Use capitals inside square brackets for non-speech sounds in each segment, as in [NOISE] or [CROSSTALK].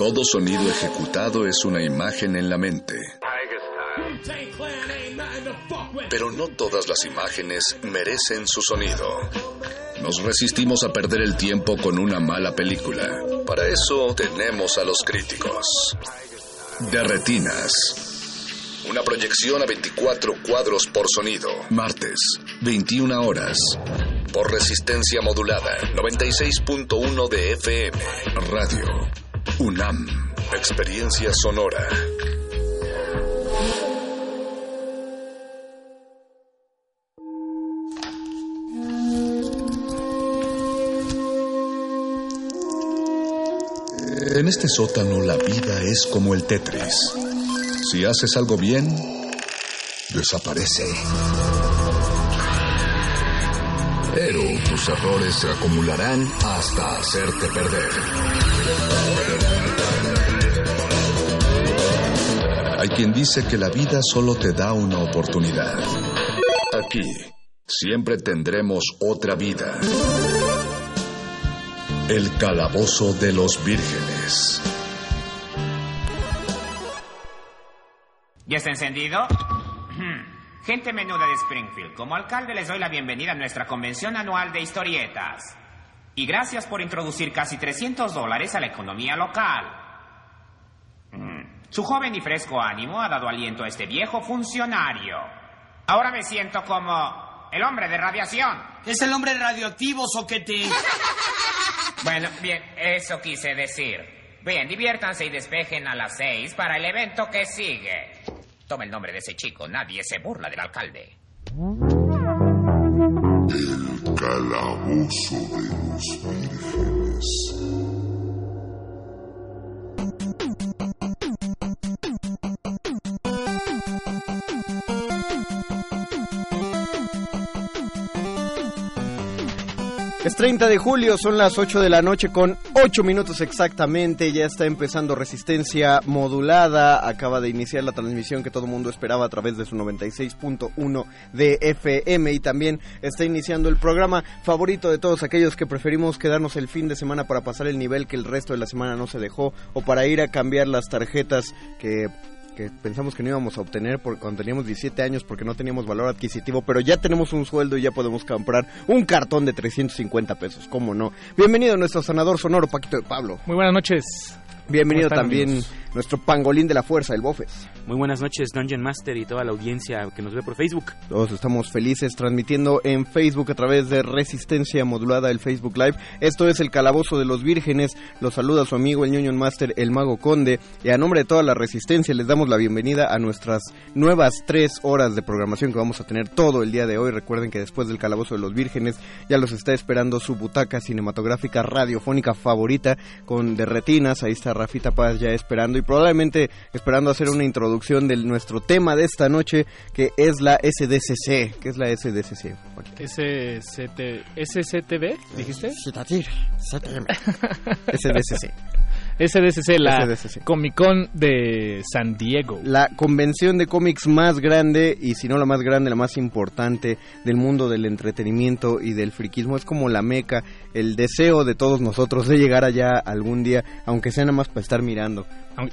Todo sonido ejecutado es una imagen en la mente. Pero no todas las imágenes merecen su sonido. Nos resistimos a perder el tiempo con una mala película. Para eso tenemos a los críticos. De retinas una proyección a 24 cuadros por sonido. Martes, 21 horas. Por resistencia modulada, 96.1 de FM. Radio. UNAM. Experiencia sonora. En este sótano la vida es como el Tetris. Si haces algo bien, desaparece. Pero tus errores se acumularán hasta hacerte perder. Hay quien dice que la vida solo te da una oportunidad. Aquí siempre tendremos otra vida. El calabozo de los vírgenes. ¿Ya está encendido? [CLEARS THROAT] Gente menuda de Springfield, como alcalde les doy la bienvenida a nuestra convención anual de historietas. Y gracias por introducir casi 300 dólares a la economía local. Su joven y fresco ánimo ha dado aliento a este viejo funcionario. Ahora me siento como el hombre de radiación. Es el hombre radioactivo, soquete. [LAUGHS] bueno, bien, eso quise decir. Bien, diviértanse y despejen a las seis para el evento que sigue. Toma el nombre de ese chico. Nadie se burla del alcalde. El calabozo de los vírgenes. 30 de julio, son las 8 de la noche con 8 minutos exactamente. Ya está empezando resistencia modulada. Acaba de iniciar la transmisión que todo el mundo esperaba a través de su 96.1 de FM. Y también está iniciando el programa favorito de todos aquellos que preferimos quedarnos el fin de semana para pasar el nivel que el resto de la semana no se dejó. O para ir a cambiar las tarjetas que pensamos que no íbamos a obtener por, cuando teníamos 17 años porque no teníamos valor adquisitivo, pero ya tenemos un sueldo y ya podemos comprar un cartón de 350 pesos, ¿cómo no? Bienvenido a nuestro sanador sonoro, Paquito de Pablo. Muy buenas noches. Bienvenido también nuestro pangolín de la fuerza, el Bofes. Muy buenas noches, Dungeon Master y toda la audiencia que nos ve por Facebook. Todos estamos felices transmitiendo en Facebook a través de Resistencia Modulada, el Facebook Live. Esto es el Calabozo de los Vírgenes. Los saluda su amigo el Dungeon Master, el Mago Conde. Y a nombre de toda la Resistencia les damos la bienvenida a nuestras nuevas tres horas de programación que vamos a tener todo el día de hoy. Recuerden que después del Calabozo de los Vírgenes ya los está esperando su butaca cinematográfica radiofónica favorita con de retinas. Ahí está Rafita Paz ya esperando y probablemente esperando hacer una introducción de nuestro tema de esta noche, que es la SDCC. ¿Qué es la SDCC? SCT, ¿SCTV, dijiste? SDCC. SDCC, [LAUGHS] la Comic Con de San Diego. La convención de cómics más grande, y si no la más grande, la más importante del mundo del entretenimiento y del friquismo. Es como la meca, el deseo de todos nosotros de llegar allá algún día, aunque sea nada más para estar mirando.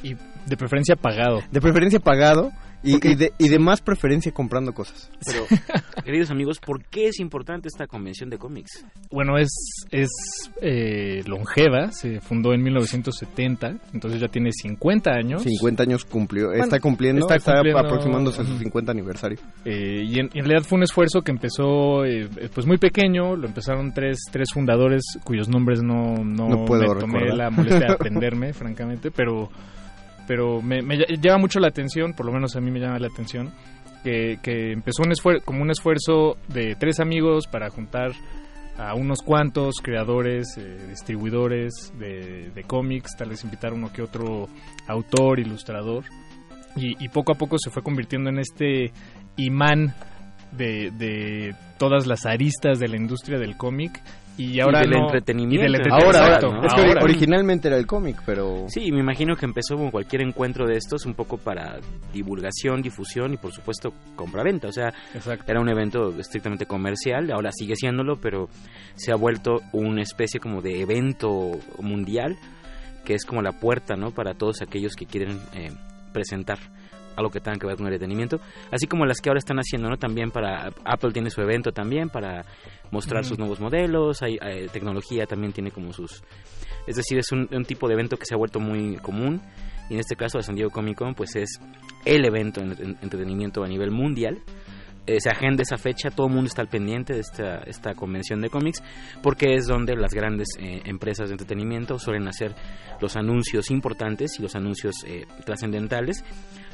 Y de preferencia pagado. De preferencia pagado Y, de, y de más preferencia comprando cosas. Pero, [LAUGHS] queridos amigos, ¿por qué es importante esta convención de cómics? Bueno, es, es eh, longeva, se fundó en 1970, entonces ya tiene 50 años. 50 años cumplió, está cumpliendo, está, aproximándose a su 50 aniversario. Eh, y en, realidad fue un esfuerzo que empezó eh, pues muy pequeño, lo empezaron tres, tres fundadores cuyos nombres no, no, puedo me tomé la molestia de [LAUGHS] aprenderme, francamente, pero pero me, me, llama mucho la atención, por lo menos a mí me llama la atención, que, que empezó un como un esfuerzo de tres amigos para juntar a unos cuantos creadores, eh, distribuidores de, de cómics, tal vez invitar uno que otro autor, ilustrador, y, y poco a poco se fue convirtiendo en este imán de, de todas las aristas de la industria del cómic y ahora del entretenimiento. Ahora, originalmente era el cómic, pero... Sí, me imagino que empezó con cualquier encuentro de estos un poco para divulgación, difusión y por supuesto compra-venta. O sea, era un evento estrictamente comercial, ahora sigue siéndolo, pero se ha vuelto una especie como de evento mundial que es como la puerta, ¿no? Para todos aquellos que quieren eh, presentar algo que tenga que ver con el entretenimiento, así como las que ahora están haciendo, ¿no? También para Apple tiene su evento también para mostrar sus nuevos modelos, hay, tecnología también tiene como sus es decir, es un, tipo de evento que se ha vuelto muy común y en este caso de San Diego Comic Con pues es el evento en, entretenimiento a nivel mundial. Eh, se agenda esa fecha, todo el mundo está al pendiente de esta, esta convención de cómics, porque es donde las grandes eh, empresas de entretenimiento suelen hacer los anuncios importantes y los anuncios eh, trascendentales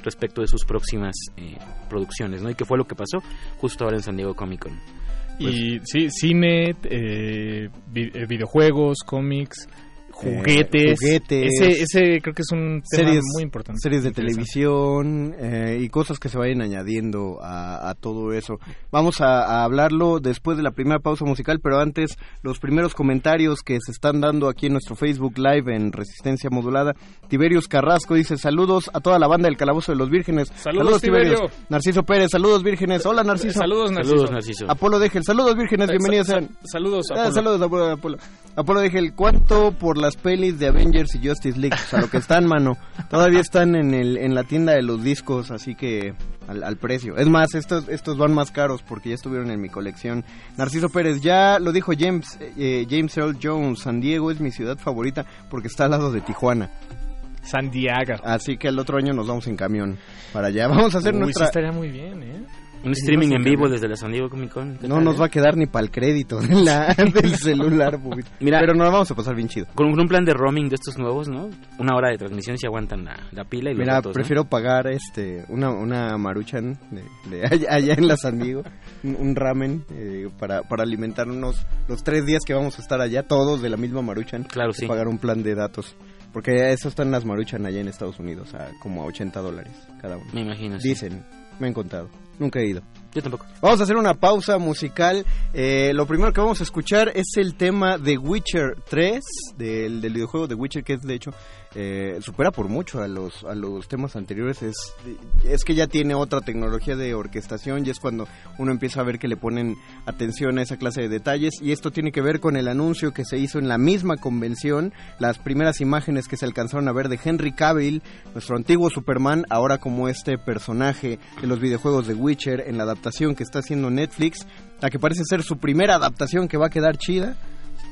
respecto de sus próximas eh, producciones, ¿no? Y que fue lo que pasó justo ahora en San Diego Comic Con. y sí, cine, eh, eh, videojuegos, cómics, juguetes. Ese, ese creo que es un tema series, muy importante. Series de televisión eh, y cosas que se vayan añadiendo a, todo eso. Vamos a, hablarlo después de la primera pausa musical, pero antes los primeros comentarios que se están dando aquí en nuestro Facebook Live en Resistencia Modulada. Tiberius Carrasco dice saludos a toda la banda del Calabozo de los Vírgenes. Saludos, Tiberius. Narciso Pérez, saludos Vírgenes. Hola Narciso. Saludos Narciso. Apolo Degel, saludos Vírgenes, eh, bienvenidos. Saludos ah, Apolo. saludos Apolo. Apolo Degel, ¿cuánto por las pelis de Avengers y Justice League, o sea, lo que están, mano. Todavía están en, el, en la tienda de los discos, así que al, precio. Es más, estos, estos van más caros porque ya estuvieron en mi colección. Narciso Pérez, ya lo dijo James, eh, James Earl Jones, San Diego es mi ciudad favorita porque está al lado de Tijuana. San Diego. Así que el otro año nos vamos en camión para allá. Vamos a hacer nuestra... estaría muy bien, ¿eh? Un streaming en vivo desde la San Diego Comic Con. No nos va a quedar ni para el crédito la, [LAUGHS] del celular, Mira, pero nos vamos a pasar bien chido. Con un plan de roaming de estos nuevos, ¿no? Una hora de transmisión si aguantan la, pila y Mira, prefiero pagar este una, una maruchan de, allá, en la San Diego, un, ramen eh, para, para alimentarnos los tres días que vamos a estar allá, todos de la misma maruchan. Claro, sí. Pagar un plan de datos. Porque eso están las maruchan allá en Estados Unidos, a como a 80 dólares cada uno. Me imagino. Dicen, me han contado. Nunca he ido. Yo tampoco. Vamos a hacer una pausa musical. Eh, lo primero que vamos a escuchar es el tema de Witcher 3, del, del videojuego de Witcher, que es de hecho eh, supera por mucho a los a los temas anteriores es es que ya tiene otra tecnología de orquestación y es cuando uno empieza a ver que le ponen atención a esa clase de detalles y esto tiene que ver con el anuncio que se hizo en la misma convención las primeras imágenes que se alcanzaron a ver de Henry Cavill nuestro antiguo Superman ahora como este personaje de los videojuegos de Witcher en la adaptación que está haciendo Netflix la que parece ser su primera adaptación que va a quedar chida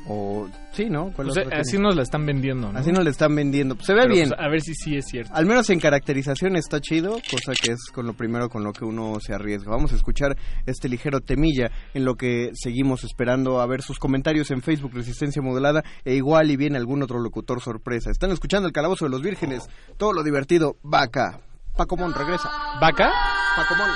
o sí, ¿no? así nos la están vendiendo, ¿no? Así nos la están vendiendo. Se ve bien. Pues, a ver si sí es cierto. Al menos en caracterización está chido, cosa que es con lo primero con lo que uno se arriesga. Vamos a escuchar este ligero temilla en lo que seguimos esperando a ver sus comentarios en Facebook Resistencia Modelada e igual y viene algún otro locutor sorpresa. Están escuchando el Calabozo de los Vírgenes. Todo lo divertido va acá. Pacomón regresa. ¿Vaca? Pacomón.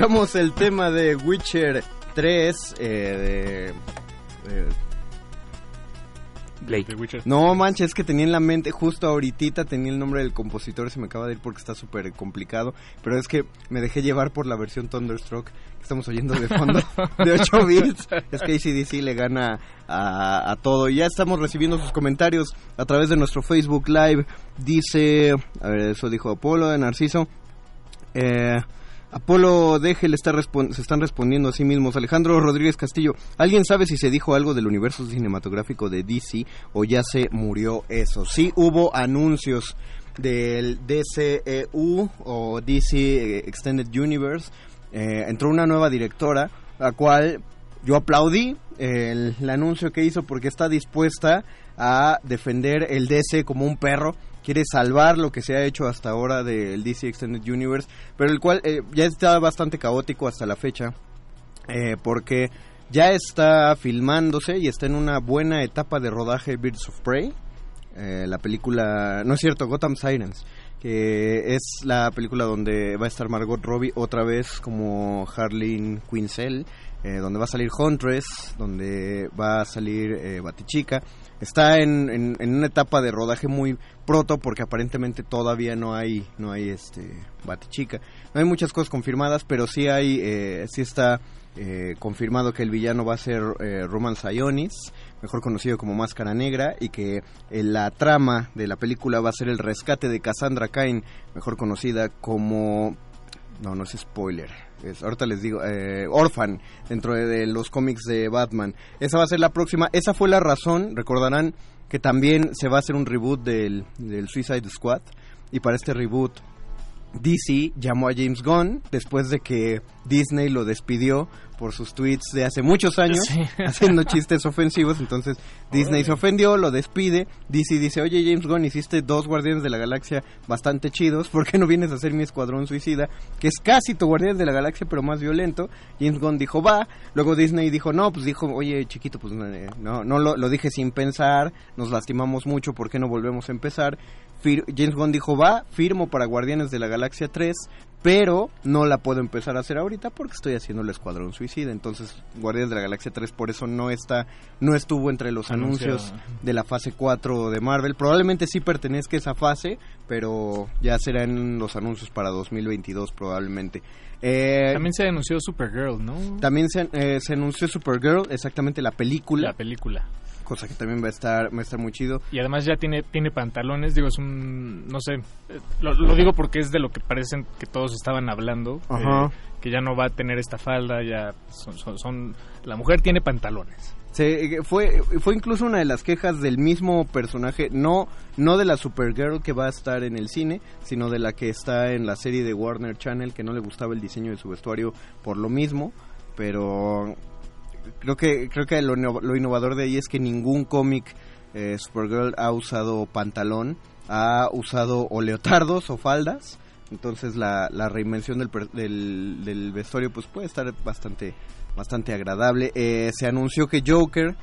Escuchamos el tema de Witcher 3 eh, de... No manches, es que tenía en la mente, justo ahorita tenía el nombre del compositor se me acaba de ir porque está súper complicado. Pero es que me dejé llevar por la versión Thunderstruck que estamos oyendo de fondo [LAUGHS] de 8 bits. Es que ACDC le gana a, a todo. Y ya estamos recibiendo sus comentarios a través de nuestro Facebook Live. Dice, a ver, eso dijo Apolo de Narciso. Eh, Apolo Degel está se están respondiendo a sí mismos. Alejandro Rodríguez Castillo, ¿alguien sabe si se dijo algo del universo cinematográfico de DC o ya se murió eso? Sí hubo anuncios del DCEU o DC Extended Universe. Eh, entró una nueva directora, la cual yo aplaudí el, el anuncio que hizo porque está dispuesta a defender el DC como un perro quiere salvar lo que se ha hecho hasta ahora del DC Extended Universe, pero el cual eh, ya está bastante caótico hasta la fecha, eh, porque ya está filmándose y está en una buena etapa de rodaje Birds of Prey, eh, la película, no es cierto, Gotham Sirens, que es la película donde va a estar Margot Robbie otra vez como Harleen Quinzel, donde va a salir Huntress, donde va a salir Batichica está en, en, una etapa de rodaje muy proto porque aparentemente todavía no hay no hay este Batichica no hay muchas cosas confirmadas pero sí hay eh, sí está eh, confirmado que el villano va a ser eh, Roman Sionis mejor conocido como Máscara Negra y que la trama de la película va a ser el rescate de Cassandra Cain mejor conocida como no no es spoiler ahorita les digo, eh, Orphan, dentro de, los cómics de Batman. Esa va a ser la próxima. Esa fue la razón, recordarán, que también se va a hacer un reboot del, del Suicide Squad. Y para este reboot DC llamó a James Gunn después de que Disney lo despidió por sus tweets de hace muchos años [LAUGHS] haciendo chistes ofensivos. Entonces Disney se ofendió, lo despide. DC dice, oye James Gunn, hiciste dos Guardianes de la Galaxia bastante chidos. ¿Por qué no vienes a hacer mi Escuadrón Suicida? Que es casi tu Guardianes de la Galaxia, pero más violento. James Gunn dijo, va. Luego Disney dijo, no, pues dijo, oye chiquito, pues no, no lo, lo dije sin pensar. Nos lastimamos mucho, ¿por qué no volvemos a empezar? James Gunn dijo, va, firmo para Guardianes de la Galaxia 3, pero no la puedo empezar a hacer ahorita porque estoy haciendo el Escuadrón Suicida. Entonces, Guardianes de la Galaxia 3 por eso no está, no estuvo entre los anuncios de la fase 4 de Marvel. Probablemente sí pertenezca a esa fase, pero ya será en los anuncios para 2022 probablemente. Eh, también se anunció Supergirl, ¿no? También se, eh, se anunció Supergirl, exactamente la película. La película cosa que también va a estar va a estar muy chido. Y además ya tiene tiene pantalones digo es un no sé eh, lo, digo porque es de lo que parecen que todos estaban hablando eh, que ya no va a tener esta falda ya son, la mujer tiene pantalones. Se, fue fue incluso una de las quejas del mismo personaje no no de la Supergirl que va a estar en el cine sino de la que está en la serie de Warner Channel que no le gustaba el diseño de su vestuario por lo mismo pero creo que creo que lo, innovador de ahí es que ningún cómic eh, Supergirl ha usado pantalón, ha usado o leotardos o faldas. Entonces la, la reinvención del, del, del, vestuario pues puede estar bastante bastante agradable. Eh, se anunció que Joker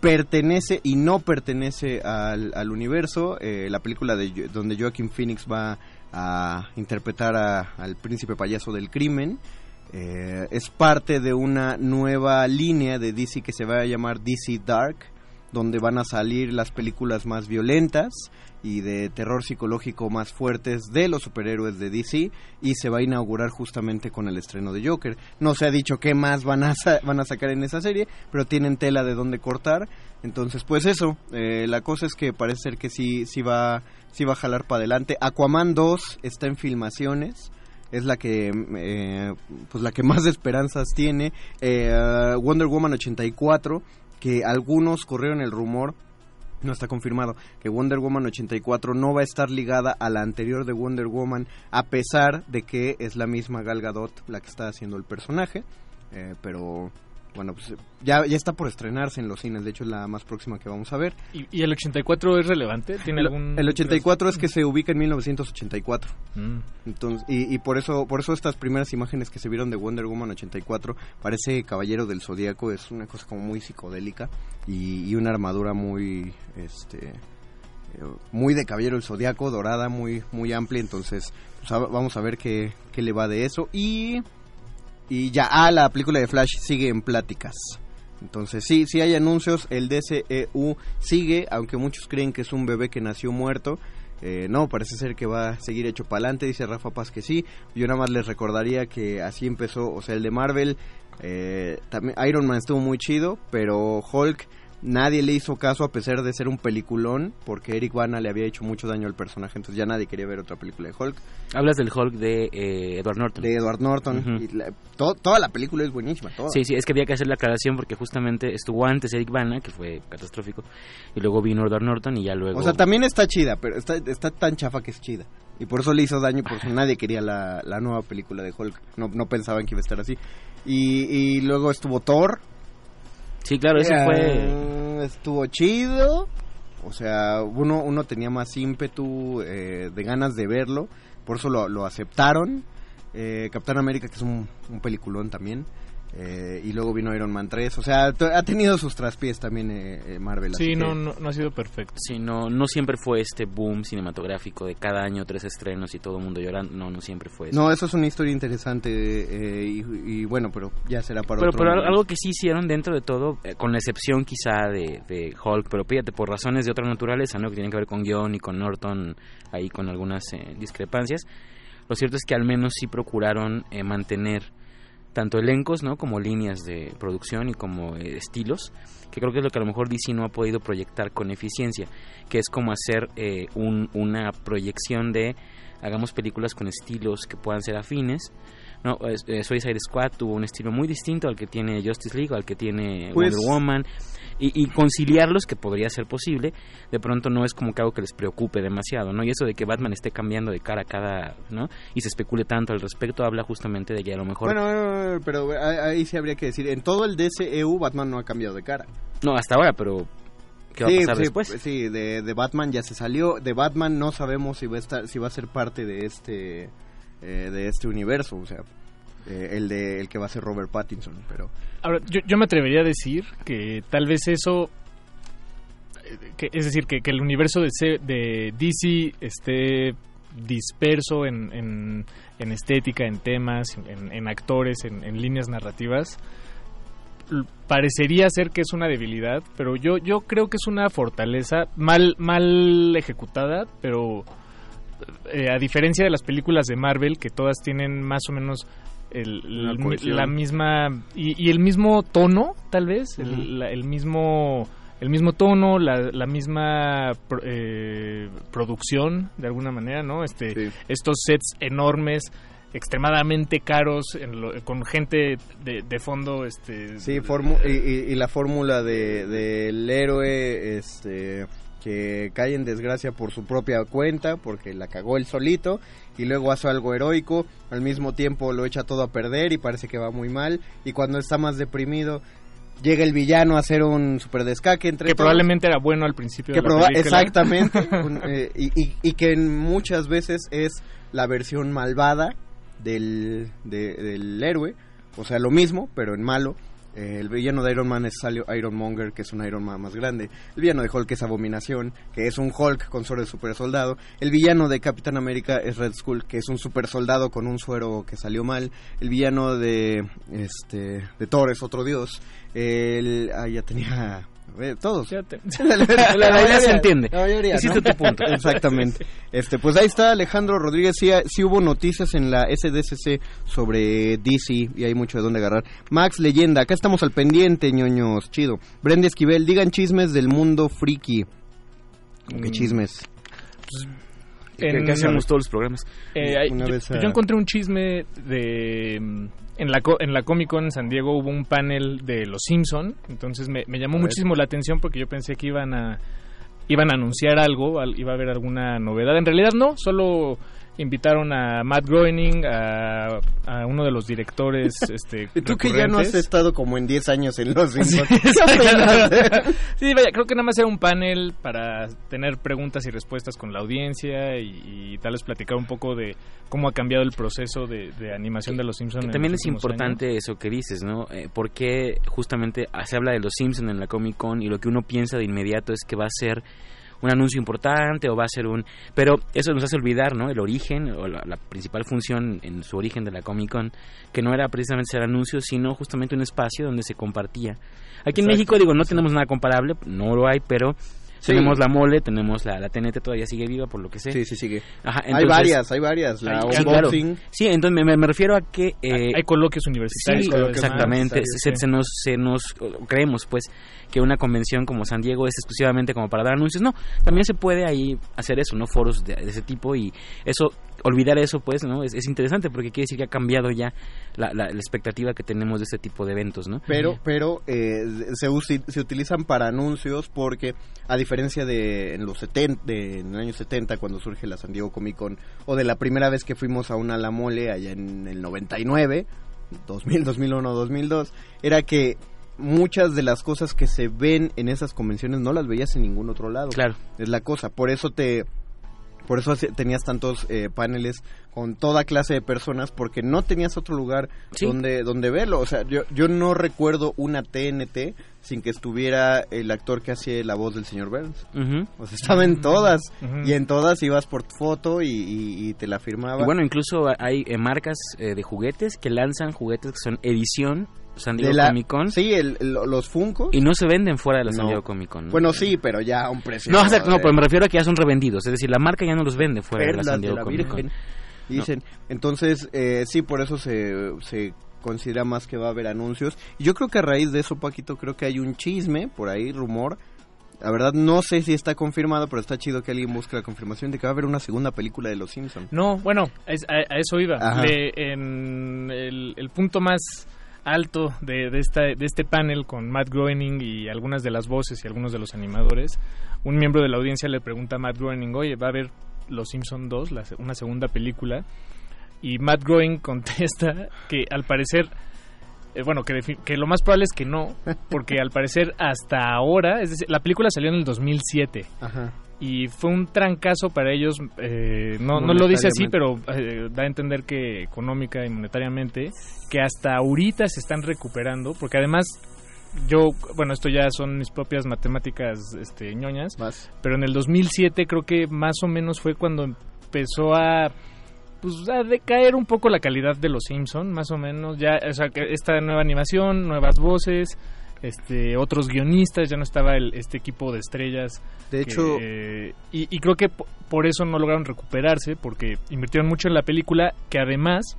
pertenece y no pertenece al, al universo. Eh, la película de, donde Joaquin Phoenix va a interpretar al príncipe payaso del crimen. Eh, es parte de una nueva línea de DC que se va a llamar DC Dark, donde van a salir las películas más violentas y de terror psicológico más fuertes de los superhéroes de DC y se va a inaugurar justamente con el estreno de Joker. No se ha dicho qué más van a, [LAUGHS] van a sacar en esa serie, pero tienen tela de dónde cortar. Entonces, pues eso, eh, la cosa es que parece ser que sí, sí, va, sí va a jalar para adelante. Aquaman 2 está en filmaciones es la que eh, pues la que más [LAUGHS] esperanzas tiene. Eh, Wonder Woman 84 que algunos corrieron el rumor no está confirmado que Wonder Woman 84 no va a estar ligada a la anterior de Wonder Woman a pesar de que es la misma Gal Gadot la que está haciendo el personaje. Eh, pero bueno, pues ya, ya está por estrenarse en los cines, de hecho es la más próxima que vamos a ver. ¿Y, el 84 es relevante? ¿Tiene el, algún el 84 es que se ubica en 1984. Mm. Entonces, y, y, por eso por eso estas primeras imágenes que se vieron de Wonder Woman 84 parece Caballero del Zodíaco, es una cosa como muy psicodélica y, y una armadura muy este eh, muy de Caballero del Zodíaco, dorada, muy muy amplia, entonces pues, vamos a ver qué, qué le va de eso y y ya, ah, la película de Flash sigue en pláticas. Entonces sí, sí hay anuncios, el DCEU sigue, aunque muchos creen que es un bebé que nació muerto. Eh, no, parece ser que va a seguir hecho para adelante, dice Rafa Paz que sí. Yo nada más les recordaría que así empezó, o sea, el de Marvel, eh, también Iron Man estuvo muy chido, pero Hulk nadie le hizo caso a pesar de ser un peliculón, porque Eric Bana le había hecho mucho daño al personaje, entonces ya nadie quería ver otra película de Hulk. Hablas del Hulk de eh, Edward Norton. De Edward Norton. y toda la película es buenísima. Sí, sí, es que había que hacer la aclaración porque justamente estuvo antes Eric Bana, que fue catastrófico, y luego vino Edward Norton y ya luego... O sea, también está chida, pero está, está tan chafa que es chida. Y por eso le hizo daño, por eso [LAUGHS] nadie quería la, la nueva película de Hulk. No, no pensaban que iba a estar así. Y, y luego estuvo Thor, Sí, claro, eso fue... Estuvo chido. O sea, uno, uno tenía más ímpetu eh, de ganas de verlo. Por eso lo, lo aceptaron. Eh, Capitán América, que es un, un peliculón también. Eh, y luego vino Iron Man 3. O sea, ha tenido sus traspiés también eh, eh, Marvel. Sí, no, no, ha sido perfecto. Sí, no, no siempre fue este boom cinematográfico de cada año tres estrenos y todo el mundo llorando. No, no siempre fue eso. No, eso es una historia interesante y, bueno, pero ya será para pero, otro Pero algo que sí hicieron dentro de todo, con la excepción quizá de, de, Hulk, pero fíjate, por razones de otra naturaleza, ¿no? Que tienen que ver con guion y con Norton, ahí con algunas discrepancias. Lo cierto es que al menos sí procuraron mantener tanto elencos ¿no? como líneas de producción y como eh, estilos, que creo que es lo que a lo mejor DC no ha podido proyectar con eficiencia, que es como hacer eh, un, una proyección de hagamos películas con estilos que puedan ser afines, no, eh, Suicide Squad tuvo un estilo muy distinto al que tiene Justice League, al que tiene pues Wonder Woman, y, conciliarlos, que podría ser posible, de pronto no es como que algo que les preocupe demasiado, ¿no? Y eso de que Batman esté cambiando de cara a cada, ¿no? Y se especule tanto al respecto, habla justamente de que a lo mejor... Bueno, pero ahí sí habría que decir, en todo el DCEU Batman no ha cambiado de cara. No, hasta ahora, pero ¿Qué va a pasar después? Sí, de, de, Batman ya se salió. De Batman no sabemos si va a estar, si va a ser parte de este eh, de este universo, o sea, eh, el de el que va a ser Robert Pattinson, pero ahora yo, yo me atrevería a decir que tal vez eso que, es decir que, que el universo de, de DC esté disperso en, en, en estética, en temas, en, en actores, en, líneas narrativas, parecería ser que es una debilidad, pero yo, yo creo que es una fortaleza mal, mal ejecutada, pero eh, a diferencia de las películas de Marvel, que todas tienen más o menos la misma y, el mismo tono, tal vez, el, mismo el mismo tono, la, misma eh, producción, de alguna manera, ¿no? Este, estos sets enormes extremadamente caros con gente de, fondo este sí y, la fórmula de del héroe este que cae en desgracia por su propia cuenta, porque la cagó él solito, y luego hace algo heroico, al mismo tiempo lo echa todo a perder y parece que va muy mal, y cuando está más deprimido, llega el villano a hacer un super descaque entre que probablemente era bueno al principio que exactamente. [LAUGHS] Eh, y, y, que muchas veces es la versión malvada del, del héroe. O sea lo mismo pero en malo eh, el villano de Iron Man es Iron Monger, que es un Iron Man más grande. El villano de Hulk es Abominación, que es un Hulk con suero de super soldado. El villano de Capitán América es Red Skull, que es un super soldado con un suero que salió mal. El villano de este de Thor es otro dios. El, ah, ya tenía todos. [LAUGHS] [LAUGHS] la, la, se entiende. Hiciste tu punto. Exactamente. [LAUGHS] Este, pues ahí está Alejandro Rodríguez. Sí, sí, hubo noticias en la SDCC sobre DC y hay mucho de dónde agarrar. Max Leyenda, acá estamos al pendiente, ñoños. Chido. Brenda Esquivel, digan chismes del mundo friki. ¿Qué mm. chismes? En, ¿Qué hacemos todos los programas? Eh, yo encontré un chisme de en la, en la Comic Con en San Diego hubo un panel de Los Simpson, entonces me, me llamó muchísimo la atención porque yo pensé que iban a iban a anunciar algo, iba a haber alguna novedad. En realidad no, solo invitaron a Matt Groening, a, uno de los directores. [LAUGHS] Este, y tú que ya no has estado como en 10 años en los [LAUGHS] sí, [LAUGHS] sí, vaya, creo que nada más era un panel para tener preguntas y respuestas con la audiencia y, tal vez platicar un poco de cómo ha cambiado el proceso de, animación de los Simpsons. También es importante eso que dices, ¿no? Eh, porque justamente se habla de los Simpsons en la Comic Con y lo que uno piensa de inmediato es que va a ser un anuncio importante o va a ser un... Pero eso nos hace olvidar, ¿no? El origen o la, principal función en su origen de la Comic Con, que no era precisamente ser anuncios, sino justamente un espacio donde se compartía. Aquí en México, digo, no tenemos nada comparable, no lo hay, pero tenemos la mole, tenemos la, la TNT, todavía sigue viva, por lo que sé. Sí, sí, sigue. hay varias, hay varias. La hay, Sí, entonces me, me, refiero a que... Eh, hay coloquios universitarios. Sí, exactamente. Se, se, nos, se nos creemos, pues, que una convención como San Diego es exclusivamente como para dar anuncios. No, también se puede ahí hacer eso, ¿no? Foros de, ese tipo y eso, olvidar eso, pues, ¿no? Es, interesante porque quiere decir que ha cambiado ya la, la, expectativa que tenemos de este tipo de eventos, ¿no? Pero, pero eh, se, se utilizan para anuncios porque, a diferencia de en los 70, de, en el año 70, cuando surge la San Diego Comic Con, o de la primera vez que fuimos a una La Mole allá en el 99, 2000, 2001, 2002, era que muchas de las cosas que se ven en esas convenciones no las veías en ningún otro lado. Claro. Es la cosa. Por eso te por eso tenías tantos eh, paneles con toda clase de personas porque no tenías otro lugar donde donde verlo. O sea yo yo no recuerdo una TNT sin que estuviera el actor que hacía la voz del señor Burns. O sea estaba en todas. Y en todas ibas por foto y, te la firmaba. Y bueno incluso hay eh, marcas eh, de juguetes que lanzan juguetes que son edición San Diego Comic Con. Sí, los Funko. Y no se venden fuera de la San Diego Comic Con. Bueno, sí, pero ya a un precio. No, no, pero me refiero a que ya son revendidos. Es decir, la marca ya no los vende fuera de la San Diego Comic Con. Dicen, entonces, eh, sí, por eso se, se considera más que va a haber anuncios. Y yo creo que a raíz de eso, Paquito, creo que hay un chisme, por ahí, rumor. La verdad no sé si está confirmado, pero está chido que alguien busque la confirmación de que va a haber una segunda película de Los Simpsons. No, bueno, a, eso iba. en el, el punto más alto de, de, esta, de este panel con Matt Groening y algunas de las voces y algunos de los animadores, un miembro de la audiencia le pregunta a Matt Groening, oye, va a haber Los Simpson 2, una segunda película, y Matt Groening [LAUGHS] contesta que al parecer, eh, bueno, que, que lo más probable es que no, porque al parecer hasta ahora, es decir, la película salió en el 2007. Ajá y fue un trancazo para ellos, eh, no, no lo dice así, pero eh, da a entender que económica y monetariamente, que hasta ahorita se están recuperando, porque además yo, bueno, esto ya son mis propias matemáticas este, ñoñas, pero en el 2007 creo que más o menos fue cuando empezó a pues a decaer un poco la calidad de los Simpson, más o menos, ya, o sea, esta nueva animación, nuevas voces, este otros guionistas, ya no estaba el, este equipo de estrellas. De hecho, y, creo que por eso no lograron recuperarse, porque invirtieron mucho en la película, que además,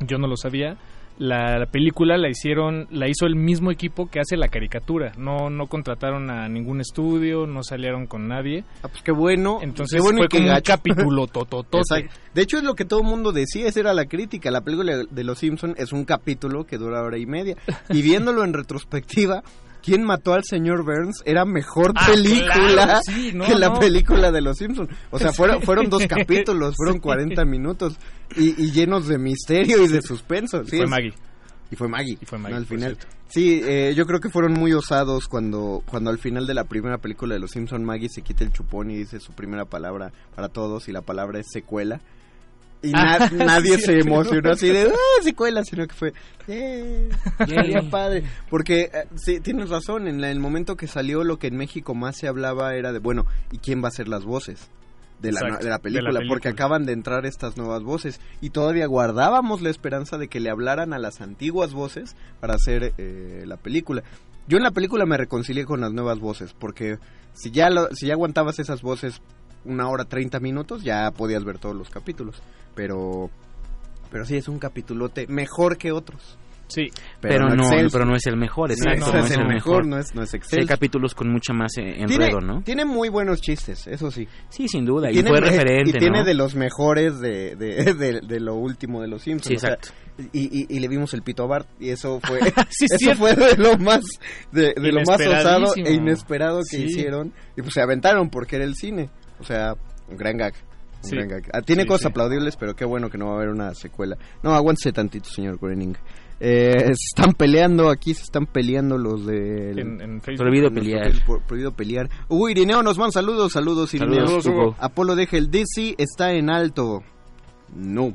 yo no lo sabía, la, película la hicieron, la hizo el mismo equipo que hace la caricatura. No, no contrataron a ningún estudio, no salieron con nadie. Ah, pues qué bueno. Entonces fue como un capítulo [LAUGHS] tototote. De hecho es lo que todo el mundo decía, esa era la crítica. La película de Los Simpson es un capítulo que dura hora y media. Y viéndolo en retrospectiva, ¿Quién mató al señor Burns? Era mejor ah, película que la película de Los Simpsons. O sea, fueron, fueron dos [LAUGHS] capítulos, fueron 40 minutos y, llenos de misterio y de suspenso. Sí, fue Maggie. Y fue Maggie. Y fue Maggie. al final. Sí, eh, yo creo que fueron muy osados cuando, cuando al final de la primera película de Los Simpsons Maggie se quita el chupón y dice su primera palabra para todos y la palabra es secuela y ah, [LAUGHS] nadie se emocionó así de ah, secuela, sino que fue eh, padre. Porque eh, sí, tienes razón, en el momento que salió lo que en México más se hablaba era de, bueno, ¿y quién va a ser las voces? De la, de la, película, porque acaban de entrar estas nuevas voces y todavía guardábamos la esperanza de que le hablaran a las antiguas voces para hacer eh, la película. Yo en la película me reconcilié con las nuevas voces, porque si ya, si ya aguantabas esas voces una hora treinta minutos, ya podías ver todos los capítulos pero pero sí es un capitulote mejor que otros. Sí, pero, no, pero no es el mejor, exacto. No, es, el mejor, no es, no es Hay capítulos con mucha más eh, enredo, ¿no? Tiene muy buenos chistes, eso sí. Sí, sin duda, y, fue referente, Y tiene de los mejores de, [LAUGHS] de, de, lo último de los Simpsons. Sí, exacto. y, y, le vimos el pito a Bart y eso fue [LAUGHS] [LAUGHS] eso fue de lo más de, lo más osado e inesperado que hicieron y pues se aventaron porque era el cine o sea un gran gag Ah, tiene cosas aplaudibles, pero qué bueno que no va a haber una secuela. No, aguántese tantito, señor Groening. Eh, [LAUGHS] se están peleando aquí, se están peleando los de... prohibido pelear. prohibido pelear. Uy, Irineo nos van saludos, saludos, Irineo. Saludos, Apolo deja el DC, está en alto. No.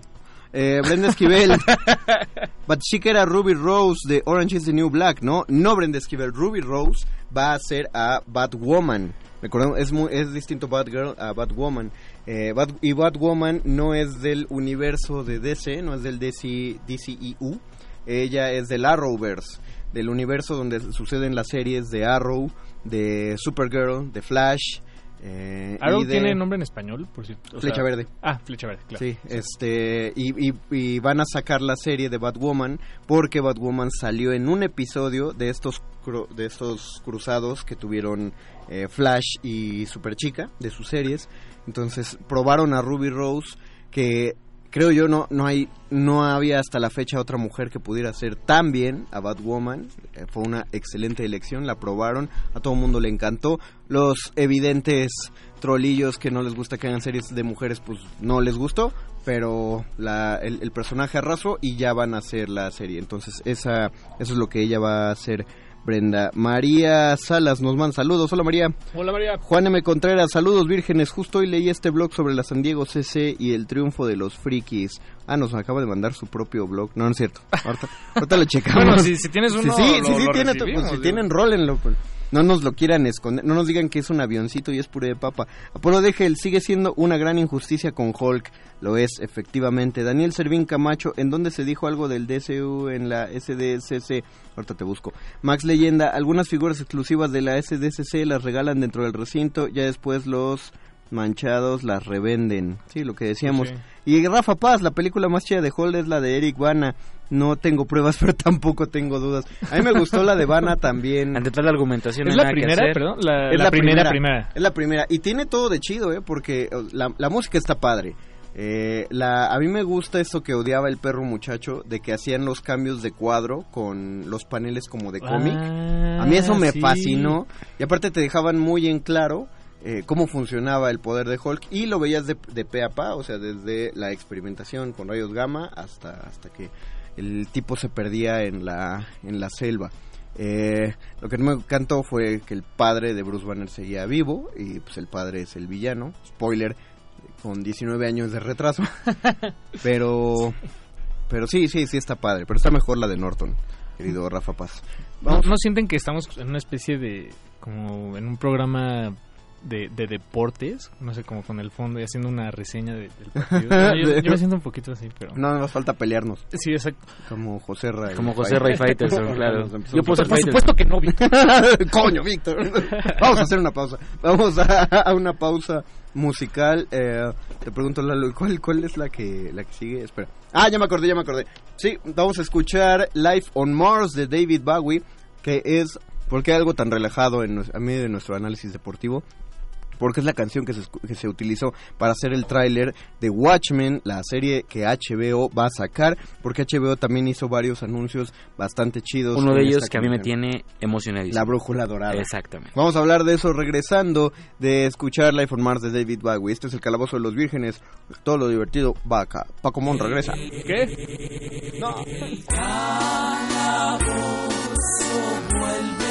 Eh, Brenda Esquivel. [LAUGHS] But era Ruby Rose de Orange is the New Black, ¿no? No Brenda Esquivel. Ruby Rose va a ser a Batwoman Recordemos, es, muy, es distinto Batgirl a Batwoman. Eh, y Batwoman no es del universo de DC, no es del DC, DCEU. Ella es del Arrowverse, del universo donde suceden las series de Arrow, de Supergirl, de Flash, eh, Arrow tiene nombre en español, por cierto. Flecha Verde. Ah, Flecha Verde, claro. Sí, este, y, van a sacar la serie de Batwoman porque Batwoman salió en un episodio de estos, de estos cruzados que tuvieron eh, Flash y Superchica, de sus series. Entonces probaron a Ruby Rose que creo yo no no hay no había hasta la fecha otra mujer que pudiera ser tan bien a Batwoman eh, fue una excelente elección la probaron a todo el mundo le encantó. Los evidentes trolillos que no les gusta que hagan series de mujeres pues no les gustó pero la, el, el personaje arrasó y ya van a hacer la serie. Entonces esa eso es lo que ella va a hacer Brenda. María Salas nos manda saludos. Hola María. Hola María. Juan M. Contreras, saludos vírgenes. Justo hoy leí este blog sobre la San Diego CC y el triunfo de los frikis. Ah, nos acaba de mandar su propio blog. No, no es cierto. Ahorita, lo [LAUGHS] checamos. bueno, si, tienes uno, sí, sí, sí, tiene, pues, si tienen, rólenlo. Pues. No nos lo quieran esconder, no nos digan que es un avioncito y es puré de papa. Apolo Degel sigue siendo una gran injusticia con Hulk, lo es efectivamente. Daniel Servín Camacho, ¿en dónde se dijo algo del DCU en la SDCC? Ahorita te busco. Max Leyenda, algunas figuras exclusivas de la SDCC las regalan dentro del recinto, ya después los manchados las revenden. Sí, lo que decíamos. Y Rafa Paz, la película más chida de Hulk es la de Eric Bana. No tengo pruebas, [LAUGHS] pero tampoco tengo dudas. A mí me gustó la de Bana también. Ante toda la argumentación. ¿Es la primera, perdón? La, es la, primera, primera, Es la primera. Y tiene todo de chido, ¿eh? Porque la, la música está padre. Eh, la, a mí me gusta eso que odiaba el perro muchacho, de que hacían los cambios de cuadro con los paneles como de cómic. a mí eso me ah, fascinó. Y aparte te dejaban muy en claro eh, cómo funcionaba el poder de Hulk y lo veías de, de pe a pa, o sea, desde la experimentación con rayos gamma hasta, hasta que el tipo se perdía en la, en la selva. Eh, lo que no me encantó fue que el padre de Bruce Banner seguía vivo y pues el padre es el villano. Spoiler, con 19 años de retraso. [LAUGHS] pero pero sí, sí, sí está padre, pero está mejor la de Norton, querido Rafa Paz. ¿No, ¿No sienten que estamos en una especie de como en un programa de, de, deportes, no sé, como con el fondo y haciendo una reseña del partido. [LAUGHS] yo, me siento un poquito así, pero... No, nos falta pelearnos. Sí, exacto. Como José Ray. Como José Ray Faitelson, claro. [LAUGHS] Yo puedo ser Por supuesto que no, Víctor. [LAUGHS] Coño, Víctor. Vamos a hacer una pausa. Vamos a, a una pausa musical. Eh, te pregunto, Lalo, ¿cuál, ¿cuál es la que, la que sigue? Espera. Ah, ya me acordé, ya me acordé. Sí, vamos a escuchar Life on Mars de David Bowie, que es... porque hay algo tan relajado en, a mí de nuestro análisis deportivo? Porque es la canción que se, que se utilizó para hacer el tráiler de Watchmen, la serie que HBO va a sacar, porque HBO también hizo varios anuncios bastante chidos. Uno de ellos que a mí me tiene emocionadísimo. La brújula dorada. Exactamente. Vamos a hablar de eso regresando de escuchar Life on Mars de David Bowie. Este es el calabozo de los vírgenes. Todo lo divertido va acá. Paco Mon regresa. ¿Qué? No. vuelve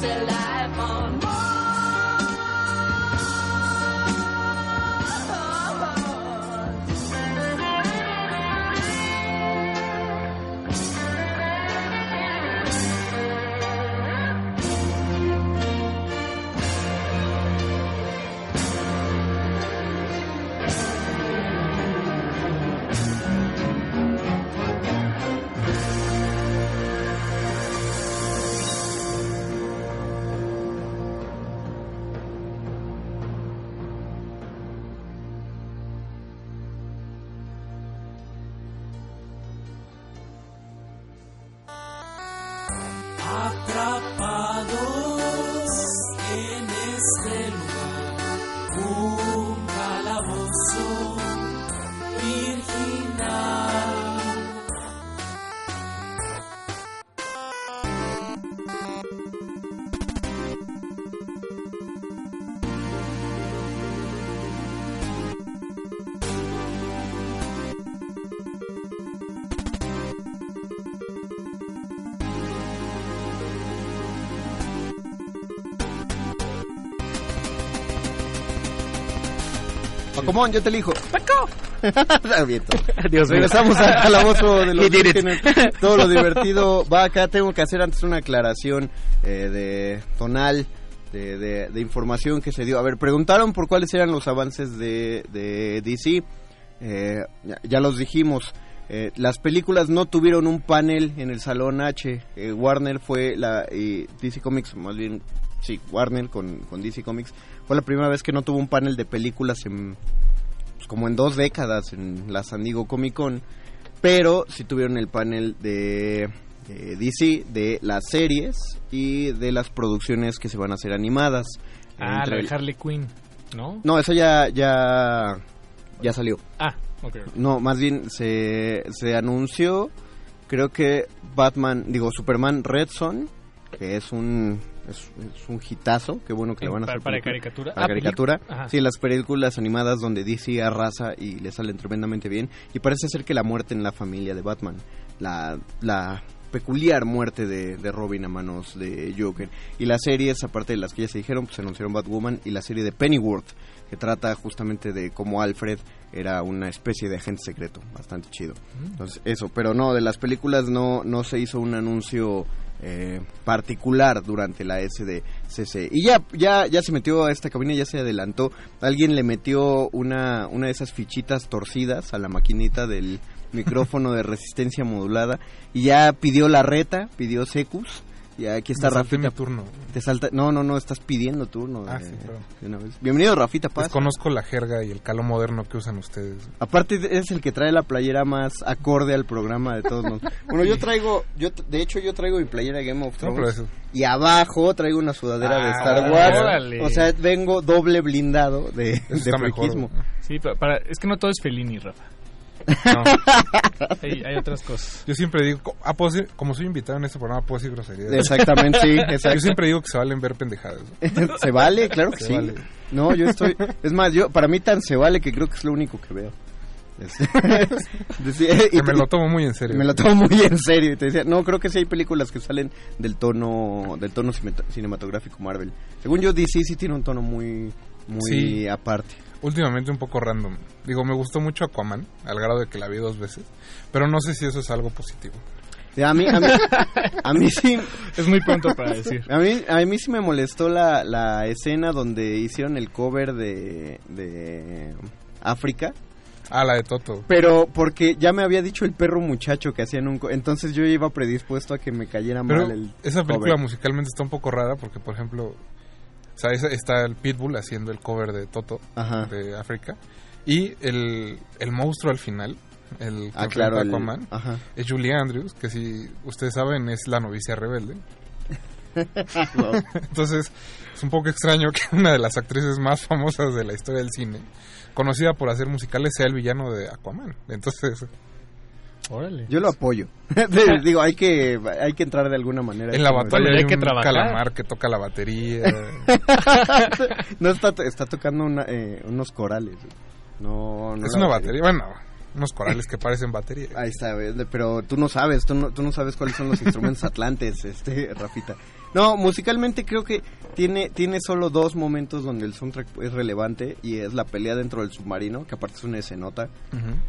Is there life on Pacomón, yo te elijo. ¡Paco! [LAUGHS] [LAUGHS] Dios. Regresamos al calabozo de los [LAUGHS] vírgenes. Todo lo divertido va acá. Tengo que hacer antes una aclaración eh, de tonal. De, de- de información que se dio. A ver, preguntaron por cuáles eran los avances de, de DC. Eh, ya, ya los dijimos. Eh, las películas no tuvieron un panel en el Salón H. Eh, Warner fue la... y DC Comics, más bien... Sí, Warner con, con DC Comics. Fue la primera vez que no tuvo un panel de películas en, pues, como en dos décadas en la San Diego Comic Con, pero sí tuvieron el panel de, de DC, de las series y de las producciones que se van a hacer animadas. Ah, la de Harley Quinn, ¿no? No, eso ya, ya, ya salió. Ah, ok. No, más bien se, se anunció, creo que Batman, digo, Superman Red Son, que es un es, es un hitazo, qué bueno que le van a Para- hacer. para película. caricatura. Para Ah, caricatura. pelicu- ajá. Sí, las películas animadas donde DC arrasa y le salen tremendamente bien. Y parece ser que la muerte en la familia de Batman, la, la peculiar muerte de, de Robin a manos de Joker. Y las series, aparte de las que ya se dijeron, pues se anunciaron Batwoman y la serie de Pennyworth, que trata justamente de cómo Alfred era una especie de agente secreto, bastante chido. Entonces, eso, pero no, de las películas no, no se hizo un anuncio eh, particular durante la SDCC. Y ya, ya, ya se metió a esta cabina, ya se adelantó. Alguien le metió una, una de esas fichitas torcidas a la maquinita del micrófono de resistencia modulada y ya pidió la reta, pidió Secus. Y aquí está Rafita. mi turno. Te salta, no, no, no, estás pidiendo turno. Ah, de- sí, perdón. de una vez. Bienvenido, Rafita Paz. Desconozco la jerga y el calo moderno que usan ustedes. Aparte es el que trae la playera más acorde al programa de todos nosotros. [LAUGHS] Bueno, yo traigo, yo de hecho yo traigo mi playera de Game of No, Thrones pero eso- y abajo traigo una sudadera de Ah, Star Wars. órale. O sea, vengo doble blindado de, de mejor. Sí, pa- para, es que no todo es Fellini, Rafa. No. Hay, hay otras cosas. Yo siempre digo, ah, como soy invitado en este programa, puedo decir groserías. Exactamente, sí, exacto. Yo siempre digo que se valen ver pendejadas. [LAUGHS] se vale, claro que Se sí. vale. No, yo estoy, es más, yo para mí tan se vale que creo que es lo único que veo. [LAUGHS] Decía- y Que me te- lo tomo muy en serio. Me lo tomo muy en serio. Y te decía, no, creo que sí hay películas que salen del tono del tono cine- cinematográfico Marvel. Según yo, DC sí tiene un tono muy, muy Sí. aparte. Últimamente un poco random. Digo, me gustó mucho Aquaman, al grado de que la vi dos veces. Pero no sé si eso es algo positivo. Sí, A mí, a mí, [LAUGHS] a mí sí. Es muy pronto para decir. A mí, a mí sí me molestó la, la escena donde hicieron el cover de, de África. Ah, la de Toto. Pero porque ya me había dicho el perro muchacho que hacían un... co- Entonces yo iba predispuesto a que me cayera Pero mal el esa película cover. musicalmente está un poco rara porque, por ejemplo, sea, está el Pitbull haciendo el cover de Toto Ajá. de África y el, el monstruo al final, el Ah, claro, el- Aquaman, es Julie Andrews, que si ustedes saben es la novicia rebelde. [LAUGHS] Entonces, es un poco extraño que [LAUGHS] una de las actrices más famosas de la historia del cine, conocida por hacer musicales, sea el villano de Aquaman. Entonces, Órale. Yo lo apoyo. [LAUGHS] Digo, hay que, hay que entrar de alguna manera. en la batalla hay, un calamar que toca la batería. [LAUGHS] no está, está tocando una, eh, unos corales. No, no es una batería, bueno, unos corales que parecen batería. Ahí está, pero tú no sabes, tú no, tú no sabes cuáles son los instrumentos [LAUGHS] atlantes, este, Rafita. No, musicalmente creo que tiene, tiene solo dos momentos donde el soundtrack es relevante y es la pelea dentro del submarino, que aparte es una escenota,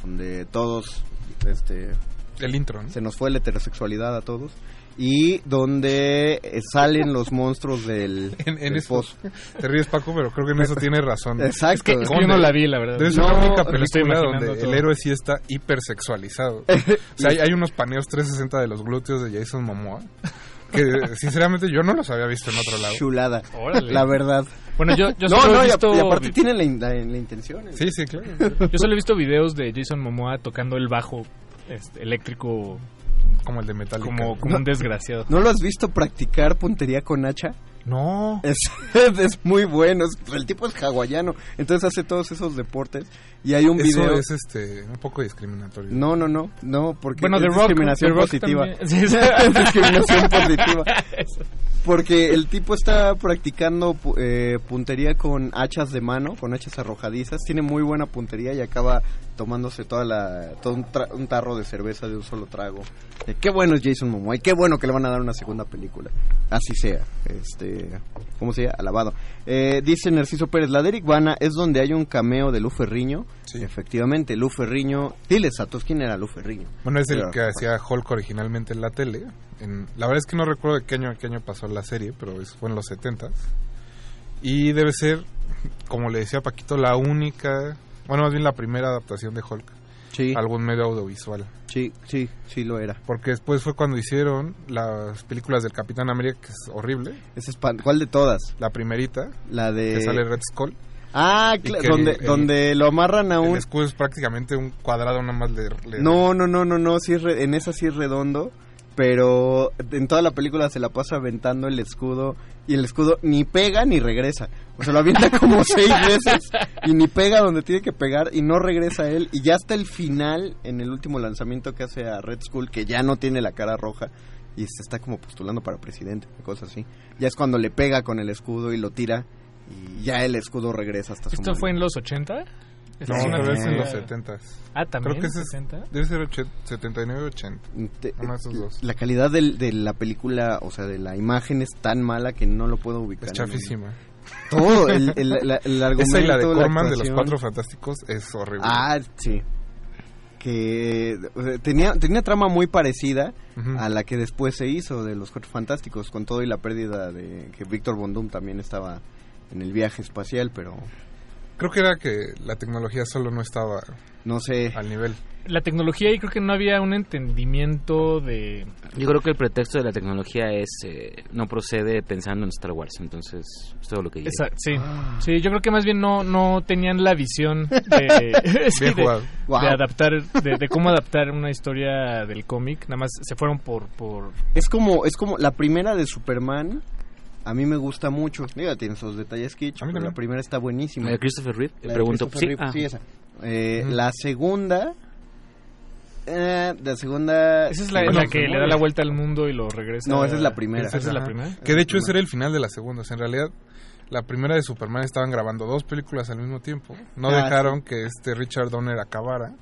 donde todos, este... El intro, ¿no? Se nos fue la heterosexualidad a todos. Y donde eh, salen los monstruos del, [LAUGHS] En, en del eso pozo. te ríes Paco, pero creo que en eso tienes razón. [LAUGHS] Exacto. Es que- es que yo no la vi, la verdad. Debe ser No, la única película donde todo. el héroe sí está hipersexualizado. o sea, hay, hay [LAUGHS] unos paneos 360 de los glúteos de Jason Momoa que sinceramente yo no los había visto en otro lado. Chulada. Órale. La verdad. Bueno, yo- yo no, solo he no, y a- visto- y, aparte tienen la, in- la- la intención. ¿eh? Sí, sí, claro. Yo solo he visto videos de Jason Momoa tocando el bajo este, eléctrico como el de Metallica. Como, como un desgraciado. ¿No lo has visto practicar puntería con hacha? No. Es, [LAUGHS] es muy bueno. es- el tipo es hawaiano. Entonces hace todos esos deportes. Y hay un Eso video. es este un poco discriminatorio. No, no, no. No, porque Bueno, es Rock- discriminación positiva. también. Sí, [LAUGHS] sí. Es discriminación positiva. [LAUGHS] Eso. Porque el tipo está practicando pu- eh, puntería con hachas de mano, con hachas arrojadizas. Tiene muy buena puntería y acaba tomándose toda la, todo un, tra- un tarro de cerveza de un solo trago. Eh, qué bueno es Jason Momoa y qué bueno que le van a dar una segunda película. Así sea. Este, ¿Cómo se llama? Alabado. Eh, dice Narciso Pérez, la de Eric Bana es donde hay un cameo de Lu Ferriño. Efectivamente, Lu Ferriño. Diles a todos quién era Lu Ferriño. Bueno, es el que hacía Hulk originalmente en la tele. En, la verdad es que no recuerdo de qué año, qué año pasó la serie, pero fue en los 70 Y debe ser, como le decía Paquito, la única, bueno, más bien la primera adaptación de Hulk. Sí. Algún medio audiovisual. Sí, sí, sí lo era. Porque después fue cuando hicieron las películas del Capitán América, que es horrible. Es ¿Cuál de todas? La primerita, La de... que sale Red Skull. Ah, donde, el- el- donde lo amarran a El un... escudo es prácticamente un cuadrado, nada más le- No, no, no, no, no, sí es re- en esa sí es redondo, pero en toda la película se la pasa aventando el escudo y el escudo ni pega ni regresa. O sea, lo avienta [LAUGHS] como seis veces y ni pega donde tiene que pegar y no regresa él. Y ya hasta el final, en el último lanzamiento que hace a Red Skull, que ya no tiene la cara roja y se está como postulando para presidente, cosas así. Ya es cuando le pega con el escudo y lo tira y ya el escudo regresa hasta su ¿Esto mano. fue en los 80? ¿Esta No, es una pero es en los 70 Ah, también. Creo que es- 70? debe ser oche- 79 80. Te- esos dos. La calidad del- de la película, o sea, de la imagen es tan mala que no lo puedo ubicar. Es en el- chafísima. Todo, el, el, la- el argumento, [LAUGHS] Esa y la de Corman de los. Cuatro Fantásticos es horrible. Ah, sí. Que o sea, tenía, tenía trama muy parecida Ujú. a la que después se hizo de los Cuatro Fantásticos, con todo y la pérdida de que Víctor Bondum también estaba en el viaje espacial, pero Creo que era que la tecnología solo no estaba no sé. al nivel. La tecnología y creo que no había un entendimiento de... Yo creo que el pretexto de la tecnología es eh, no procede pensando en Star Wars, entonces es todo lo que digo. Esa- sí, sí, yo creo que más bien no, no tenían la visión de, [LAUGHS] [LAUGHS] sí, Bien de, jugado. de adaptar, de, de cómo adaptar una historia del cómic. Nada más se fueron por, por Es como, es como la primera de Superman. A mí me gusta mucho. Mira, tiene esos detalles kitsch, A mí pero la primera está buenísima. ¿La de Christopher Reeve? La de Pregunto. Christopher Sí, Reeve, ah. sí, esa. Eh, Ujú. La segunda... eh, la segunda... Esa es la, Bueno, la que le da la vuelta al mundo y lo regresa. No, esa es la primera. Esa es la primera. Que de hecho ese era el final de la segunda. O sea, en realidad, la primera de Superman estaban grabando dos películas al mismo tiempo. No Ah, dejaron que este Richard Donner acabara.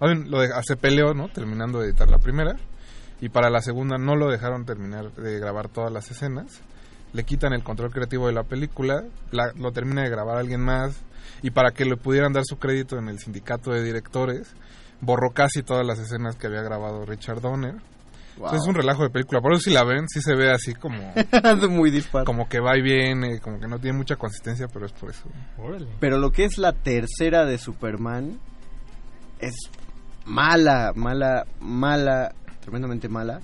bien, lo de- se peleó, ¿no? Terminando de editar la primera. Y para la segunda no lo dejaron terminar de grabar todas las escenas. Le quitan el control creativo de la película, la- lo termina de grabar alguien más. Y para que le pudieran dar su crédito en el sindicato de directores, borró casi todas las escenas que había grabado Richard Donner. Wow. Entonces es un relajo de película. Por eso si la ven, sí se ve así como... [LAUGHS] Muy dispar. Como que va y viene, como que no tiene mucha consistencia, pero es por eso. Pero lo que es la tercera de Superman es mala, mala, mala, tremendamente mala.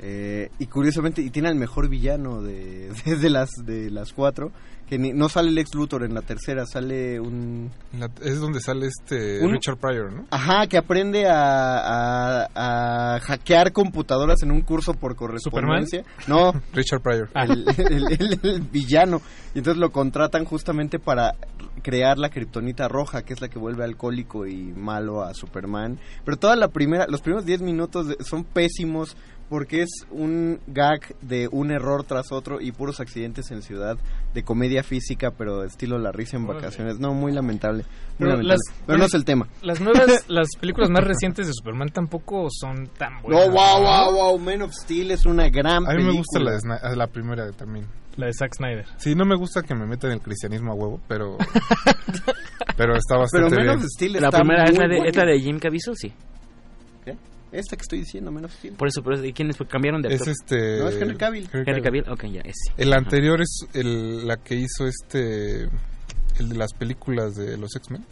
Eh, y curiosamente, y tiene al mejor villano de, [LAUGHS] de, de las de las cuatro. Que ni- no sale el ex Luthor en la tercera, sale un. La- es donde sale este Un- Richard Pryor, ¿no? Ajá, que aprende a, a, a hackear computadoras en un curso por correspondencia. No, [LAUGHS] Richard Pryor. el, [LAUGHS] el- el- el villano. Y entonces lo contratan justamente para crear la kriptonita roja, que es la que vuelve alcohólico y malo a Superman. Pero toda la primera, los primeros 10 minutos de- son pésimos porque es un gag de un error tras otro y puros accidentes en ciudad de comedia física, pero estilo la risa en vacaciones. No, muy lamentable. Muy Pero lamentable. las- pero no es el tema. Las nuevas, [LAUGHS] las películas más recientes de Superman tampoco son tan buenas. No, wow, wow, wow. Man of Steel es una gran A mí película. me gusta la, de la primera también. La de Zack Snyder. Sí, no me gusta que me metan el cristianismo a huevo, pero... [LAUGHS] pero está Pero bastante Man bien. of Steel La está primera es la, de, es la de Jim Caviezel, sí. Esta que estoy diciendo, Man of Steel. Por eso, por eso. ¿Y quiénes cambiaron de Es actor? este... No, es Henry Cavill. Henry Cavill, ok, ya, ese. El anterior es el, la que hizo este... El de las películas de los X-Men.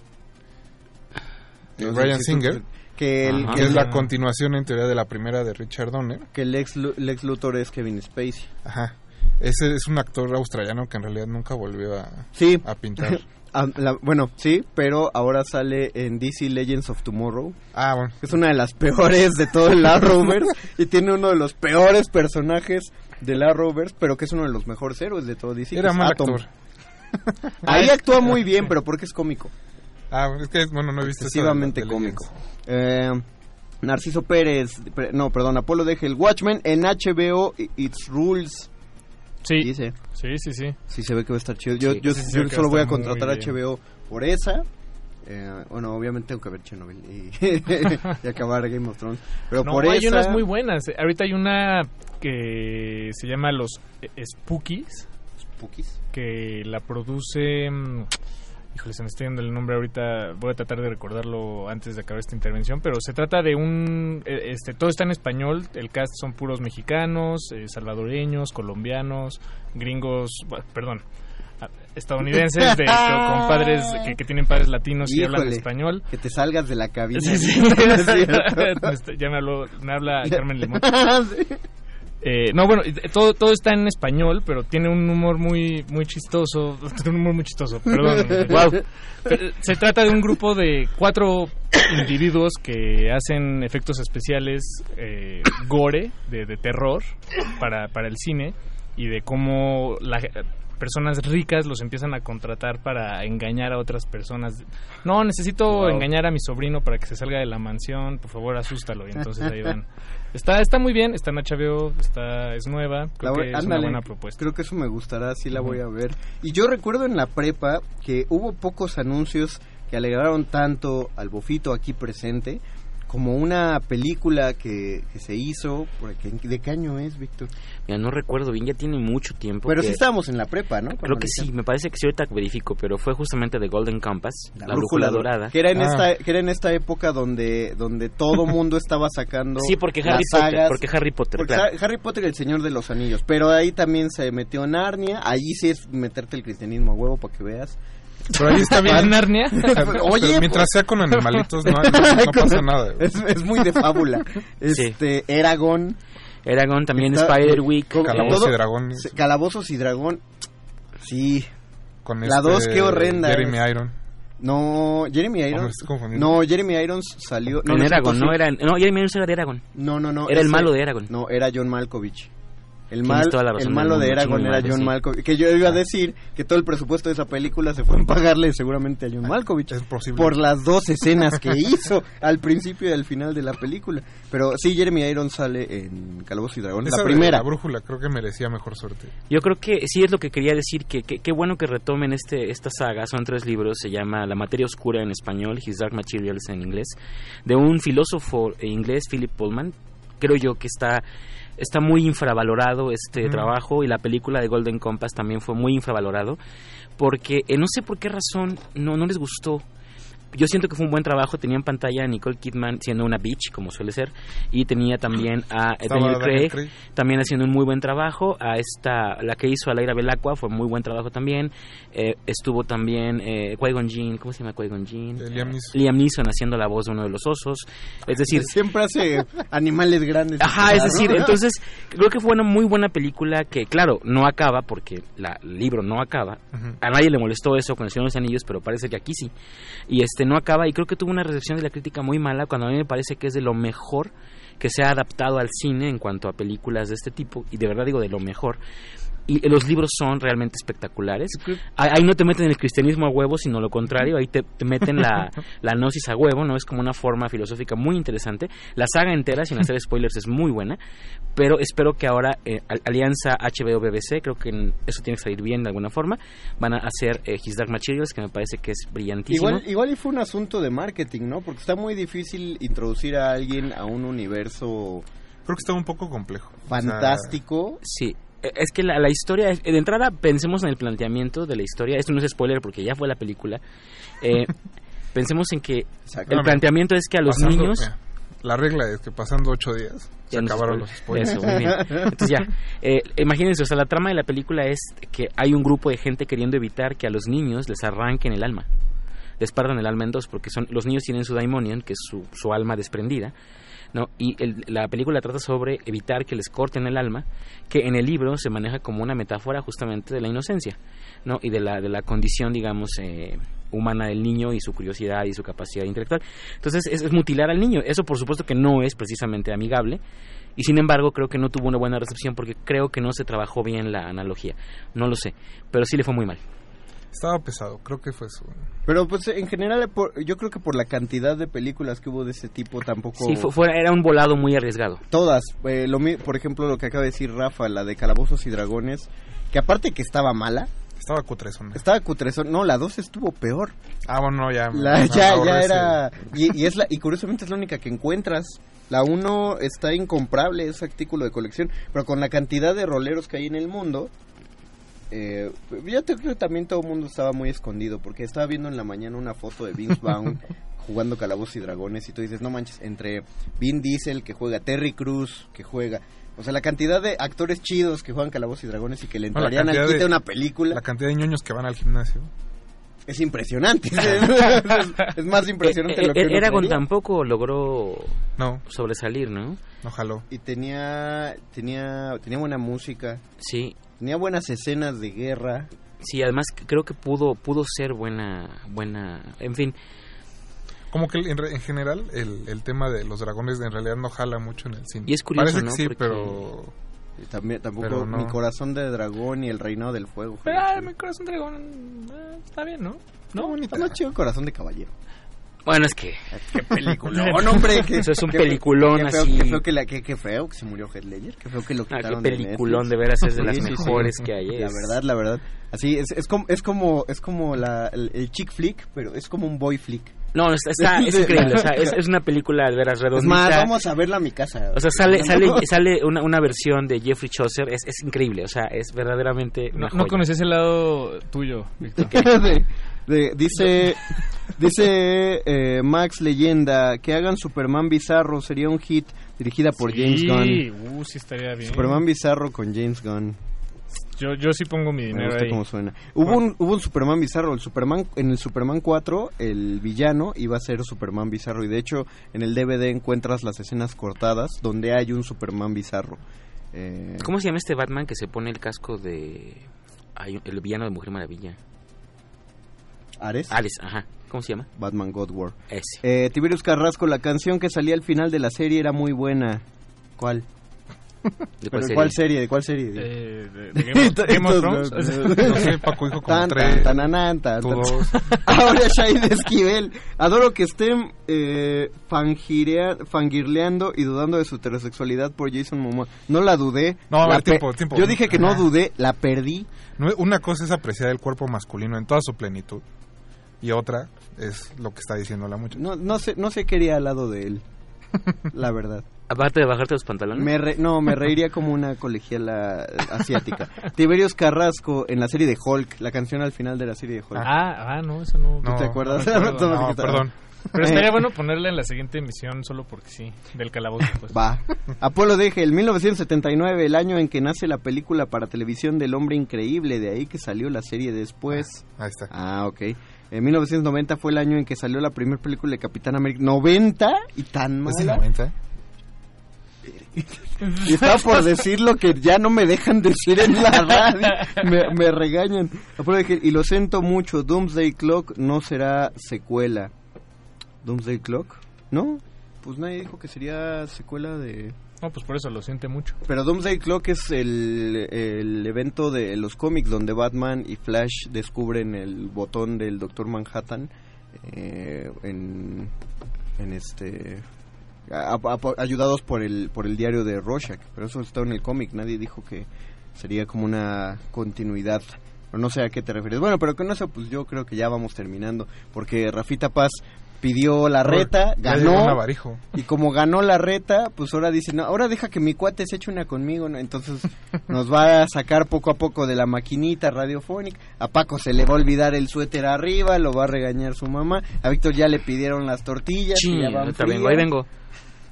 De Brian Singer. Que el, Ajá. que es la continuación en teoría de la primera de Richard Donner. que el ex, ex Luthor es Kevin Spacey. Ajá. Ese es un actor australiano que en realidad nunca volvió a, Sí. a pintar. [LAUGHS] Ah, la- bueno, sí, pero ahora sale en DC Legends of Tomorrow. Ah, bueno. Es una de las peores de todo el Arrowverse y tiene uno de los peores personajes del Arrowverse, pero que es uno de los mejores héroes de todo DC. Era mal Atom. actor. Ahí [LAUGHS] actúa muy bien, pero porque es cómico. Ah, es que, bueno, no he visto de- excesivamente de cómico. Eh, Narciso Pérez, no, perdón, Apolo deje el Watchmen en HBO It's Rules. Sí. Dice. Sí, sí, sí. Sí se ve que va a estar chido. Yo, Sí, yo, sí, solo voy a contratar a. HBO por esa. Eh, bueno, obviamente tengo que ver Chernobyl y, [LAUGHS] y acabar Game of Thrones. Pero no, por hay esa... unas muy buenas. Ahorita hay una que se llama Los eh, Spookies. ¿Spookies? Que la produce... Híjole, se me está yendo el nombre ahorita. Voy a tratar de recordarlo antes de acabar esta intervención. Pero se trata de un... eh, este Todo está en español. El cast son puros mexicanos, eh, salvadoreños, colombianos, gringos... Perdón. Estadounidenses de, [LAUGHS] con, padres que, que tienen padres latinos y hablan Híjole, español. Que te salgas de la cabina. Sí, sí. [LAUGHS] [LAUGHS] Está- ya me, habló, me habla Carmen Limón. Eh, no, bueno, eh, todo, todo está en español, pero tiene un humor muy muy chistoso. [LAUGHS] Un humor muy chistoso, perdón. [LAUGHS] wow. Pero Se trata de un grupo de cuatro individuos que hacen efectos especiales eh, gore, de, de terror, para, para el cine, y de cómo la, personas ricas los empiezan a contratar para engañar a otras personas. No, necesito Wow. engañar a mi sobrino para que se salga de la mansión, por favor, asústalo. Y entonces ahí van. Está, está muy bien, está en HBO, está, es nueva, creo que es ándale, una buena propuesta. Creo que eso me gustará, sí la voy a ver. Y yo recuerdo en la prepa que hubo pocos anuncios que alegraron tanto al bofito aquí presente como una película que, que se hizo. porque- ¿De qué año es, Víctor? Ya no recuerdo bien, ya tiene mucho tiempo. Pero que- sí estábamos en la prepa, ¿no? Creo que sí, me parece que sí, ahorita verifico, pero fue justamente de Golden Compass, la, brújula dorada. Que era en Ah. esta que era en esta época donde donde todo [LAUGHS] mundo estaba sacando Sí, porque las Harry Potter, sagas. porque Harry Potter, Porque claro. Har- Harry Potter y el Señor de los Anillos, pero ahí también se metió Narnia, ahí sí es meterte el cristianismo a huevo para que veas. Pero ahí está bien. [LAUGHS] ¿En Narnia? [LAUGHS] Pero Oye, mientras pues- sea con animalitos, no, no- no [LAUGHS] pasa nada. Es, es muy de fábula. Este, Eragon. Eragon, también con- Calabozos todo- y dragones. se- Calabozos y dragón. Sí. Con La este dos, qué horrenda Jeremy. Iron. No, Jeremy Irons. No, Jeremy Irons salió. No, no Eragon, no sí. era... No, Jeremy Irons era de Eragon. No, no, no. Era el ese- malo de Eragon. No, era John Malkovich. El, mal, toda la razón el malo de Eragon era John. Malkovich. Que yo iba a decir que todo el presupuesto de esa película se fue en pagarle seguramente a John Malkovich. Es posible. Por las dos [LAUGHS] escenas que hizo al principio y al final de la película. Pero sí, Jeremy Irons sale en Calabozos y Dragones. Esa La primera. La brújula creo que merecía mejor suerte. Yo creo que sí es lo que quería decir, que que- qué bueno que retomen este esta saga, son tres libros, se llama La materia oscura en español, His Dark Materials en inglés, de un filósofo inglés, Philip Pullman. Creo yo que está está muy infravalorado este trabajo y la película de Golden Compass también fue muy infravalorado porque eh, no sé por qué razón no no les gustó yo siento que fue un buen trabajo. Tenía en pantalla a Nicole Kidman siendo una bitch, como suele ser, y tenía también a Daniel Craig, Craig. también haciendo un muy buen trabajo. A esta, la que hizo a Laira Belacqua fue muy buen trabajo también. Eh, estuvo también eh, Qui-Gon Jinn, ¿cómo se llama Qui-Gon Jinn? Eh, Liam Neeson. Liam Neeson haciendo la voz de uno de los osos. Es decir, Siempre hace animales grandes. Ajá, es ¿no? decir, entonces creo que fue una muy buena película que, claro, no acaba porque la, el libro no acaba. A nadie le molestó eso con el Señor de los Anillos, pero parece que aquí sí. Y este no acaba y creo que tuvo una recepción de la crítica muy mala cuando a mí me parece que es de lo mejor que se ha adaptado al cine en cuanto a películas de este tipo y de verdad digo de lo mejor. Y los libros son realmente espectaculares. Ahí no te meten el cristianismo a huevo, sino lo contrario, ahí te, te meten la, [LAUGHS] la gnosis a huevo, ¿no? Es como una forma filosófica muy interesante. La saga entera, sin hacer spoilers, es muy buena, pero espero que ahora eh, Al- Alianza HBO-BBC, creo que en- eso tiene que salir bien de alguna forma, van a hacer eh, His Dark Materials, que me parece que es brillantísimo. Igual, igual y fue un asunto de marketing, ¿no? Porque está muy difícil introducir a alguien a un universo Creo que estaba un poco complejo. O sea, fantástico. Sí, es que la, la historia, de entrada pensemos en el planteamiento de la historia, esto no es spoiler porque ya fue la película, Eh, [LAUGHS] pensemos en que el planteamiento es que a los pasando- niños... mira, la regla es que pasando ocho días se acabaron los spoilers. Eso, muy bien. Entonces ya, eh, imagínense, o sea, la trama de la película es que hay un grupo de gente queriendo evitar que a los niños les arranquen el alma. Les partan el alma en dos porque son los niños tienen su daimonion, que es su, su alma desprendida, ¿no? Y el- la película trata sobre evitar que les corten el alma, que en el libro se maneja como una metáfora justamente de la inocencia, ¿no? Y de la, de la condición, digamos, eh, humana del niño y su curiosidad y su capacidad intelectual. Entonces es, es mutilar al niño. Eso por supuesto que no es precisamente amigable. Y sin embargo creo que no tuvo una buena recepción porque creo que no se trabajó bien la analogía. No lo sé. Pero sí le fue muy mal. Estaba pesado, creo que fue eso. Pero pues en general por- yo creo que por la cantidad de películas que hubo de ese tipo tampoco... Sí, fue, fue- era un volado muy arriesgado. Todas. eh, lo, mi- por ejemplo, lo que acaba de decir Rafa, la de Calabozos y Dragones, que aparte que estaba mala, Estaba cutrezona. estaba cutrezón. No, la 2 estuvo peor. Ah, bueno, ya. La, me ya, ya era... Y, y es la, y curiosamente es la única que encuentras. La 1 está incomparable, es artículo de colección, pero con la cantidad de roleros que hay en el mundo... Eh, yo te- creo que también todo el mundo estaba muy escondido porque estaba viendo en la mañana una foto de Vince Vaughn [LAUGHS] jugando Calabozos y Dragones y tú dices, no manches, entre Vin Diesel que juega, Terry Cruz que juega, o sea, la cantidad de actores chidos que juegan Calabozos y Dragones y que le entrarían al quite de- una película La cantidad de ñoños que van al gimnasio. es impresionante. [LAUGHS] [LAUGHS] es, es más impresionante Eh, lo que eh, uno Eragon creería. tampoco logró No. sobresalir, ¿no? No jaló. Y tenía, tenía, tenía buena música, Sí, tenía buenas escenas de guerra. sí, además creo que pudo pudo ser buena buena, en fin, Como que en, re- en general el, el tema de los dragones en realidad no jala mucho en el cine. Y es curioso, Parece que ¿no? sí, Porque- pero... También, tampoco Pero no. Mi Corazón de Dragón y El Reinado del Fuego. fue Pero, ah, mi corazón dragón eh, está bien, ¿no? No, está más chido Corazón de Caballero. Bueno, es que Qué peliculón, [LAUGHS] hombre. que- Eso es un qué- peliculón qué feo, así. Qué feo que, la, qué, qué feo que se murió Heath Ledger. Qué feo que lo Ah, qué quitaron de peliculón, Netflix. de veras, es de las Sí, sí, sí. mejores que hay, La es- verdad, la verdad. Así, es, es como, es como, es como la, el, el chick flick, pero es como un boy flick. No, está, está- es [LAUGHS] increíble, o sea, es, es una película de veras Es redondita. más, vamos a verla a mi casa. O sea, sale, No, [LAUGHS] sale, no. sale una, una versión de Jeffrey Chaucer, es, es increíble, o sea, es verdaderamente No, una no joya. conocí ese lado tuyo, Víctor. De- dice [LAUGHS] dice eh, Max Leyenda que hagan Superman Bizarro sería un hit dirigida por James Gunn. uh, sí estaría bien. Superman Bizarro con James Gunn. Yo, yo sí pongo mi Me dinero gusta ahí. cómo suena. Hubo un, hubo un Superman bizarro. El Superman, en el Superman 4, el villano iba a ser Superman bizarro. Y de hecho, en el DVD encuentras las escenas cortadas donde hay un Superman bizarro. Eh, ¿Cómo se llama este Batman que se pone el casco de... el villano de Mujer Maravilla? Ares. Ares, ajá. ¿Cómo se llama? Batman God War. Ese. Eh, Tiberius Carrasco, la canción que salía al final de la serie era muy buena. ¿Cuál? ¿De ¿Pero cuál serie? ¿De cuál serie? Eh, de, de Game, of, [LAUGHS] Game of Thrones. No [LAUGHS] sé, Paco dijo como Tan, tres. tan, tan, Tú tan. dos. [LAUGHS] Ahora Shahid Esquivel. Adoro que estén eh, fangirleando y dudando de su heterosexualidad por Jason Momoa. No la dudé. No, a ver, tiempo, tiempo. Yo dije que no dudé, la perdí. No, Una cosa es apreciar el cuerpo masculino en toda su plenitud. Y otra es lo que está diciendo la muchacha. No, no sé, no sé qué haría al lado de él. [LAUGHS] La verdad. Aparte de bajarte los pantalones. Me re- no, me reiría como una colegiala eh, asiática. Tiberios Carrasco en la serie de Hulk, la canción al final de la serie de Hulk. Ah, ah, no, eso no. ¿Tú te acuerdas? No. No, [LAUGHS] perdón. Pero estaría bueno ponerla en la siguiente emisión solo porque sí, del calabozo. Pues. Va. Apolo Deje, el 1979, el año en que nace la película para televisión del hombre increíble, de ahí que salió la serie después. Ahí está. Ah, ok. En 1990 fue el año en que salió la primera película de Capitán América. ¿90? ¿Y tan ¿Es mala? 90? Y estaba por decir lo que ya no me dejan decir en la radio. Me, me regañan. Y lo siento mucho, Doomsday Clock no será secuela. ¿Doomsday Clock? ¿No? Pues nadie dijo que sería secuela de... No, pues por eso lo siente mucho. Pero Doomsday Clock es el, el evento de los cómics donde Batman y Flash descubren el botón del Doctor Manhattan eh, en, en este ayudados por el por el diario de Rorschach. Pero eso está en el cómic. Nadie dijo que sería como una continuidad. Pero no sé a qué te refieres. Bueno, pero con eso pues yo creo que ya vamos terminando porque Rafita Paz pidió la reta, ganó y como ganó la reta, pues ahora dice, no, ahora deja que mi cuate se eche una conmigo, ¿no? Entonces [LAUGHS] nos va a sacar poco a poco de la maquinita radiofónica. A Paco se le va a olvidar el suéter arriba, lo va a regañar su mamá. A Víctor ya le pidieron las tortillas. Sí, que ya van frías. ahí vengo.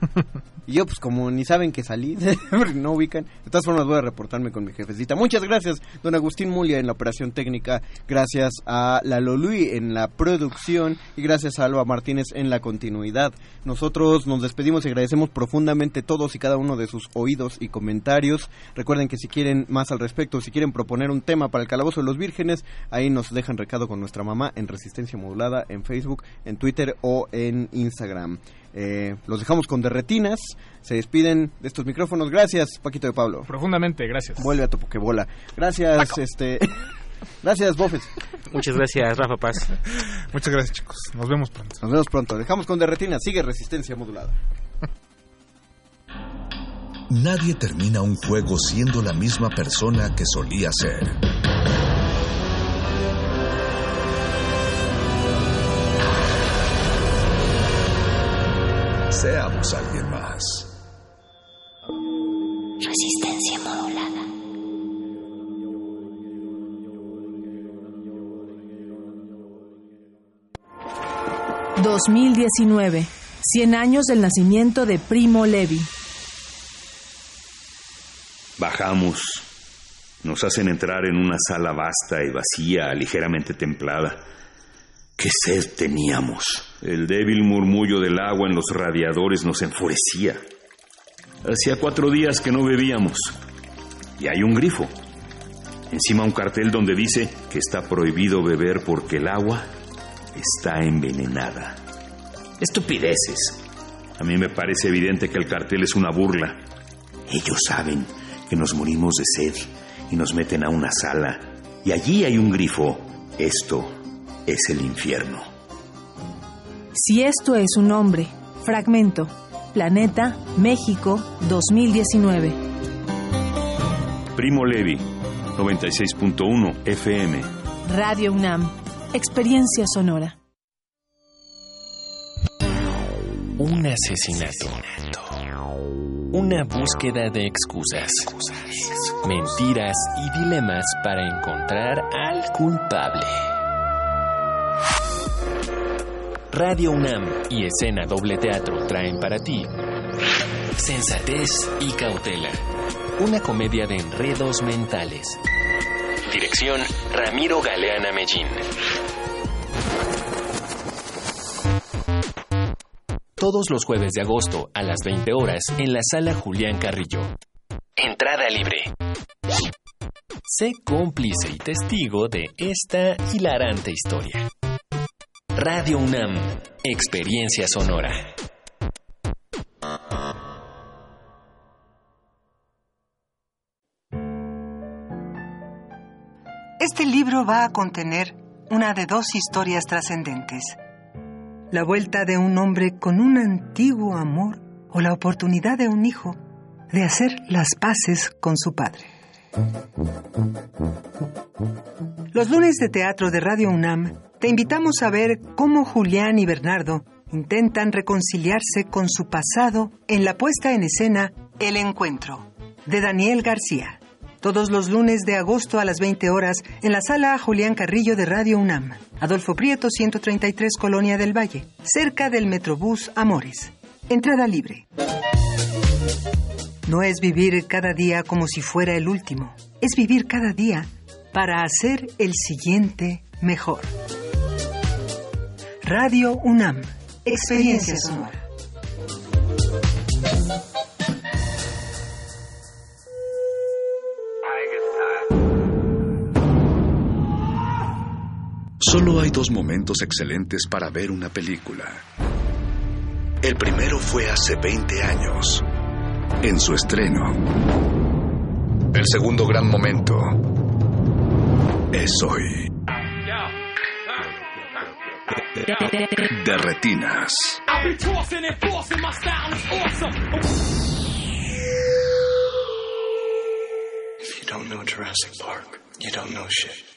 [LAUGHS] Y yo, pues como ni saben que salí, [LAUGHS] no ubican. De todas formas, voy a reportarme con mi jefecita. Muchas gracias, don Agustín Mulia en la operación técnica. Gracias a la Lolui en la producción. Y gracias a Alba Martínez en la continuidad. Nosotros nos despedimos y agradecemos profundamente todos y cada uno de sus oídos y comentarios. Recuerden que si quieren más al respecto, si quieren proponer un tema para el Calabozo de los Vírgenes, ahí nos dejan recado con nuestra mamá en Resistencia Modulada, en Facebook, en Twitter o en Instagram. Eh, los dejamos con derretinas. Se despiden de estos micrófonos. Gracias, Paquito de Pablo. Profundamente, gracias. Vuelve a tu pokebola. Gracias, este. [LAUGHS] gracias, Bofes. Muchas gracias, Rafa Paz. Muchas gracias, chicos. Nos vemos pronto. Nos vemos pronto. Dejamos con derretinas. Sigue resistencia modulada. Nadie termina un juego siendo la misma persona que solía ser. Seamos alguien más. Resistencia modulada. ...2019... ...100 años del nacimiento de Primo Levi... Bajamos. Nos hacen entrar en una sala vasta y vacía, ligeramente templada. ¡Qué sed teníamos! El débil murmullo del agua en los radiadores nos enfurecía. Hacía cuatro días que no bebíamos. Y hay un grifo. Encima un cartel donde dice que está prohibido beber porque el agua está envenenada. Estupideces. A mí me parece evidente que el cartel es una burla. Ellos saben que nos morimos de sed y nos meten a una sala. Y allí hay un grifo. Esto es el infierno. Si esto es un nombre... ...fragmento... ...Planeta... ...México... ...2019... Primo Levi, 96.1 FM. Radio UNAM... ...experiencia sonora... Un asesinato. Una búsqueda de excusas. Mentiras y dilemas para encontrar al culpable. Radio UNAM y Escena Doble Teatro traen para ti Sensatez y Cautela. Una comedia de enredos mentales. Dirección Ramiro Galeana Mellín. Todos los jueves de agosto a las 20 horas en la sala Julián Carrillo. Entrada libre. Sé cómplice y testigo de esta hilarante historia. Radio UNAM, Experiencia Sonora. Este libro va a contener una de dos historias trascendentes. La vuelta de un hombre con un antiguo amor o la oportunidad de un hijo de hacer las paces con su padre. Los lunes de teatro de Radio UNAM te invitamos a ver cómo Julián y Bernardo intentan reconciliarse con su pasado en la puesta en escena El Encuentro, de Daniel García. Todos los lunes de agosto a las 20 horas en la sala Julián Carrillo de Radio UNAM, Adolfo Prieto 133 Colonia del Valle, cerca del Metrobús Amores. Entrada libre. No es vivir cada día como si fuera el último, es vivir cada día para hacer el siguiente mejor. Radio UNAM, experiencia sonora. Solo hay dos momentos excelentes para ver una película. El primero fue hace 20 años, en su estreno. El segundo gran momento es hoy. De retinas. If you don't know Jurassic Park, you don't know shit.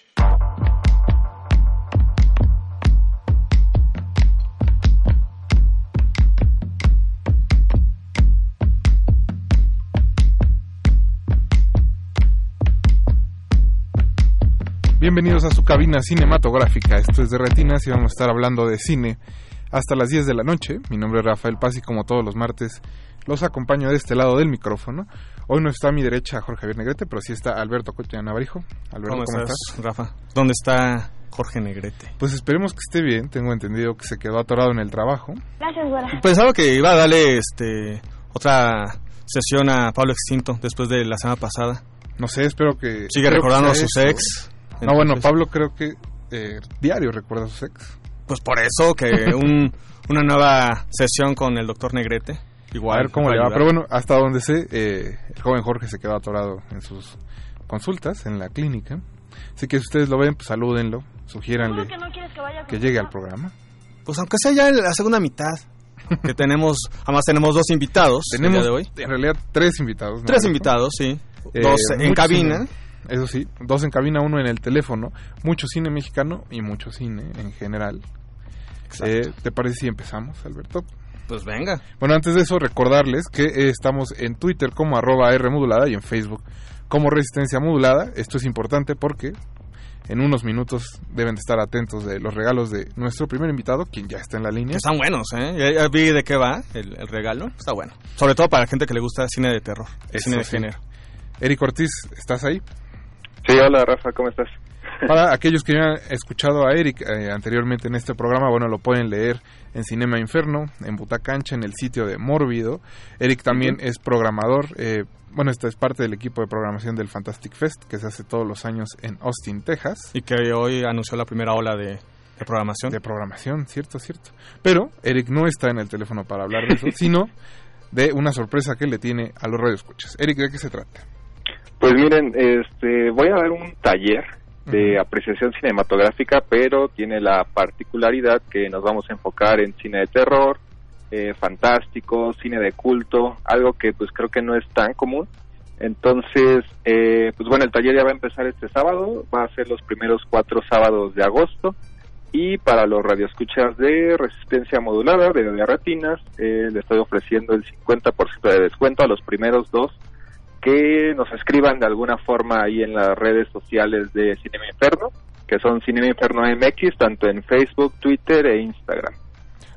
Bienvenidos a su cabina cinematográfica. Esto es de Retinas y vamos a estar hablando de cine hasta las 10 de la noche. Mi nombre es Rafael Paz y como todos los martes los acompaño de este lado del micrófono. Hoy no está a mi derecha Jorge Javier Negrete, pero sí está Alberto Cotia Navarijo. Alberto, ¿Cómo, estás, Rafa? ¿Dónde está Jorge Negrete? Pues esperemos que esté bien. Tengo entendido que se quedó atorado en el trabajo. Gracias, güera. Pensaba que iba a darle este otra sesión a Pablo Extinto después de la semana pasada. No sé, espero que... Sigue recordando a sus ex. No, bueno, Pablo creo que eh, diario recuerda a sus ex. Pues por eso que un, [LAUGHS] una nueva sesión con el doctor Negrete. Igual. A ver cómo le va. Pero bueno, hasta donde sé, eh, el joven Jorge se quedó atorado en sus consultas en la clínica. Así que si ustedes lo ven, pues salúdenlo, sugiéranle que, no que, que llegue al programa. Pues aunque sea ya en la segunda mitad. que tenemos, [LAUGHS] además tenemos dos invitados tenemos, el día de hoy. En realidad, tres invitados. Tres invitados, sí. Eh, dos en cabina. Eso sí, dos en cabina, uno en el teléfono. Mucho cine mexicano y mucho cine en general. Eh, ¿Te parece si empezamos, Alberto? Pues venga. Bueno, antes de eso, recordarles que eh, estamos en Twitter como arroba R modulada y en Facebook como Resistencia Modulada. Esto es importante porque en unos minutos deben de estar atentos de los regalos de nuestro primer invitado, quien ya está en la línea. Están buenos, ¿eh? Ya, ya vi de qué va el, el, regalo. Está bueno. Sobre todo para la gente que le gusta cine de terror, Eso cine de sí. género. Eric Ortiz, ¿estás ahí? Sí, hola Rafa, ¿cómo estás? [LAUGHS] Para aquellos que ya han escuchado a Eric eh, anteriormente en este programa, bueno, lo pueden leer en Cinema Inferno, en Butacancha, en el sitio de Mórbido. Eric también uh -huh. es programador, eh, bueno, esta es parte del equipo de programación del Fantastic Fest, que se hace todos los años en Austin, Texas. Y que hoy anunció la primera ola de, de programación. De programación, cierto, cierto. Pero Eric no está en el teléfono para hablar de eso, [LAUGHS] sino de una sorpresa que le tiene a los radioescuchas. Eric, ¿de qué se trata? Pues miren, este, voy a dar un taller de apreciación cinematográfica, pero tiene la particularidad que nos vamos a enfocar en cine de terror, eh, fantástico, cine de culto, algo que pues creo que no es tan común. Entonces, eh, pues bueno, el taller ya va a empezar este sábado, va a ser los primeros cuatro sábados de agosto. Y para los radioescuchas de resistencia modulada, de, de retinas, eh, le estoy ofreciendo el 50% de descuento a los primeros dos que nos escriban de alguna forma ahí en las redes sociales de Cinema Inferno, que son Cinema Inferno MX, tanto en Facebook, Twitter e Instagram.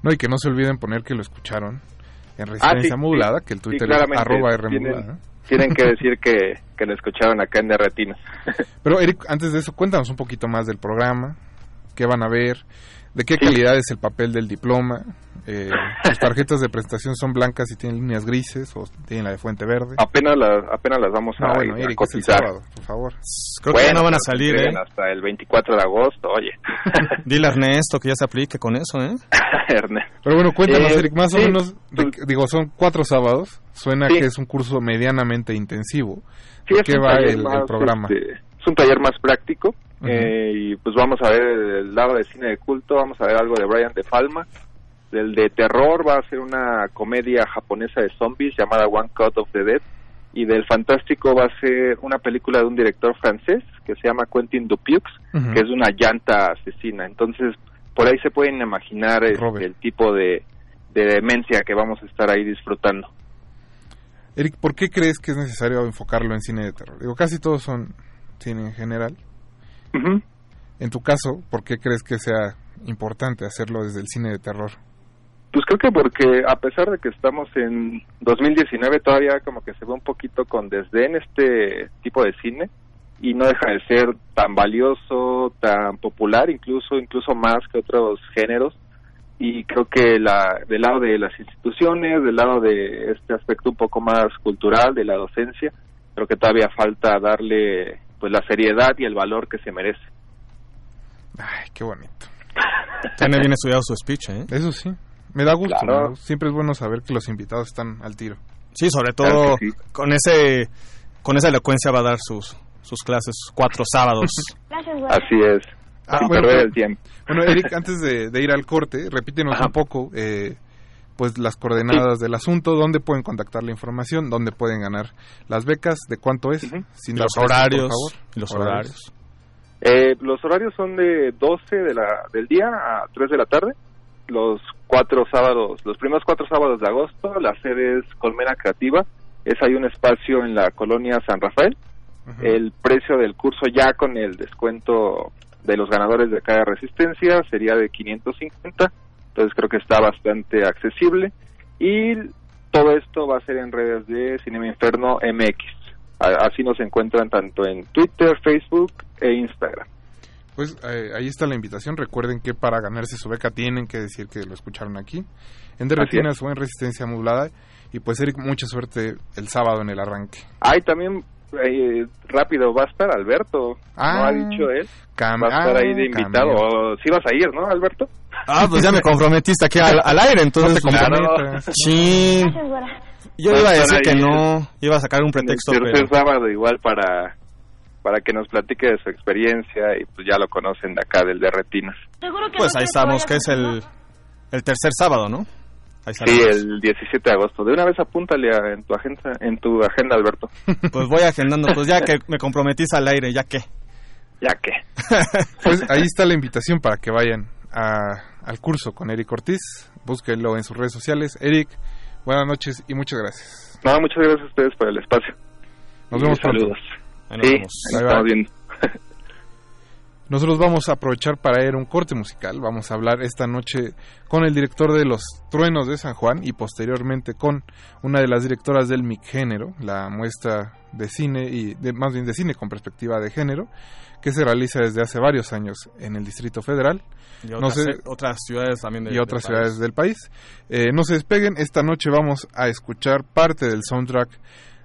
No, y que no se olviden poner que lo escucharon en Resistencia ah, sí, Modulada, sí, que el Twitter sí, es arroba R tienen, modulada. tienen que [LAUGHS] decir que, que lo escucharon acá en Derretinas. Pero Eric, antes de eso, cuéntanos un poquito más del programa, qué van a ver, de qué calidad es el papel del diploma, eh, sus [LAUGHS] tarjetas de presentación son blancas y tienen líneas grises o tienen la de fuente verde. Apenas las, apenas las vamos a, no, bueno, a Eric, cotizar. Sábado, por favor. Creo bueno, que ya no van a salir, ¿eh? Hasta el 24 de agosto, oye. [LAUGHS] Dile a Ernesto que ya se aplique con eso, ¿eh? [LAUGHS] Ernesto. Pero bueno, cuéntanos, Eh, Eric, más o menos, de- digo, son cuatro sábados, suena Sí. que es un curso medianamente intensivo. ¿De qué va el, programa? este, es un taller más práctico. Eh, y pues vamos a ver el lado de cine de culto, vamos a ver algo de Brian De Palma. Del de terror va a ser una comedia japonesa de zombies llamada One Cut of the Dead. Y del fantástico va a ser una película de un director francés que se llama Quentin Dupieux, que es una llanta asesina. Entonces, por ahí se pueden imaginar el tipo de, de demencia que vamos a estar ahí disfrutando. Eric, ¿por qué crees que es necesario enfocarlo en cine de terror? Digo, casi todos son cine en general. En tu caso, ¿por qué crees que sea importante hacerlo desde el cine de terror? Pues creo que porque a pesar de que estamos en 2019 todavía como que se ve un poquito con desdén este tipo de cine y no deja de ser tan valioso, tan popular, incluso incluso más que otros géneros y creo que la del lado de las instituciones, del lado de este aspecto un poco más cultural de la docencia, creo que todavía falta darle pues la seriedad y el valor que se merece. Ay, qué bonito. [LAUGHS] Tiene bien estudiado su speech, ¿eh? Eso sí. Me da gusto. Claro. ¿no? Siempre es bueno saber que los invitados están al tiro. Sí, sobre todo Claro que sí. con ese con esa elocuencia va a dar sus sus clases cuatro sábados. [LAUGHS] Así es. Ah, sin bueno, perder el tiempo. Bueno, Eric, [LAUGHS] antes de, de ir al corte, repítenos un poco eh, pues las coordenadas del asunto, dónde pueden contactar la información, dónde pueden ganar las becas, de cuánto es, sin Los horarios, por favor. y los horarios. Eh, los horarios son de 12 de la, del día a 3 de la tarde. Los cuatro sábados, los primeros cuatro sábados de agosto, la sede es Colmena Creativa. Es ahí un espacio en la colonia San Rafael. El precio del curso ya con el descuento de los ganadores de cada resistencia sería de 550. Entonces creo que está bastante accesible. Y todo esto va a ser en redes de Cinema Inferno MX. Así nos encuentran tanto en Twitter, Facebook e Instagram. Pues eh, ahí está la invitación. Recuerden que para ganarse su beca tienen que decir que lo escucharon aquí. En De Así Retinas o en Resistencia Modulada. Y pues Eric, mucha suerte el sábado en el arranque. Ay, también eh, rápido, va a estar Alberto. Ah, ¿No ha dicho él? cam- va a estar ah, ahí de invitado. cambió. O Sí vas a ir, ¿no, Alberto? Ah, pues ya me comprometiste aquí al, al aire, entonces. No te comprometas. Sí. Yo iba a decir que no, iba a sacar un pretexto, el tercer pero sábado igual para para que nos platique de su experiencia y pues ya lo conocen de acá del de Retinas. pues ahí estamos, que es el, el tercer sábado, ¿no? Sí, el 17 de agosto. De una vez apúntale a- en tu agenda, en tu agenda, Alberto. [LAUGHS] Pues voy agendando, pues ya que me comprometiste al aire, ya que. Ya que. [LAUGHS] Pues ahí está la invitación para que vayan a- al curso con Eric Ortiz. Búsquenlo en sus redes sociales. Eric, buenas noches y muchas gracias. No, muchas gracias a ustedes por el espacio. Nos Y vemos pronto. saludos. Ahí nos sí, vemos. ahí. Nosotros vamos a aprovechar para ir a un corte musical. Vamos a hablar esta noche con el director de Los Truenos de San Juan y posteriormente con una de las directoras del MIC Género, la muestra de cine y de, más bien de cine con perspectiva de género, que se realiza desde hace varios años en el Distrito Federal. Y No otras, ciudades también de y otras del ciudades país. del país. Eh, no se despeguen, esta noche vamos a escuchar parte del soundtrack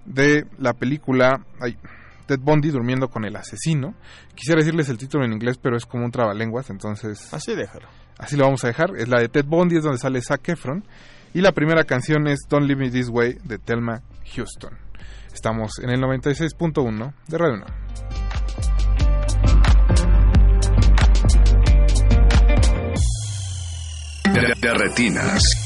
de la película ay, Ted Bundy durmiendo con el asesino. Quisiera decirles el título en inglés, pero es como un trabalenguas, entonces... Así déjalo. Así lo vamos a dejar. Es la de Ted Bundy, es donde sale Zac Efron. Y la primera canción es Don't Leave Me This Way de Thelma Houston. Estamos en el 96.1 de Radio 1. De, de retinas.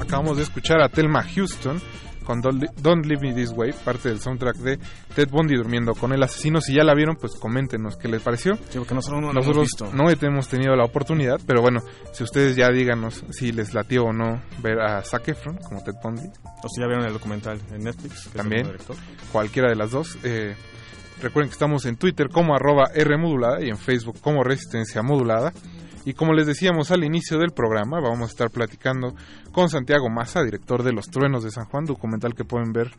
Acabamos de escuchar a Thelma Houston con Don't Leave Me This Way, parte del soundtrack de Ted Bundy durmiendo con el asesino. Si ya la vieron, pues coméntenos qué les pareció. Sí, porque nosotros no la hemos Nosotros visto. no hemos tenido la oportunidad, pero bueno, si ustedes ya díganos si les latió o no ver a Zac Efron como Ted Bundy. O si ya vieron el documental en Netflix. También, cualquiera de las dos. Eh, recuerden que estamos en Twitter como arroba R modulada y en Facebook como Resistencia Modulada. Y como les decíamos al inicio del programa, vamos a estar platicando con Santiago Massa, director de Los Truenos de San Juan, documental que pueden ver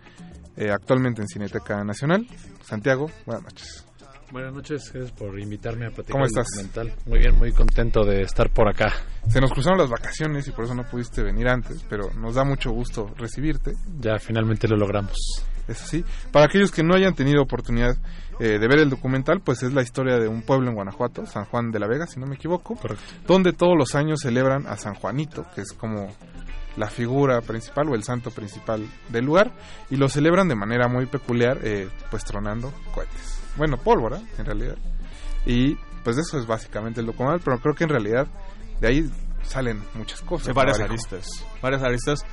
eh, actualmente en Cineteca Nacional. Santiago, buenas noches. Buenas noches, gracias por invitarme a platicar ¿Cómo estás? documental. Muy bien, muy contento de estar por acá. Se nos cruzaron las vacaciones y por eso no pudiste venir antes, pero nos da mucho gusto recibirte. Ya finalmente lo logramos. Eso sí. Para aquellos que no hayan tenido oportunidad eh, de ver el documental, pues es la historia de un pueblo en Guanajuato, San Juan de la Vega, si no me equivoco, donde todos los años celebran a San Juanito, que es como la figura principal o el santo principal del lugar, y lo celebran de manera muy peculiar, eh, pues tronando cohetes. Bueno, pólvora, en realidad. Y pues eso es básicamente el documental, pero creo que en realidad de ahí salen muchas cosas. Sí, varias ¿no? aristas. Varias aristas.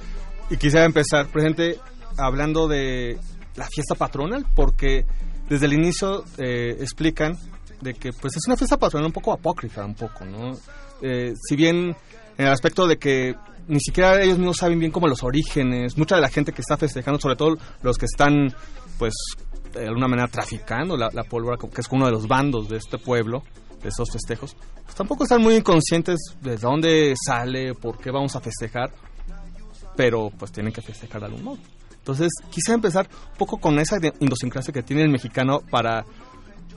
Y quisiera empezar, presente, hablando de la fiesta patronal, porque desde el inicio eh, explican de que pues es una fiesta patronal un poco apócrifa, un poco, ¿no? Eh, si bien en el aspecto de que ni siquiera ellos mismos saben bien como los orígenes, mucha de la gente que está festejando, sobre todo los que están pues de alguna manera traficando la, la pólvora, que es uno de los bandos de este pueblo, de esos festejos, pues tampoco están muy inconscientes de dónde sale, por qué vamos a festejar, pero pues tienen que festejar de algún modo. Entonces, quise empezar un poco con esa idiosincrasia que tiene el mexicano para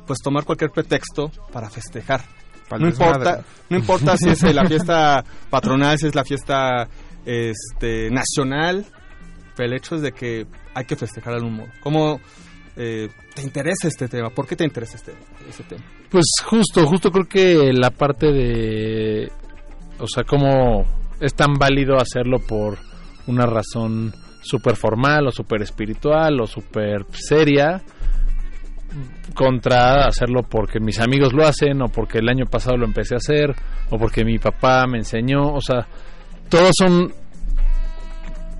pues tomar cualquier pretexto para festejar. Para no importa, no importa si es la fiesta [LAUGHS] patronal, si es la fiesta este nacional, pero el hecho es de que hay que festejar de algún modo. ¿Cómo eh, te interesa este tema? ¿Por qué te interesa este, este tema? Pues justo, justo creo que la parte de, o sea, cómo es tan válido hacerlo por una razón súper formal o súper espiritual o súper seria contra hacerlo porque mis amigos lo hacen o porque el año pasado lo empecé a hacer o porque mi papá me enseñó, o sea, todos son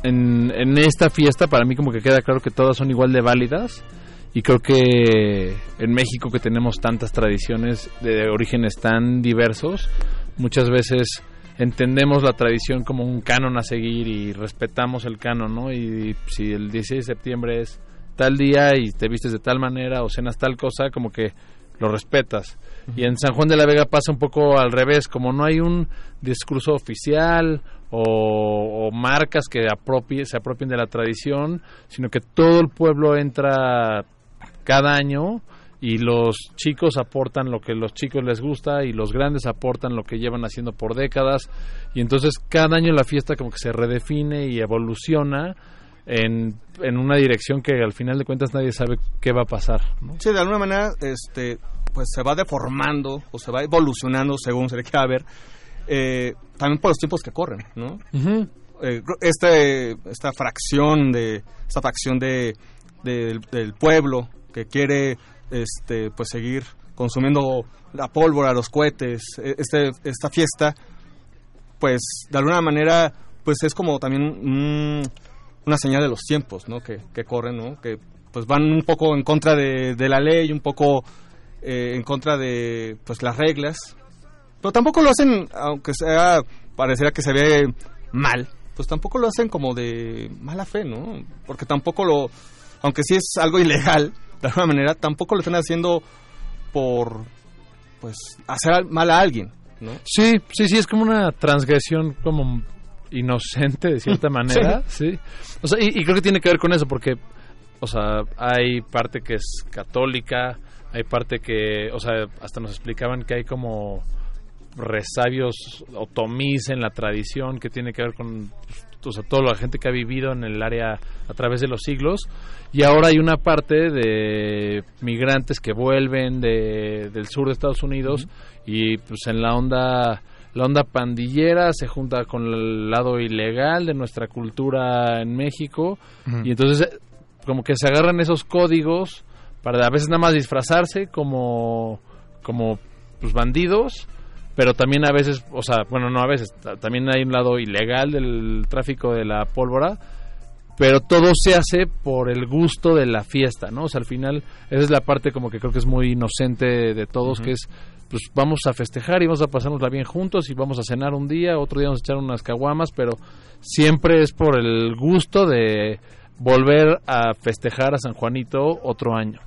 en, en esta fiesta para mí como que queda claro que todas son igual de válidas y creo que en México que tenemos tantas tradiciones de orígenes tan diversos, muchas veces entendemos la tradición como un canon a seguir y respetamos el canon, ¿no? Y si el 16 de septiembre es tal día y te vistes de tal manera o cenas tal cosa, como que lo respetas. Y en San Juan de la Vega pasa un poco al revés, como no hay un discurso oficial o, o marcas que apropie, se apropien de la tradición, sino que todo el pueblo entra cada año y los chicos aportan lo que los chicos les gusta y los grandes aportan lo que llevan haciendo por décadas y entonces cada año la fiesta como que se redefine y evoluciona en, en una dirección que al final de cuentas nadie sabe qué va a pasar. ¿no? Sí, de alguna manera, este, pues se va deformando o se va evolucionando según se le quiera ver, eh, también por los tiempos que corren, ¿no? Eh, este, esta fracción de, esta facción de, del- del pueblo que quiere, este, pues seguir consumiendo la pólvora, los cohetes, eh, este, esta fiesta, pues de alguna manera, pues es como también un- una señal de los tiempos, ¿no? Que, que corren, ¿no? Que pues van un poco en contra de, de la ley, un poco eh, en contra de pues las reglas, pero tampoco lo hacen, aunque sea pareciera que se ve mal, pues tampoco lo hacen como de mala fe, ¿no? Porque tampoco lo, aunque sí es algo ilegal, de alguna manera, tampoco lo están haciendo por pues hacer al- mal a alguien, ¿no? Sí, sí, sí, es como una transgresión como inocente de cierta [LAUGHS] manera, sí. O sea, y, y creo que tiene que ver con eso porque, o sea, hay parte que es católica, hay parte que, o sea, hasta nos explicaban que hay como resabios otomís en la tradición que tiene que ver con o sea, toda la gente que ha vivido en el área a través de los siglos. Y ahora hay una parte de migrantes que vuelven de, del sur de Estados Unidos y pues en la onda la onda pandillera se junta con el lado ilegal de nuestra cultura en México. Y entonces como que se agarran esos códigos para a veces nada más disfrazarse como como pues bandidos pero también a veces o sea bueno no a veces ta- también hay un lado ilegal del tráfico de la pólvora pero todo se hace por el gusto de la fiesta, ¿no? O sea, al final, esa es la parte como que creo que es muy inocente de todos, que es, pues vamos a festejar y vamos a pasárnosla bien juntos y vamos a cenar un día, otro día vamos a echar unas caguamas, pero siempre es por el gusto de volver a festejar a San Juanito otro año.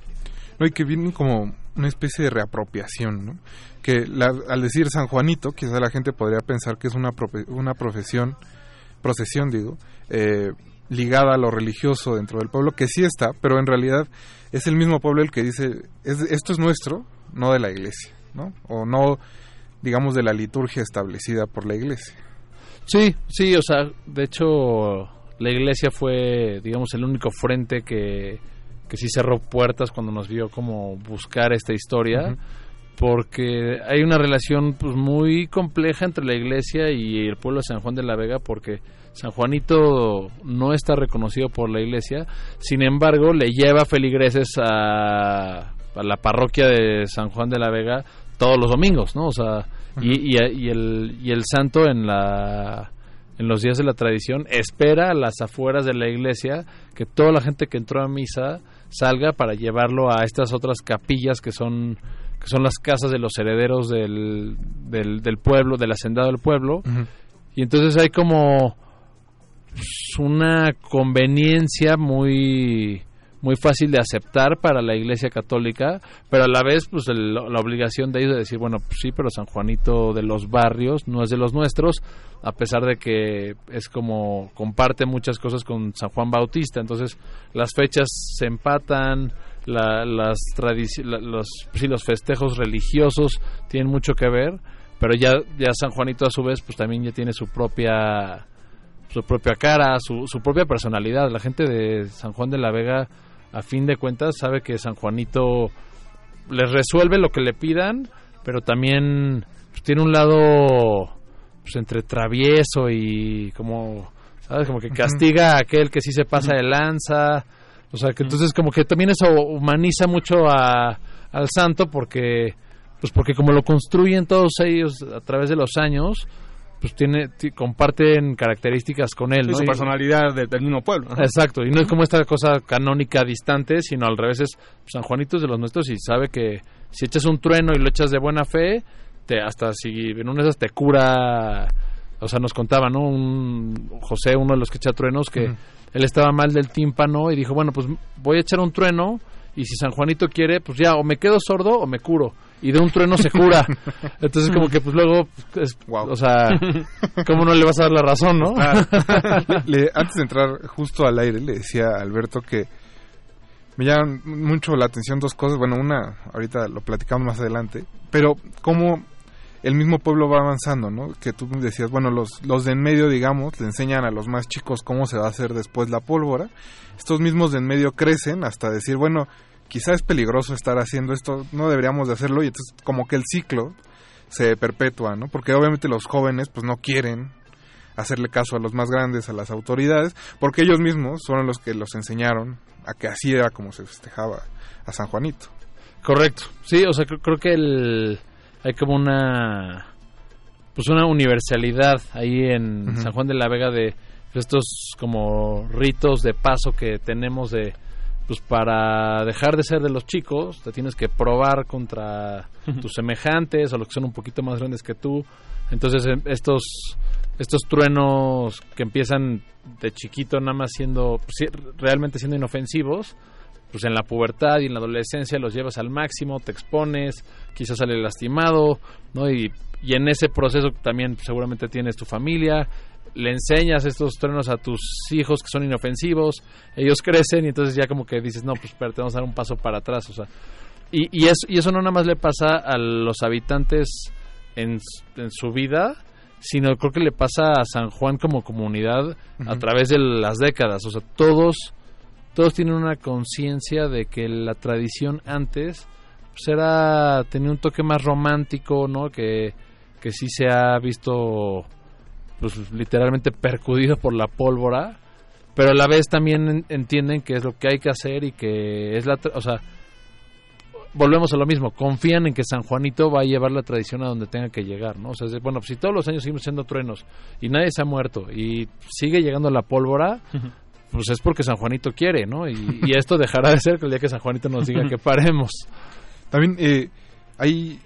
No, y que viene como una especie de reapropiación, ¿no? Que la- al decir San Juanito, quizá la gente podría pensar que es una, una profesión, procesión, digo, eh, ligada a lo religioso dentro del pueblo, que sí está, pero en realidad es el mismo pueblo el que dice, es, esto es nuestro, no de la iglesia, ¿no? O no, digamos, de la liturgia establecida por la iglesia. Sí, sí, o sea, de hecho la iglesia fue, digamos, el único frente que, que sí cerró puertas cuando nos vio como buscar esta historia, porque hay una relación pues muy compleja entre la iglesia y el pueblo de San Juan de la Vega, porque San Juanito no está reconocido por la iglesia, sin embargo le lleva feligreses a, a la parroquia de San Juan de la Vega todos los domingos, ¿no? O sea, y, y- y el, y el santo en la en los días de la tradición espera a las afueras de la iglesia que toda la gente que entró a misa salga para llevarlo a estas otras capillas que son que son las casas de los herederos del, del, del pueblo, del hacendado del pueblo. Y entonces hay como una conveniencia muy muy fácil de aceptar para la Iglesia Católica, pero a la vez pues el- la obligación de ellos de decir, bueno, pues sí, pero San Juanito de los barrios no es de los nuestros, a pesar de que es como comparte muchas cosas con San Juan Bautista, entonces las fechas se empatan, la- las la- los sí, los festejos religiosos tienen mucho que ver, pero ya ya San Juanito a su vez pues también ya tiene su propia su propia cara, su, su propia personalidad. La gente de San Juan de la Vega, a fin de cuentas, sabe que San Juanito les resuelve lo que le pidan, pero también pues, tiene un lado pues, entre travieso y como, ¿sabes? Como que castiga a aquel que sí se pasa de lanza. O sea, que entonces como que también eso humaniza mucho a, al santo porque pues porque como lo construyen todos ellos a través de los años, pues tiene ti- comparten características con él, ¿no? su personalidad de- del mismo pueblo. Ajá. Exacto, y no es como esta cosa canónica distante, sino al revés es San Juanito es de los nuestros y sabe que si echas un trueno y lo echas de buena fe, te hasta si en una de esas te cura, o sea, nos contaba, ¿no? Un José, uno de los que echa truenos, que él estaba mal del tímpano y dijo, bueno, pues voy a echar un trueno y si San Juanito quiere, pues ya, o me quedo sordo o me curo. Y de un trueno se cura. [LAUGHS] Entonces como que pues luego, es- o sea, ¿cómo no le vas a dar la razón, no? Ah, [LAUGHS] le- antes de entrar justo al aire, le decía a Alberto que me llaman mucho la atención dos cosas. Bueno, una, ahorita lo platicamos más adelante, pero cómo el mismo pueblo va avanzando, ¿no? Que tú decías, bueno, los, los de en medio, digamos, le enseñan a los más chicos cómo se va a hacer después la pólvora. Estos mismos de en medio crecen hasta decir, bueno, quizá es peligroso estar haciendo esto, no deberíamos de hacerlo, y entonces como que el ciclo se perpetúa, ¿no? Porque obviamente los jóvenes pues no quieren hacerle caso a los más grandes, a las autoridades, porque ellos mismos fueron los que los enseñaron a que así era como se festejaba a San Juanito. Correcto. Sí, o sea, creo, creo que el, hay como una pues una universalidad ahí en. San Juan de la Vega de estos como ritos de paso que tenemos de pues para dejar de ser de los chicos te tienes que probar contra [LAUGHS] tus semejantes o los que son un poquito más grandes que tú entonces em, estos estos truenos que empiezan de chiquito nada más siendo sí, realmente siendo inofensivos pues en la pubertad y en la adolescencia los llevas al máximo, te expones, quizás sale lastimado, ¿no? Y, y en ese proceso también seguramente tienes tu familia, le enseñas estos truenos a tus hijos que son inofensivos, ellos crecen y entonces ya como que dices, no, pues espérate, vamos a dar un paso para atrás, o sea. Y, y, es, y eso no nada más le pasa a los habitantes en, su vida, sino creo que le pasa a San Juan como comunidad a través de las décadas, o sea, todos todos tienen una conciencia de que la tradición antes pues era tenía un toque más romántico no que, que sí se ha visto pues literalmente percudido por la pólvora, pero a la vez también en- entienden que es lo que hay que hacer y que es la, o sea, volvemos a lo mismo, confían en que San Juanito va a llevar la tradición a donde tenga que llegar, ¿no? O sea, bueno, pues si todos los años seguimos siendo truenos y nadie se ha muerto y sigue llegando la pólvora, pues es porque San Juanito quiere, ¿no? Y, y esto dejará de ser que el día que San Juanito nos diga que paremos. También eh, hay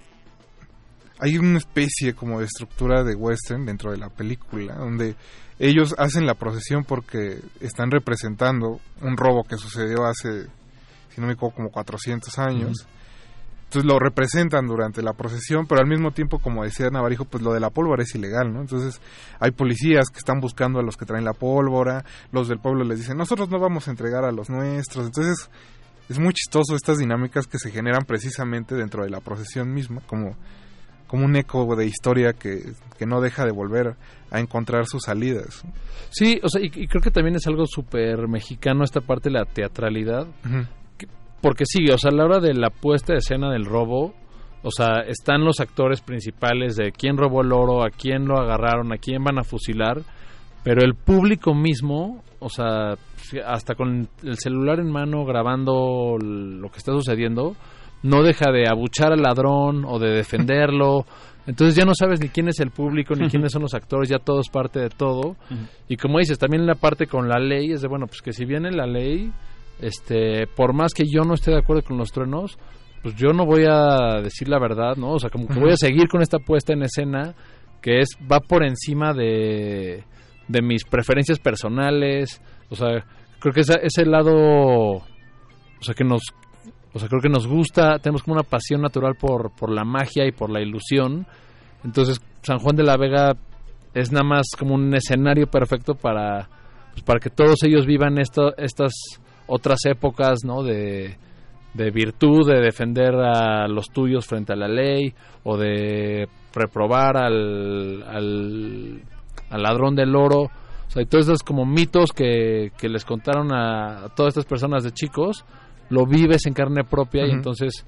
hay una especie como de estructura de western dentro de la película donde ellos hacen la procesión porque están representando un robo que sucedió hace si no me equivoco como 400 años. Entonces lo representan durante la procesión, pero al mismo tiempo, como decía Navarijo, pues lo de la pólvora es ilegal, ¿no? Entonces hay policías que están buscando a los que traen la pólvora, los del pueblo les dicen, nosotros no vamos a entregar a los nuestros. Entonces es muy chistoso estas dinámicas que se generan precisamente dentro de la procesión misma, como, como un eco de historia que, que no deja de volver a encontrar sus salidas. Sí, o sea, y, y creo que también es algo súper mexicano esta parte de la teatralidad. Que- Porque sí, o sea, a la hora de la puesta de escena del robo, o sea, están los actores principales de quién robó el oro, a quién lo agarraron, a quién van a fusilar, pero el público mismo, o sea, hasta con el celular en mano grabando lo que está sucediendo, no deja de abuchar al ladrón o de defenderlo. Entonces ya no sabes ni quién es el público, ni quiénes son los actores, ya todo es parte de todo. Y como dices, también la parte con la ley es de, bueno, pues que si viene la ley, este, por más que yo no esté de acuerdo con los truenos, pues yo no voy a decir la verdad, ¿no? O sea, como que voy a seguir con esta puesta en escena que es va por encima de, de mis preferencias personales, o sea, creo que esa, ese lado, o sea, que nos, o sea, creo que nos gusta, tenemos como una pasión natural por, por la magia y por la ilusión, entonces San Juan de la Vega es nada más como un escenario perfecto para, pues, para que todos ellos vivan esto, estas otras épocas, ¿no? De, de virtud, de defender a los tuyos frente a la ley o de reprobar al, al, ladrón del oro. O sea, y todos esos como mitos que, que les contaron a todas estas personas de chicos, lo vives en carne propia y entonces,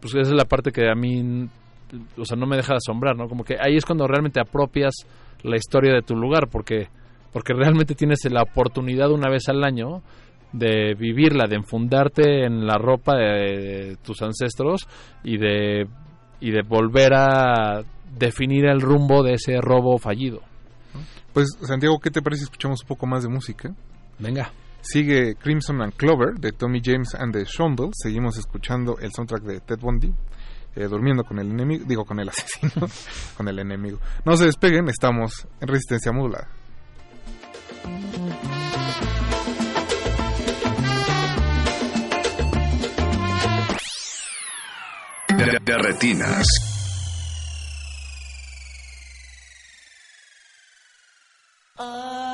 pues esa es la parte que a mí, o sea, no me deja de asombrar, ¿no? Como que ahí es cuando realmente apropias la historia de tu lugar, porque, porque realmente tienes la oportunidad una vez al año de vivirla, de enfundarte en la ropa de, tus ancestros y de, y de volver a definir el rumbo de ese robo fallido. Pues Santiago, ¿qué te parece si escuchamos un poco más de música? Venga. Sigue Crimson and Clover de Tommy James and the Shondells. Seguimos escuchando el soundtrack de Ted Bundy. eh, durmiendo con el enemigo, digo con el [LAUGHS] asesino, con el enemigo. No se despeguen, estamos en resistencia modulada. De, de retinas. Now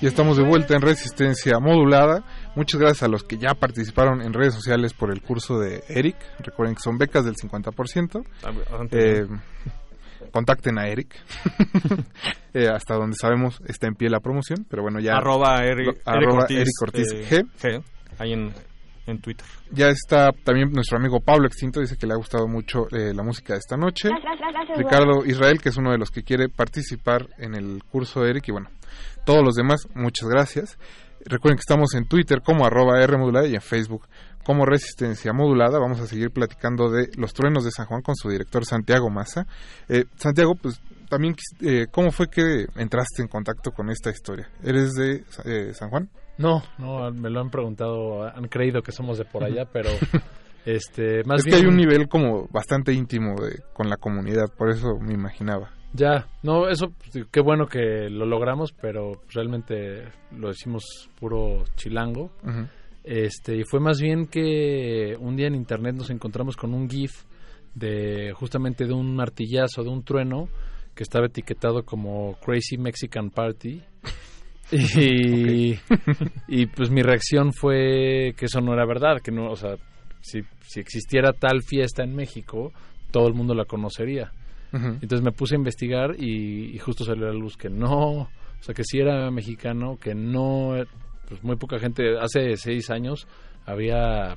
Y estamos de vuelta en Resistencia Modulada. Muchas gracias a los que ya participaron en redes sociales por el curso de Eric. Recuerden que son becas del 50%. Eh, contacten a Eric. [LAUGHS] Eh, hasta donde sabemos está en pie la promoción, pero bueno, ya... Arroba Eric, arroba Eric Ortiz, Eric Ortiz eh, G. G, ahí en, en Twitter. Ya está también nuestro amigo Pablo Extinto, dice que le ha gustado mucho eh, la música de esta noche. Ricardo Israel, que es uno de los que quiere participar en el curso de Eric. Y bueno, todos los demás, muchas gracias. Recuerden que estamos en Twitter como arroba R modulada y en Facebook como Resistencia Modulada. Vamos a seguir platicando de Los Truenos de San Juan con su director Santiago Massa. Eh, Santiago, pues también, eh, ¿cómo fue que entraste en contacto con esta historia? ¿Eres de eh, San Juan? No, no, me lo han preguntado, han creído que somos de por allá, pero [LAUGHS] este, más es bien... que hay un nivel como bastante íntimo de, con la comunidad, por eso me imaginaba. Ya, no, eso, pues, qué bueno que lo logramos, pero realmente lo decimos puro chilango. Ujú. Este, y fue más bien que un día en internet nos encontramos con un GIF de justamente de un martillazo, de un trueno, que estaba etiquetado como Crazy Mexican Party. [LAUGHS] Y, y pues mi reacción fue que eso no era verdad, que no, o sea, si, si existiera tal fiesta en México, todo el mundo la conocería. Entonces me puse a investigar y, y justo salió a la luz que no, o sea, que sí era mexicano, que no, pues muy poca gente, hace seis años había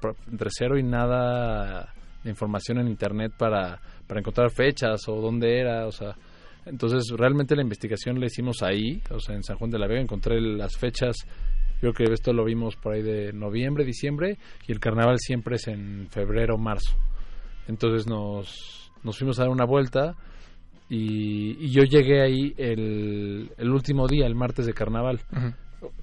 pues, entre cero y nada de información en internet para, para encontrar fechas o dónde era, o sea, entonces realmente la investigación la hicimos ahí, o sea, en San Juan de la Vega encontré las fechas, creo que esto lo vimos por ahí de noviembre, diciembre, y el carnaval siempre es en febrero, marzo. Entonces nos, nos fuimos a dar una vuelta y, y yo llegué ahí el, el último día, el martes de carnaval.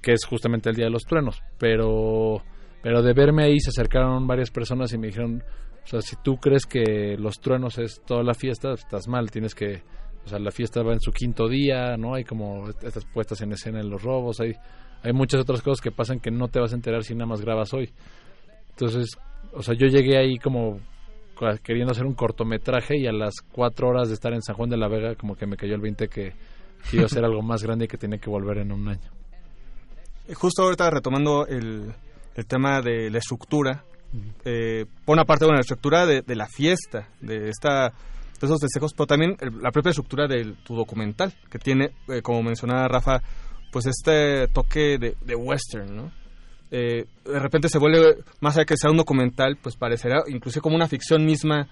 Que es justamente el día de los truenos, pero, pero de verme ahí se acercaron varias personas y me dijeron, o sea, si tú crees que los truenos es toda la fiesta, estás mal, tienes que, o sea, la fiesta va en su quinto día, ¿no? Hay como estas puestas en escena en los robos, hay, hay muchas otras cosas que pasan que no te vas a enterar si nada más grabas hoy. Entonces, o sea, yo llegué ahí como queriendo hacer un cortometraje y a las cuatro horas de estar en San Juan de la Vega como que me cayó el 20 que, que iba a ser [LAUGHS] algo más grande y que tenía que volver en un año. Justo ahorita retomando el, el tema de la estructura, eh, por una parte, bueno, la estructura de, de la fiesta, de esta de esos festejos, pero también el- la propia estructura de tu documental, que tiene, eh, como mencionaba Rafa, pues este toque de, de western, ¿no? Eh, de repente se vuelve, más allá que sea un documental, pues parecerá incluso como una ficción misma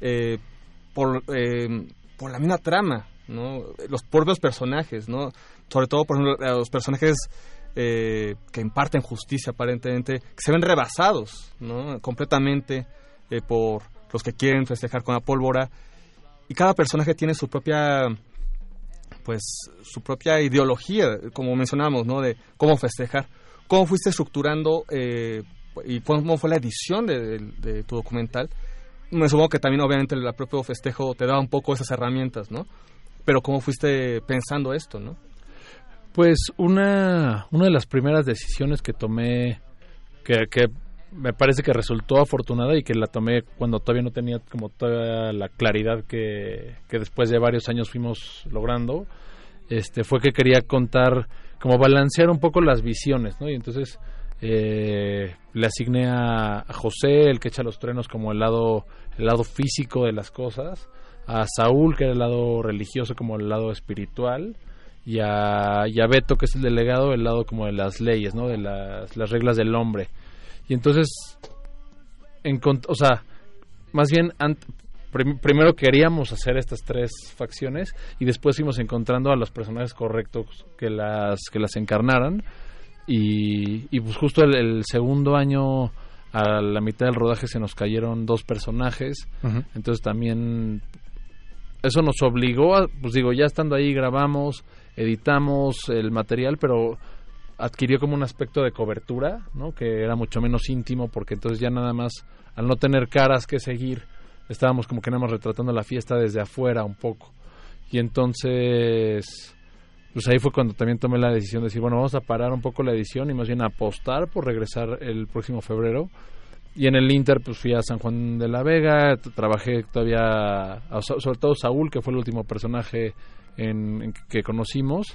eh, por, eh, por la misma trama, ¿no? Los propios personajes, ¿no? Sobre todo, por ejemplo, los personajes eh, que imparten justicia aparentemente, que se ven rebasados, ¿no? Completamente eh, por los que quieren festejar con la pólvora. Y cada personaje tiene su propia, pues, su propia ideología, como mencionábamos, ¿no? De cómo festejar. ¿Cómo fuiste estructurando eh, y cómo fue la edición de, de- de tu documental? Me supongo que también, obviamente, el propio festejo te da un poco esas herramientas, ¿no? Pero ¿cómo fuiste pensando esto, no? Pues una, una de las primeras decisiones que tomé, que, me parece que resultó afortunada y que la tomé cuando todavía no tenía como toda la claridad que, que después de varios años fuimos logrando, este, fue que quería contar, como balancear un poco las visiones, ¿no? Y entonces eh, le asigné a, a José, el que echa los trenos, como el lado, el lado físico de las cosas, a Saúl, que era el lado religioso, como el lado espiritual, y a, y a Beto, que es el delegado, el lado como de las leyes, ¿no? De las, las reglas del hombre. Y entonces, encont- o sea, más bien, primero queríamos hacer estas tres facciones y después fuimos encontrando a los personajes correctos que las, que las encarnaran. Y, y pues justo el, el segundo año, a la mitad del rodaje, se nos cayeron dos personajes. Entonces también eso nos obligó a, pues digo, ya estando ahí grabamos, editamos el material, pero adquirió como un aspecto de cobertura, ¿no? Que era mucho menos íntimo porque entonces ya nada más, al no tener caras que seguir, estábamos como que nada retratando la fiesta desde afuera un poco. Y entonces, pues ahí fue cuando también tomé la decisión de decir, bueno, vamos a parar un poco la edición y más bien apostar por regresar el próximo febrero. Y en el Inter, pues fui a San Juan de la Vega, trabajé todavía, sobre todo Saúl, que fue el último personaje que conocimos,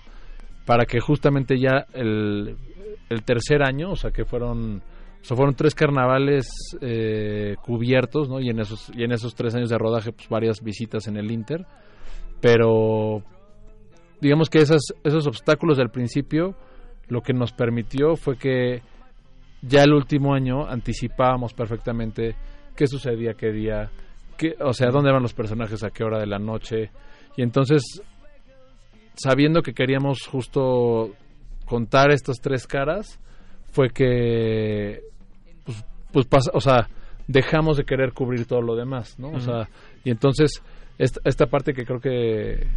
para que justamente ya el, el tercer año, o sea, que fueron o fueron tres carnavales eh, cubiertos, ¿no? Y en esos y en esos tres años de rodaje, pues varias visitas en el Inter, pero digamos que esas, esos obstáculos del principio lo que nos permitió fue que ya el último año anticipábamos perfectamente qué sucedía qué día, qué, o sea, dónde van los personajes, a qué hora de la noche. Y entonces, sabiendo que queríamos justo contar estas tres caras, fue que, pues, pues o sea, dejamos de querer cubrir todo lo demás, ¿no? O sea, y entonces, esta, esta parte que creo que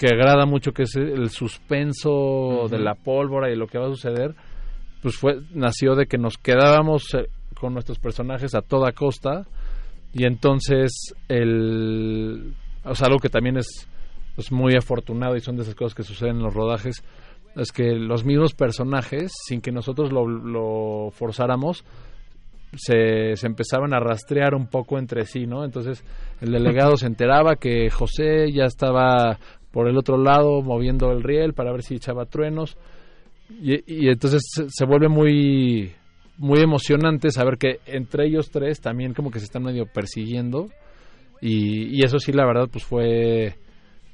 que agrada mucho, que es el suspenso de la pólvora y lo que va a suceder, pues fue nació de que nos quedábamos eh, con nuestros personajes a toda costa y entonces el o sea algo que también es, es muy afortunado y son de esas cosas que suceden en los rodajes es que los mismos personajes sin que nosotros lo, lo forzáramos se, se, empezaban a rastrear un poco entre sí, ¿no? Entonces el delegado se enteraba que José ya estaba por el otro lado moviendo el riel para ver si echaba truenos y, entonces se, vuelve muy muy emocionante saber que entre ellos tres también como que se están medio persiguiendo y, eso sí la verdad pues fue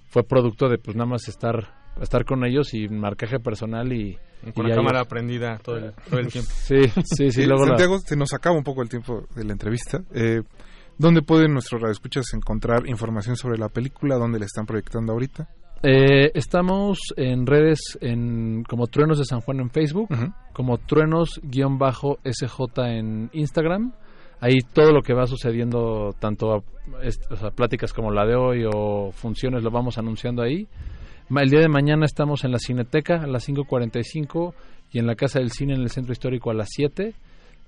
fue producto de pues nada más estar estar con ellos y marcaje personal y con la cámara prendida todo el, tiempo sí sí sí luego Santiago se nos acaba un poco el tiempo de la entrevista eh, ¿Dónde pueden nuestros radioescuchas encontrar información sobre la película? ¿Dónde la están proyectando ahorita? Eh, estamos en redes en, como Truenos de San Juan en Facebook, como Truenos-SJ en Instagram. Ahí todo lo que va sucediendo, tanto pláticas como la de hoy o funciones, lo vamos anunciando ahí. El día de mañana estamos en la Cineteca a las 5.45 y en la Casa del Cine en el Centro Histórico a las 7.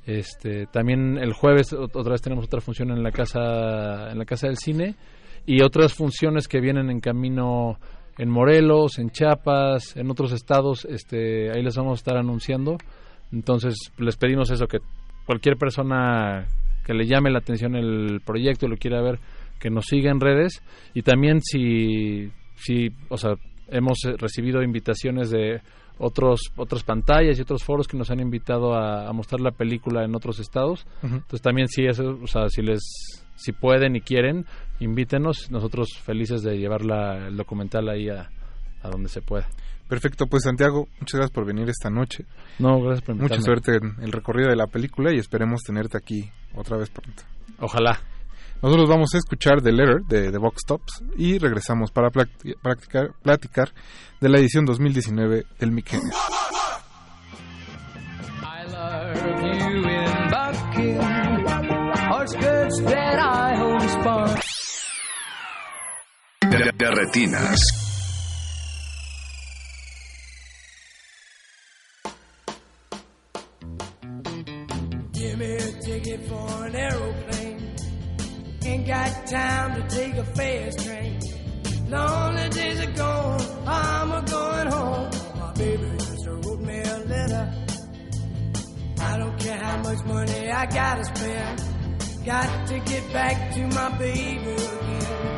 Este, también el jueves otra vez tenemos otra función en la casa en la casa del cine y otras funciones que vienen en camino en Morelos, en Chiapas, en otros estados, este, ahí les vamos a estar anunciando. Entonces les pedimos eso que cualquier persona que le llame la atención el proyecto, lo quiera ver, que nos siga en redes y también si si, o sea, hemos recibido invitaciones de otros otras pantallas y otros foros que nos han invitado a, mostrar la película en otros estados. Entonces también si o sea, si les si pueden y quieren, invítenos, nosotros felices de llevar la, el documental ahí a, a donde se pueda. Perfecto, pues Santiago, muchas gracias por venir esta noche. No, gracias por invitarme. Mucha suerte en el recorrido de la película y esperemos tenerte aquí otra vez pronto. Ojalá. Nosotros vamos a escuchar The Letter de The Vox Tops y regresamos para practicar, platicar de la edición 2019 del Mick De, de retinas. Give me a ticket for an aeroplane. Ain't got time to take a fast train. Lonely days are gone, I'm a home. My baby just wrote me a letter. I don't care how much money I gotta spend. Got to get back to my baby again.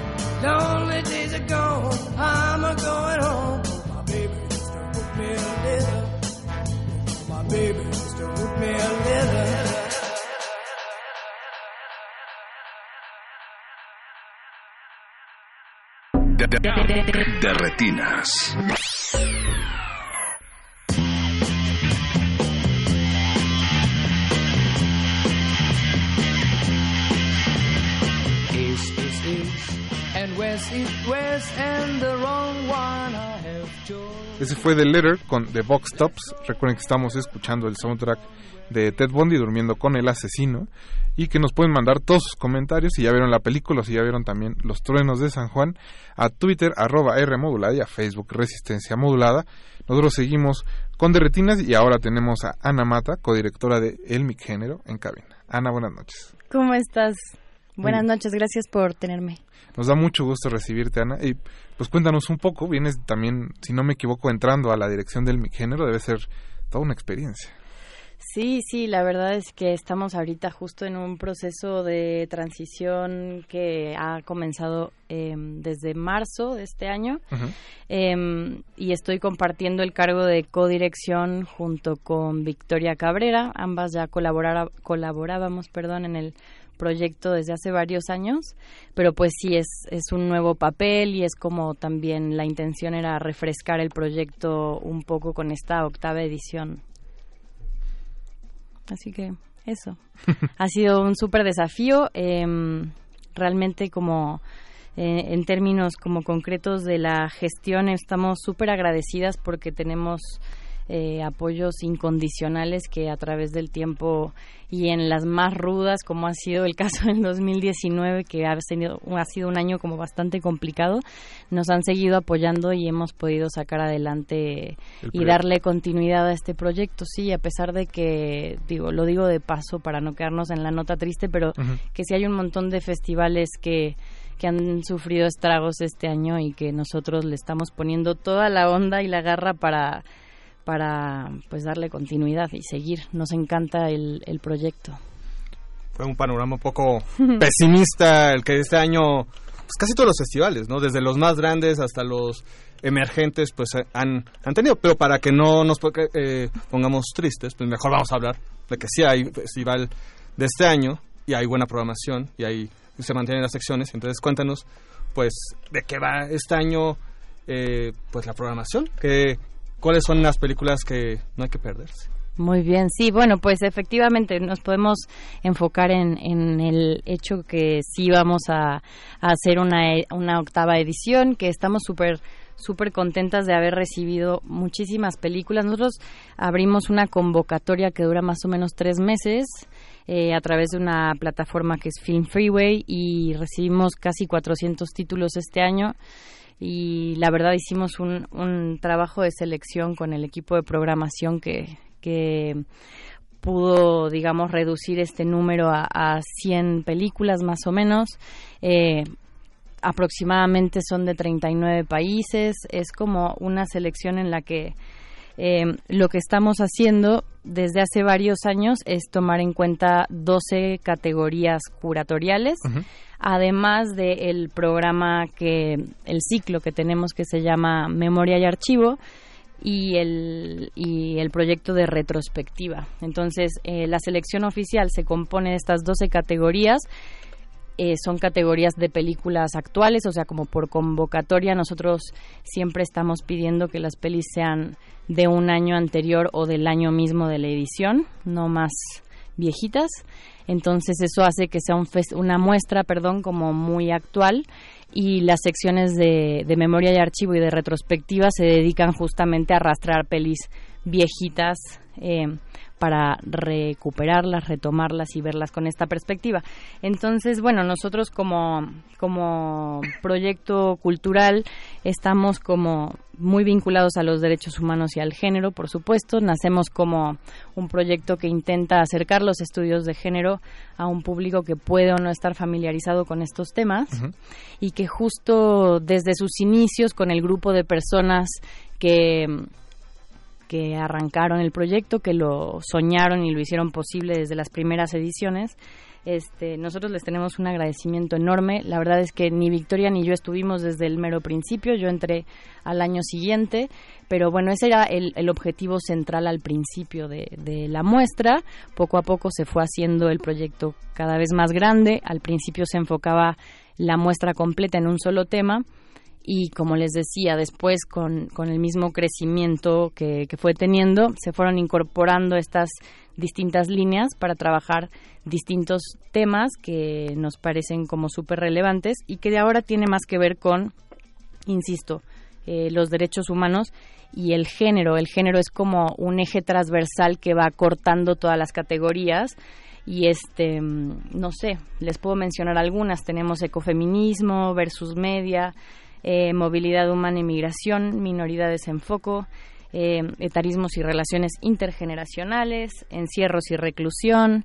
Lonely days are gone, I'm a going home. My baby just root me a little. My baby used to me a little. De retinas. Ese fue The Letter con The Box Tops. Recuerden que estamos escuchando el soundtrack de Ted Bundy durmiendo con el asesino y que nos pueden mandar todos sus comentarios si ya vieron la película o si ya vieron también Los Truenos de San Juan a Twitter arroba R modulada y a Facebook Resistencia Modulada. Nosotros seguimos con Derretinas y ahora tenemos a Ana Mata, codirectora de El Mic Género en cabina. Ana, buenas noches. ¿Cómo estás? Buenas Muy- noches, gracias por tenerme. Nos da mucho gusto recibirte, Ana. Y pues cuéntanos un poco, vienes también, si no me equivoco, entrando a la dirección del Género, debe ser toda una experiencia. Sí, sí, la verdad es que estamos ahorita justo en un proceso de transición que ha comenzado eh, desde marzo de este año eh, y estoy compartiendo el cargo de codirección junto con Victoria Cabrera. Ambas ya colaborábamos perdón, en el proyecto desde hace varios años, pero pues sí es, es un nuevo papel y es como también la intención era refrescar el proyecto un poco con esta octava edición. Así que eso. [LAUGHS] ha sido un súper desafío. em, realmente como eh, en términos como concretos de la gestión estamos súper agradecidas porque tenemos eh, apoyos incondicionales que a través del tiempo y en las más rudas, como ha sido el caso del 2019, que ha sido, ha sido un año como bastante complicado, nos han seguido apoyando y hemos podido sacar adelante El y darle continuidad a este proyecto. Sí, a pesar de que, digo, lo digo de paso para no quedarnos en la nota triste, pero que sí hay un montón de festivales que que han sufrido estragos este año y que nosotros le estamos poniendo toda la onda y la garra para para pues darle continuidad y seguir. Nos encanta el, el proyecto. Fue un panorama un poco [LAUGHS] pesimista el que este año, pues casi todos los festivales, ¿no? Desde los más grandes hasta los emergentes, pues eh, han, han tenido. Pero para que no nos eh, pongamos tristes, pues mejor vamos a hablar de que sí hay festival de este año y hay buena programación y hay se mantienen las secciones. Entonces cuéntanos, pues, de qué va este año, eh, pues la programación, que, cuáles son las películas que no hay que perderse. Muy bien, sí, bueno, pues efectivamente nos podemos enfocar en, en el hecho que sí vamos a, hacer una, una octava edición, que estamos súper súper contentas de haber recibido muchísimas películas. Nosotros abrimos una convocatoria que dura más o menos tres meses eh, a través de una plataforma que es Film Freeway y recibimos casi 400 títulos este año y la verdad hicimos un, un trabajo de selección con el equipo de programación que, que pudo, digamos, reducir este número a, a 100 películas más o menos. Eh, aproximadamente son de 39 países. Es como una selección en la que eh, lo que estamos haciendo desde hace varios años es tomar en cuenta 12 categorías curatoriales, además del programa que, el ciclo que tenemos que se llama Memoria y Archivo y el, y el proyecto de retrospectiva. Entonces, eh, la selección oficial se compone de estas 12 categorías. Eh, son categorías de películas actuales, o sea, como por convocatoria nosotros siempre estamos pidiendo que las pelis sean de un año anterior o del año mismo de la edición, no más viejitas. Entonces eso hace que sea un una muestra, perdón, como muy actual y las secciones de, de memoria y archivo y de retrospectiva se dedican justamente a arrastrar pelis viejitas eh, para recuperarlas, retomarlas y verlas con esta perspectiva. Entonces, bueno, nosotros como, como proyecto cultural estamos como muy vinculados a los derechos humanos y al género, por supuesto. Nacemos como un proyecto que intenta acercar los estudios de género a un público que puede o no estar familiarizado con estos temas y que justo desde sus inicios con el grupo de personas que que arrancaron el proyecto, que lo soñaron y lo hicieron posible desde las primeras ediciones, Este, nosotros les tenemos un agradecimiento enorme. La verdad es que ni Victoria ni yo estuvimos desde el mero principio. Yo entré al año siguiente, pero bueno, ese era el, el objetivo central al principio de, de, la muestra. Poco a poco se fue haciendo el proyecto cada vez más grande. Al principio se enfocaba la muestra completa en un solo tema y como les decía, después con, con el mismo crecimiento que, que, fue teniendo, se fueron incorporando estas distintas líneas para trabajar distintos temas que nos parecen como súper relevantes y que de ahora tiene más que ver con, insisto, eh, los derechos humanos y el género. El género es como un eje transversal que va cortando todas las categorías y este no sé les puedo mencionar algunas tenemos ecofeminismo versus media eh, movilidad humana y migración minoridades en foco eh, etarismos y relaciones intergeneracionales encierros y reclusión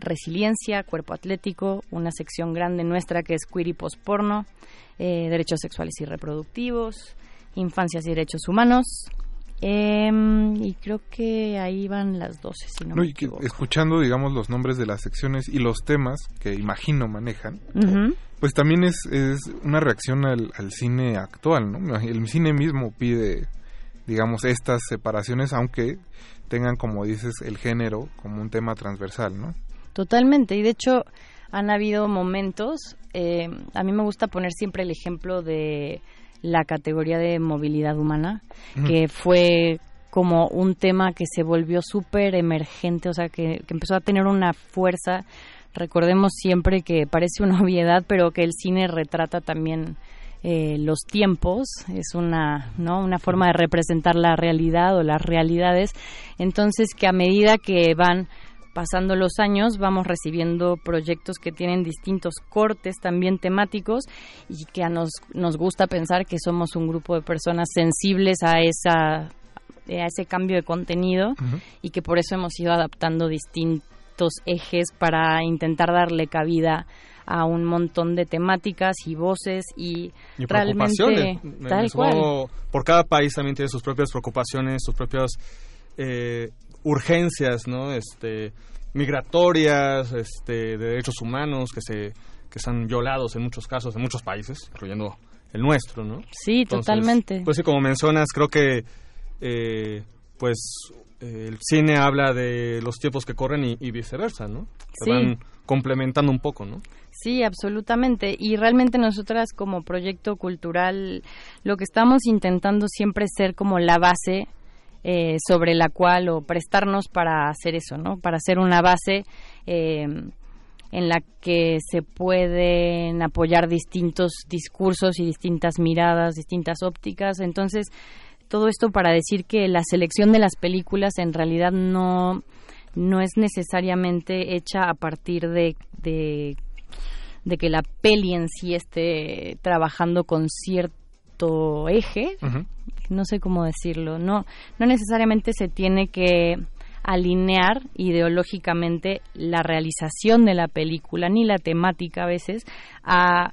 resiliencia cuerpo atlético una sección grande nuestra que es queer y posporno eh, derechos sexuales y reproductivos infancias y derechos humanos eh, y creo que ahí van las 12, si no, no me y que, equivoco. escuchando, digamos, los nombres de las secciones y los temas que imagino manejan, Ujú. Pues también es, es una reacción al, al cine actual, ¿no? El cine mismo pide, digamos, estas separaciones, aunque tengan, como dices, el género como un tema transversal, ¿no? Totalmente, y de hecho han habido momentos, eh, a mí me gusta poner siempre el ejemplo de la categoría de movilidad humana, que fue como un tema que se volvió súper emergente, o sea, que, que empezó a tener una fuerza. Recordemos siempre que parece una [LAUGHS] obviedad, pero que el cine retrata también eh, los tiempos, es una, ¿no? una forma de representar la realidad o las realidades. Entonces, que a medida que van pasando los años vamos recibiendo proyectos que tienen distintos cortes también temáticos y que a nos, nos gusta pensar que somos un grupo de personas sensibles a esa a ese cambio de contenido y que por eso hemos ido adaptando distintos ejes para intentar darle cabida a un montón de temáticas y voces y, y realmente tal cual Por cada país también tiene sus propias preocupaciones, sus propias eh, urgencias, ¿no? Este, migratorias, este, de derechos humanos que se que están violados en muchos casos, en muchos países, incluyendo el nuestro, ¿no? Sí, totalmente. Pues sí, como mencionas, creo que eh, pues el cine habla de los tiempos que corren y, y viceversa, ¿no? Se Sí. van complementando un poco, ¿no? Sí, absolutamente. Y realmente nosotras como proyecto cultural lo que estamos intentando siempre es ser como la base eh, sobre la cual o prestarnos para hacer eso, ¿no? Para hacer una base eh, en la que se pueden apoyar distintos discursos y distintas miradas, distintas ópticas. Entonces, todo esto para decir que la selección de las películas en realidad no, no es necesariamente hecha a partir de, de, de que la peli en sí esté trabajando con cierto eje, no sé cómo decirlo, no, no necesariamente se tiene que alinear ideológicamente la realización de la película ni la temática a veces a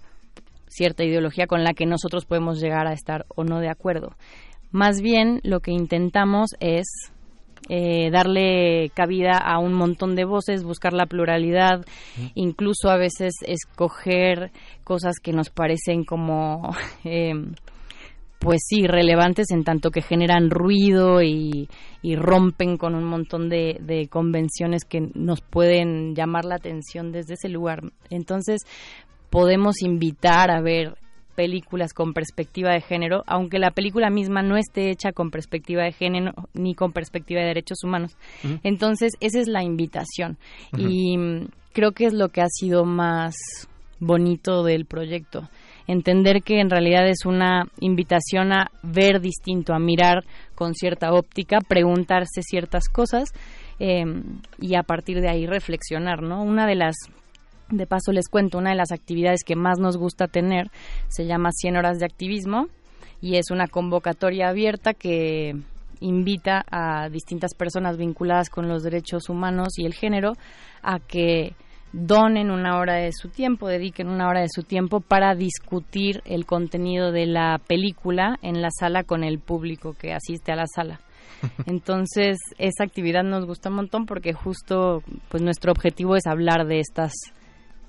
cierta ideología con la que nosotros podemos llegar a estar o no de acuerdo. Más bien lo que intentamos es eh, darle cabida a un montón de voces, buscar la pluralidad, incluso a veces escoger cosas que nos parecen como, [LAUGHS] eh, pues sí, relevantes en tanto que generan ruido y, y rompen con un montón de, de convenciones que nos pueden llamar la atención desde ese lugar. Entonces, podemos invitar a ver películas con perspectiva de género, aunque la película misma no esté hecha con perspectiva de género ni con perspectiva de derechos humanos. Entonces, esa es la invitación. Y mm, creo que es lo que ha sido más bonito del proyecto. Entender que en realidad es una invitación a ver distinto, a mirar con cierta óptica, preguntarse ciertas cosas eh, y a partir de ahí reflexionar, ¿no? Una de las de paso les cuento, una de las actividades que más nos gusta tener se llama 100 horas de activismo y es una convocatoria abierta que invita a distintas personas vinculadas con los derechos humanos y el género a que donen una hora de su tiempo, dediquen una hora de su tiempo para discutir el contenido de la película en la sala con el público que asiste a la sala. [LAUGHS] Entonces, esa actividad nos gusta un montón porque justo pues nuestro objetivo es hablar de estas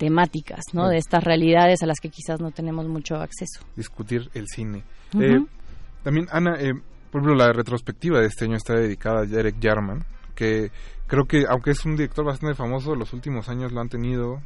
temáticas, ¿no? De estas realidades a las que quizás no tenemos mucho acceso. discutir el cine. Ujú. Eh, también, Ana, eh, por ejemplo, la retrospectiva de este año está dedicada a Derek Jarman, que creo que, aunque es un director bastante famoso, los últimos años lo han tenido,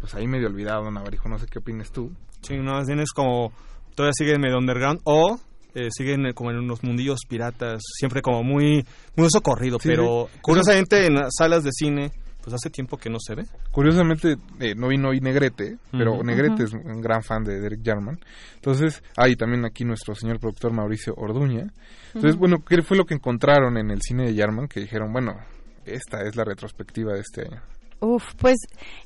pues ahí medio olvidado, Navarijo, no sé qué opinas tú. Sí, no, más bien es como todavía siguen medio underground o eh, siguen como en unos mundillos piratas, siempre como muy muy socorrido, Sí, pero sí. curiosamente en las salas de cine pues hace tiempo que no se ve. Curiosamente, eh, no vino hoy Negrete, pero Ujú. Negrete es un gran fan de Derek Jarman. Entonces, hay también aquí nuestro señor productor Mauricio Orduña. Entonces, bueno, ¿qué fue lo que encontraron en el cine de Jarman? Que dijeron, bueno, esta es la retrospectiva de este año. Uf, pues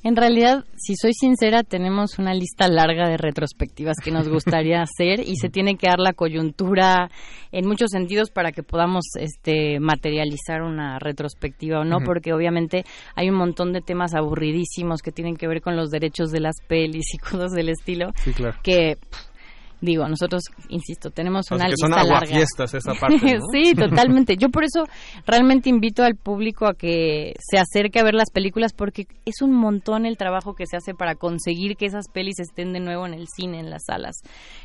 en realidad, si soy sincera, tenemos una lista larga de retrospectivas que nos gustaría [LAUGHS] hacer y se tiene que dar la coyuntura en muchos sentidos para que podamos este materializar una retrospectiva o no, porque obviamente hay un montón de temas aburridísimos que tienen que ver con los derechos de las pelis y [LAUGHS] cosas del estilo Sí, claro. que pff, digo, nosotros, insisto, tenemos O sea, una que son lista larga. aguafiestas esa parte, ¿no? [LAUGHS] sí, totalmente. Yo por eso realmente invito al público a que se acerque a ver las películas porque es un montón el trabajo que se hace para conseguir que esas pelis estén de nuevo en el cine, en las salas.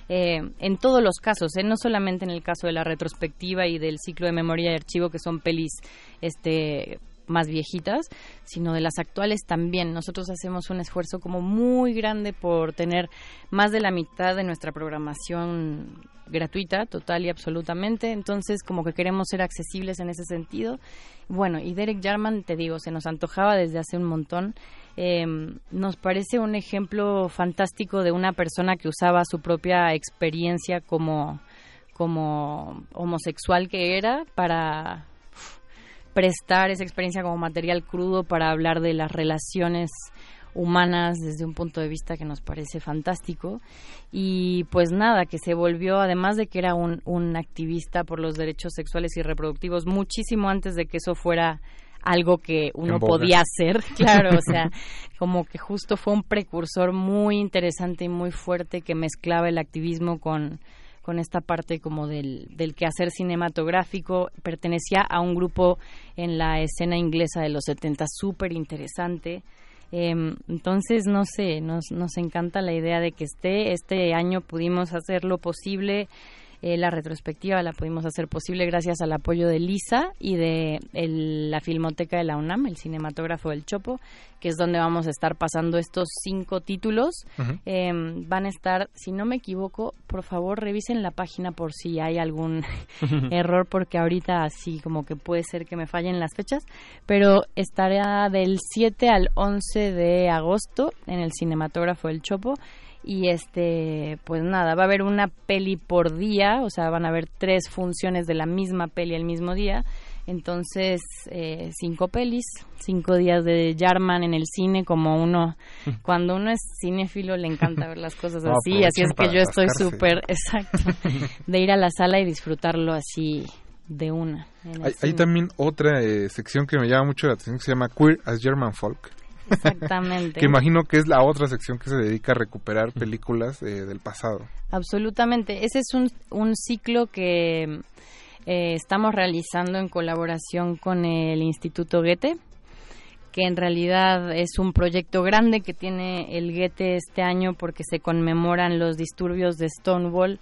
Eh, en todos los casos, ¿eh? no solamente en el caso de la retrospectiva y del ciclo de memoria y archivo, que son pelis este más viejitas, sino de las actuales también. Nosotros hacemos un esfuerzo como muy grande por tener más de la mitad de nuestra programación gratuita, total y absolutamente. Entonces, como que queremos ser accesibles en ese sentido. Bueno, y Derek Jarman, te digo, se nos antojaba desde hace un montón. Eh, nos parece un ejemplo fantástico de una persona que usaba su propia experiencia como, como homosexual que era para prestar esa experiencia como material crudo para hablar de las relaciones humanas desde un punto de vista que nos parece fantástico. Y pues nada, que se volvió, además de que era un, un activista por los derechos sexuales y reproductivos muchísimo antes de que eso fuera algo que uno podía hacer, [LAUGHS] claro, o sea, como que justo fue un precursor muy interesante y muy fuerte que mezclaba el activismo con, con esta parte como del, del quehacer cinematográfico, pertenecía a un grupo en la escena inglesa de los 70 súper interesante. Em, entonces, no sé, nos, nos encanta la idea de que esté. Este año pudimos hacer lo posible. Eh, la retrospectiva la pudimos hacer posible gracias al apoyo de Lisa y de el- la Filmoteca de la UNAM, el cinematógrafo del Chopo, que es donde vamos a estar pasando estos cinco títulos. Em, van a estar, si no me equivoco, por favor revisen la página por si hay algún [LAUGHS] error, porque ahorita así como que puede ser que me fallen las fechas, pero estará del 7 al 11 de agosto en el cinematógrafo del Chopo. Y este, pues nada, va a haber una peli por día, o sea, van a haber tres funciones de la misma peli el mismo día. Entonces, eh, cinco pelis, cinco días de Jarman en el cine, como uno, [LAUGHS] cuando uno es cinéfilo le encanta ver las cosas [LAUGHS] No, así, así es que yo estoy súper, [LAUGHS] exacto, de ir a la sala y disfrutarlo así de una. Hay, también otra eh, sección que me llama mucho la atención que se llama Queer as German Folk. Exactamente. que imagino que es la otra sección que se dedica a recuperar películas eh, del pasado. Absolutamente. Ese es un, un ciclo que eh, estamos realizando en colaboración con el Instituto Goethe, que en realidad es un proyecto grande que tiene el Goethe este año porque se conmemoran los disturbios de Stonewall,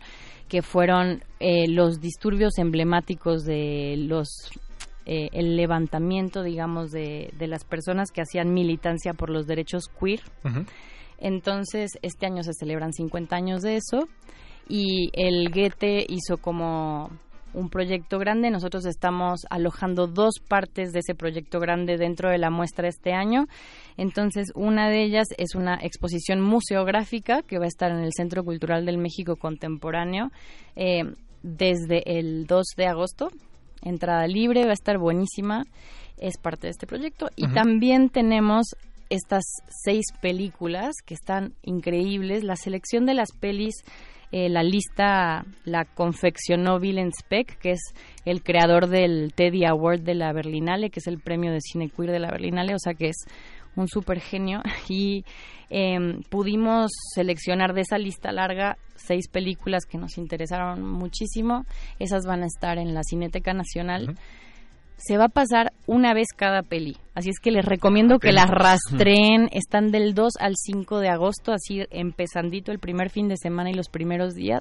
que fueron eh, los disturbios emblemáticos de los eh, el levantamiento, digamos, de, de las personas que hacían militancia por los derechos queer. Entonces, este año se celebran 50 años de eso y el Goethe hizo como un proyecto grande. Nosotros estamos alojando dos partes de ese proyecto grande dentro de la muestra este año. Entonces, una de ellas es una exposición museográfica que va a estar en el Centro Cultural del México Contemporáneo eh, desde el 2 de agosto. Entrada libre, va a estar buenísima. Es parte de este proyecto. Y también tenemos estas seis películas que están increíbles. La selección de las pelis, eh, la lista la confeccionó Willem Speck, que es el creador del Teddy Award de la Berlinale, que es el premio de cine queer de la Berlinale, o sea que es un super genio. [LAUGHS] Y em, pudimos seleccionar de esa lista larga seis películas que nos interesaron muchísimo. Esas van a estar en la Cineteca Nacional. Se va a pasar una vez cada peli. Así es que les recomiendo que las rastreen. Están del 2 al 5 de agosto, así empezandito el primer fin de semana y los primeros días.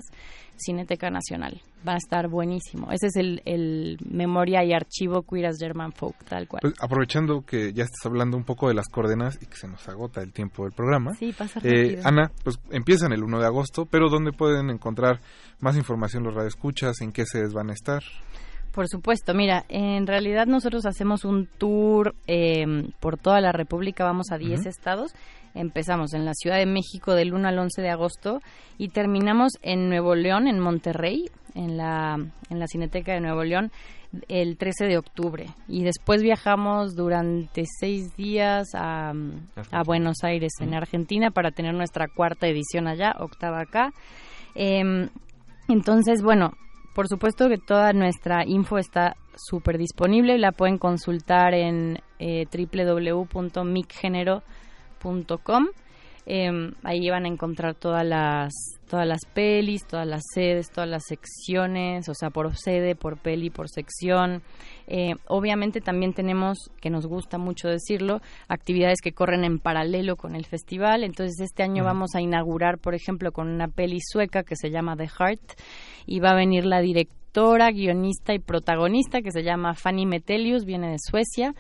Cineteca Nacional. Va a estar buenísimo. Ese es el, el memoria y archivo Queer as German Folk, tal cual. Pues aprovechando que ya estás hablando un poco de las coordenadas y que se nos agota el tiempo del programa. Sí, pasa eh. Ana, pues empiezan el 1 de agosto, pero ¿dónde pueden encontrar más información los radioescuchas? ¿En qué sedes van a estar? Por supuesto, mira, en realidad nosotros hacemos un tour eh, por toda la República, vamos a 10 Ujú. estados. Empezamos en la Ciudad de México del 1 al 11 de agosto y terminamos en Nuevo León, en Monterrey, en la, en la Cineteca de Nuevo León, el 13 de octubre. Y después viajamos durante seis días a, a Buenos Aires, en Argentina, para tener nuestra cuarta edición allá, octava acá. Em, entonces, bueno, por supuesto que toda nuestra info está súper disponible. La pueden consultar en eh, www.micgenero.com. Em, ahí van a encontrar todas las todas las pelis, todas las sedes, todas las secciones, o sea, por sede, por peli, por sección. Eh, obviamente también tenemos, que nos gusta mucho decirlo, actividades que corren en paralelo con el festival. Entonces este año vamos a inaugurar, por ejemplo, con una peli sueca que se llama The Heart y va a venir la directora, guionista y protagonista que se llama Fanny Metelius, viene de Suecia.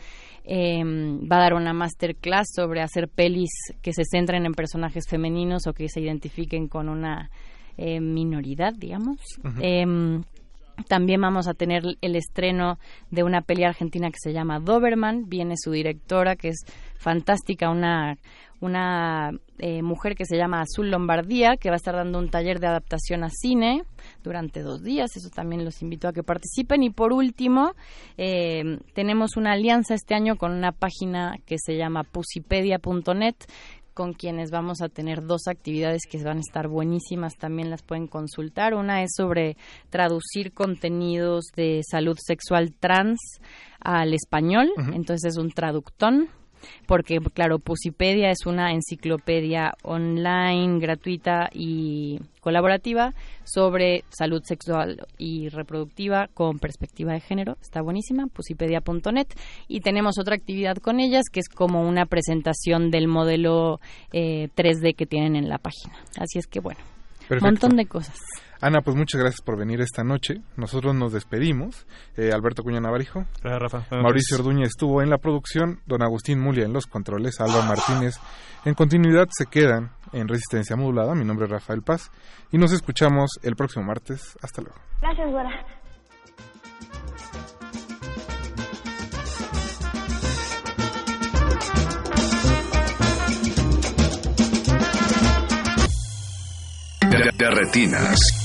Eh, va a dar una masterclass sobre hacer pelis que se centren en personajes femeninos o que se identifiquen con una eh, minoridad, digamos. Em, también vamos a tener el estreno de una peli argentina que se llama Doberman. Viene su directora, que es fantástica, una, una eh, mujer que se llama Azul Lombardía, que va a estar dando un taller de adaptación a cine durante dos días. Eso también los invito a que participen. Y por último, eh, tenemos una alianza este año con una página que se llama pusipedia.net con quienes vamos a tener dos actividades que van a estar buenísimas, también las pueden consultar. Una es sobre traducir contenidos de salud sexual trans al español, entonces es un traductón, porque claro, Pusipedia es una enciclopedia online, gratuita y colaborativa sobre salud sexual y reproductiva con perspectiva de género. Está buenísima, pusipedia.net. Y tenemos otra actividad con ellas que es como una presentación del modelo eh, 3D que tienen en la página. Así es que bueno, Perfecto. montón de cosas. Ana, pues muchas gracias por venir esta noche. Nosotros nos despedimos. Eh, Alberto Cuña Navarijo. Gracias, Rafa. Buenas Mauricio. Orduña estuvo en la producción. Don Agustín Mulia en los controles. Alba Martínez en continuidad se quedan en Resistencia Modulada. Mi nombre es Rafael Paz. Y nos escuchamos el próximo martes. Hasta luego. Gracias, güera. De, de retinas.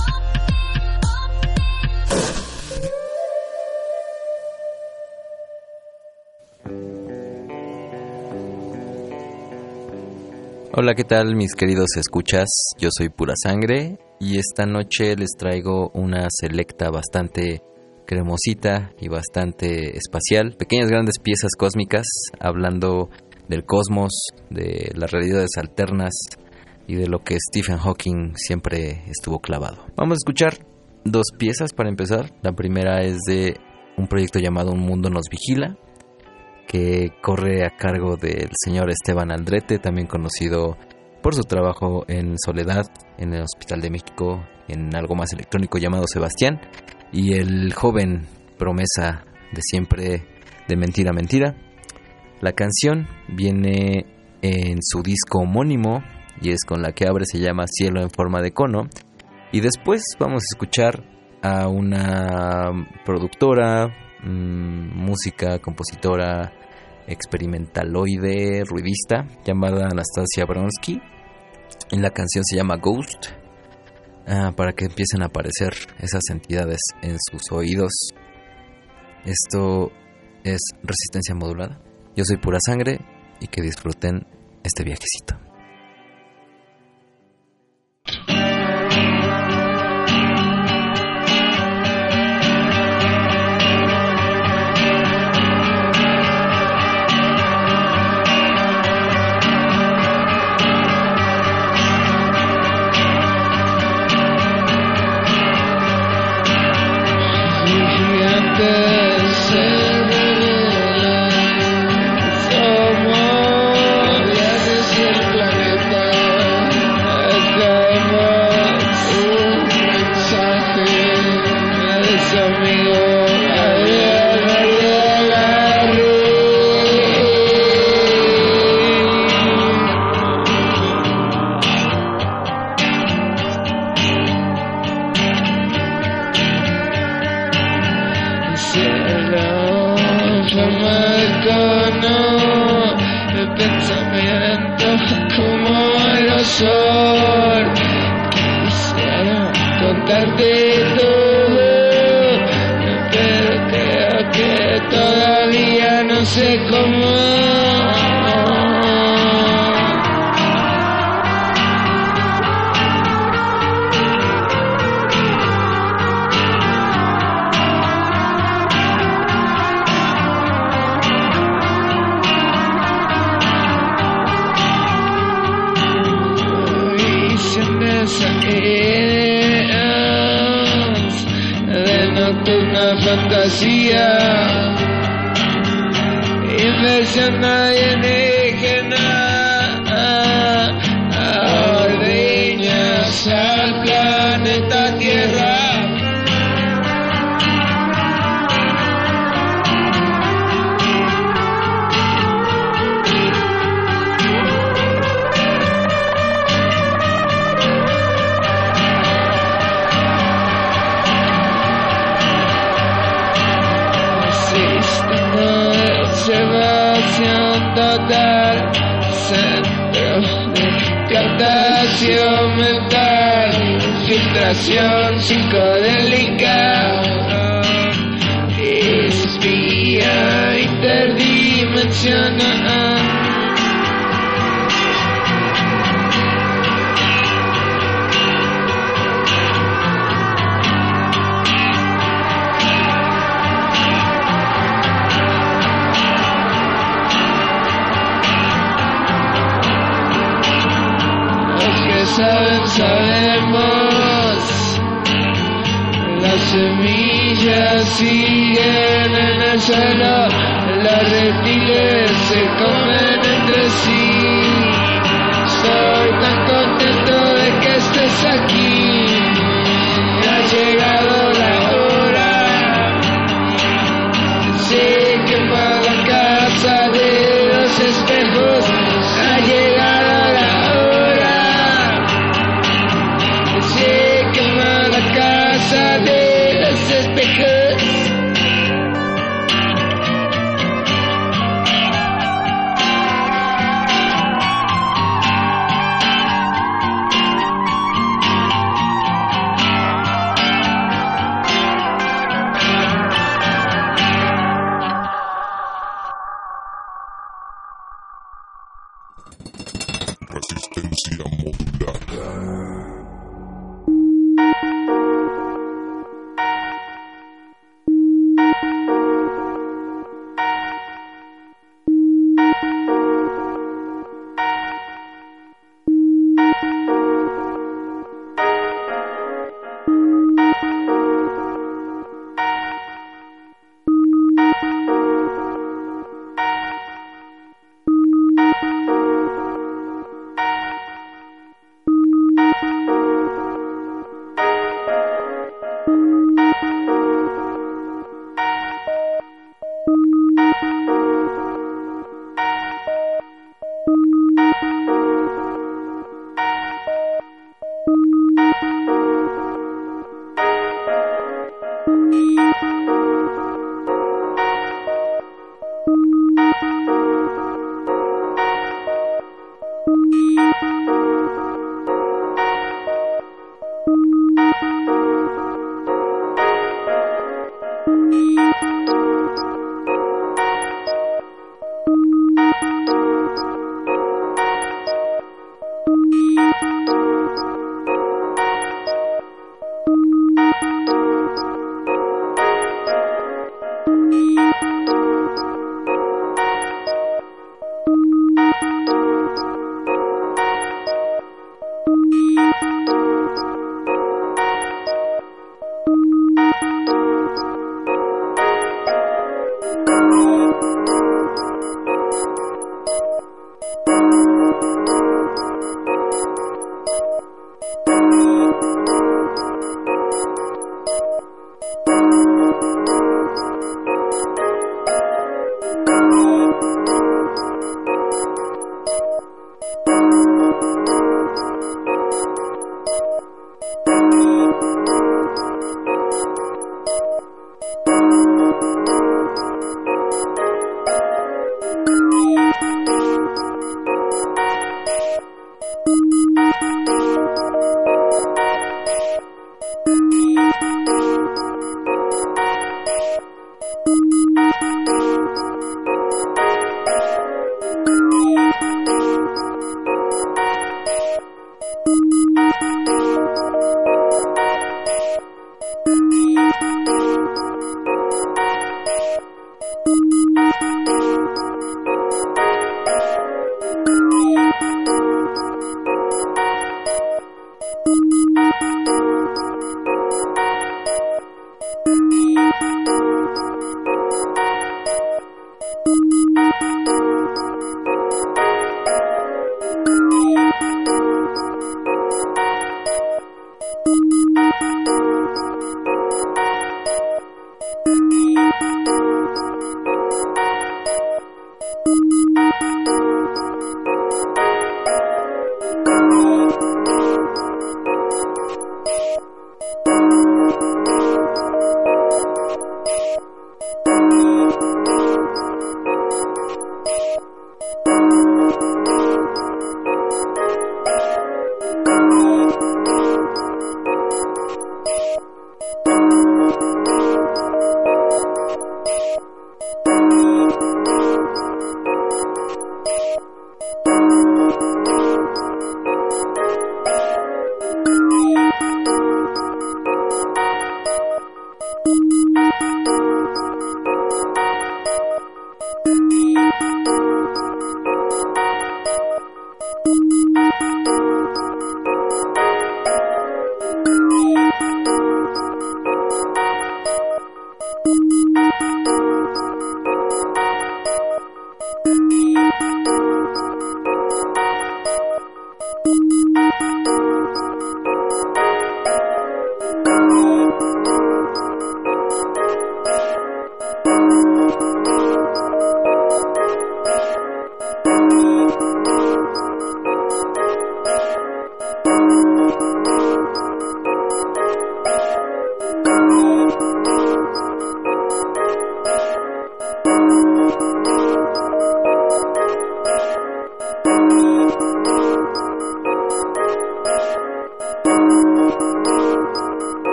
Hola, ¿qué tal mis queridos escuchas? Yo soy Pura Sangre y esta noche les traigo una selecta bastante cremosita y bastante espacial, pequeñas grandes piezas cósmicas hablando del cosmos, de las realidades alternas y de lo que Stephen Hawking siempre estuvo clavado. Vamos a escuchar dos piezas para empezar. La primera es de un proyecto llamado Un Mundo Nos Vigila, que corre a cargo del señor Esteban Aldrete, también conocido por su trabajo en Soledad, en el Hospital de México, en algo más electrónico llamado Sebastián, y el joven promesa de siempre de Mentira Mentira. La canción viene en su disco homónimo y es con la que abre, se llama Cielo en forma de cono. Y después vamos a escuchar a una productora, mmm, música, compositora, experimentaloide, ruidista, llamada Anastasia Bronsky. Y la canción se llama Ghost, ah, para que empiecen a aparecer esas entidades en sus oídos. Esto es resistencia modulada. Yo soy pura sangre y que disfruten este viajecito. Contarte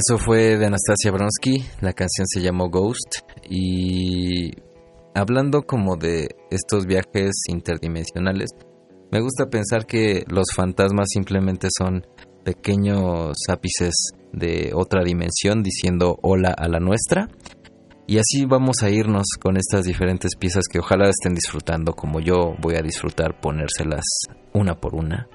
Eso fue de Anastasia Bronsky, la canción se llamó Ghost y hablando como de estos viajes interdimensionales, me gusta pensar que los fantasmas simplemente son pequeños ápices de otra dimensión diciendo hola a la nuestra. Y así vamos a irnos con estas diferentes piezas que ojalá estén disfrutando como yo voy a disfrutar ponérselas una por una.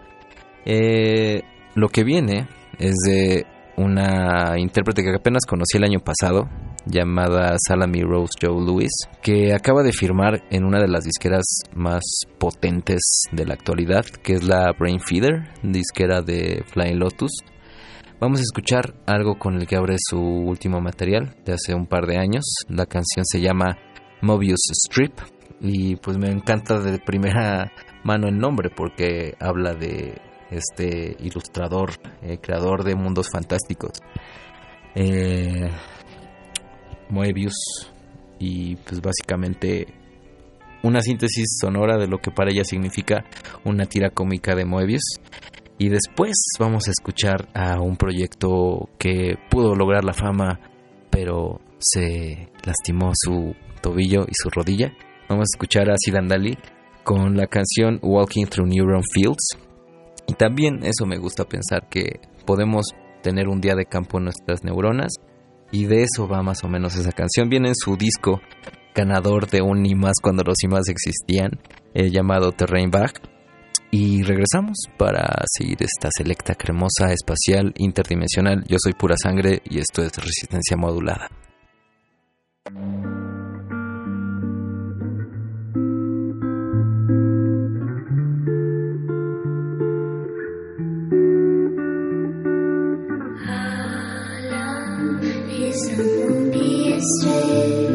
Eh, lo que viene es de una intérprete que apenas conocí el año pasado, llamada Salami Rose Joe Lewis, que acaba de firmar en una de las disqueras más potentes de la actualidad, que es la Brain Feeder, disquera de Flying Lotus. Vamos a escuchar algo con el que abre su último material de hace un par de años. La canción se llama Mobius Strip y pues me encanta de primera mano el nombre porque habla de este ilustrador, eh, creador de mundos fantásticos. Eh, Moebius y pues básicamente una síntesis sonora de lo que para ella significa una tira cómica de Moebius. Y después vamos a escuchar a un proyecto que pudo lograr la fama, pero se lastimó su tobillo y su rodilla. Vamos a escuchar a Sidandali con la canción Walking Through Neuron Fields. Y también eso me gusta pensar que podemos tener un día de campo en nuestras neuronas y de eso va más o menos esa canción. Viene en su disco ganador de un más cuando los IMAs existían, eh, llamado Terrain Back. Y regresamos para seguir esta selecta cremosa espacial interdimensional. Yo soy pura sangre y esto es resistencia modulada. mistake.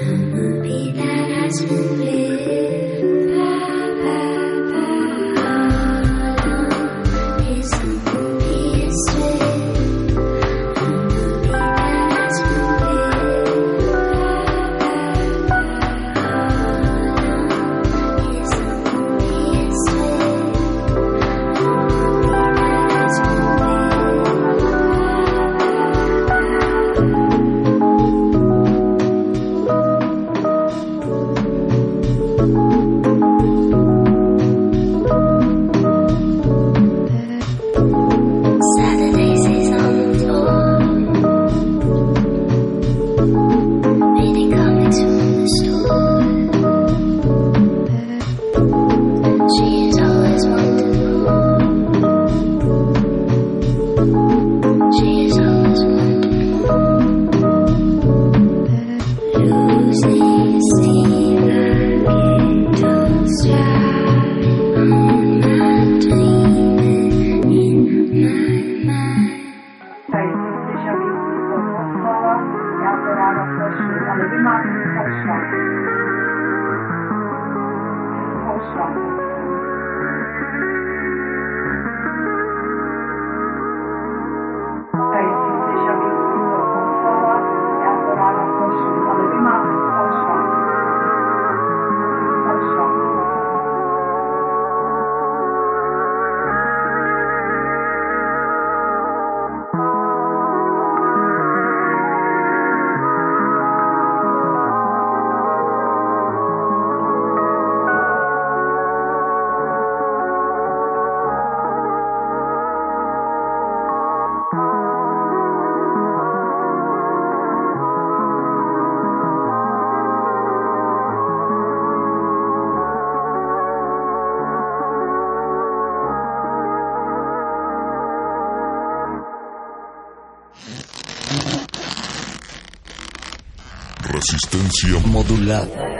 I'm happy that I spent. Resistencia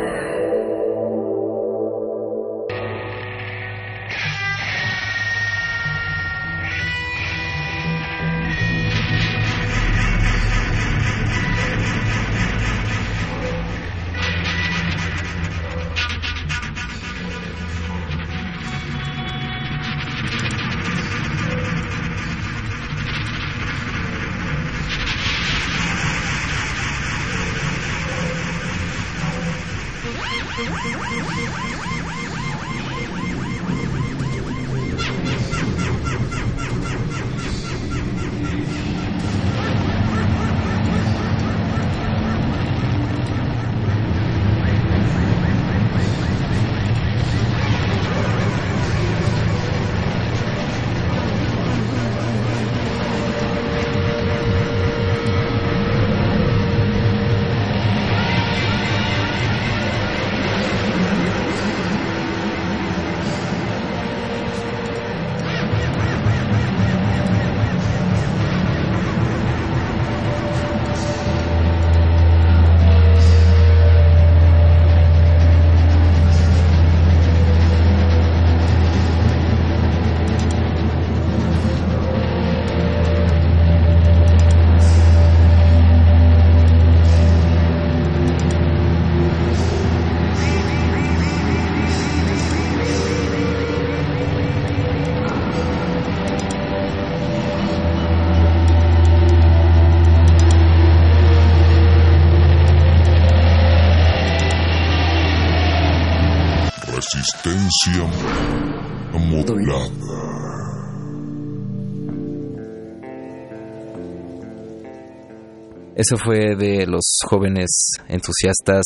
Eso fue de los jóvenes entusiastas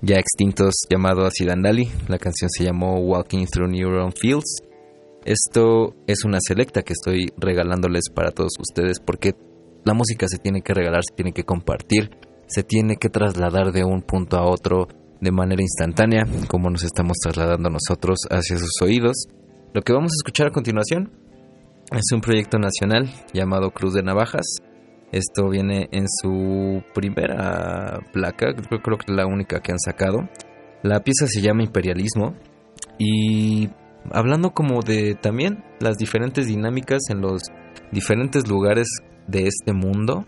ya extintos llamado Acid. La canción se llamó Walking Through Neuron Fields. Esto es una selecta que estoy regalándoles para todos ustedes porque la música se tiene que regalar, se tiene que compartir, se tiene que trasladar de un punto a otro de manera instantánea, como nos estamos trasladando nosotros hacia sus oídos. Lo que vamos a escuchar a continuación es un proyecto nacional llamado Cruz de Navajas. Esto viene en su primera placa, creo, que es la única que han sacado. La pieza se llama Imperialismo y hablando como de también las diferentes dinámicas en los diferentes lugares de este mundo,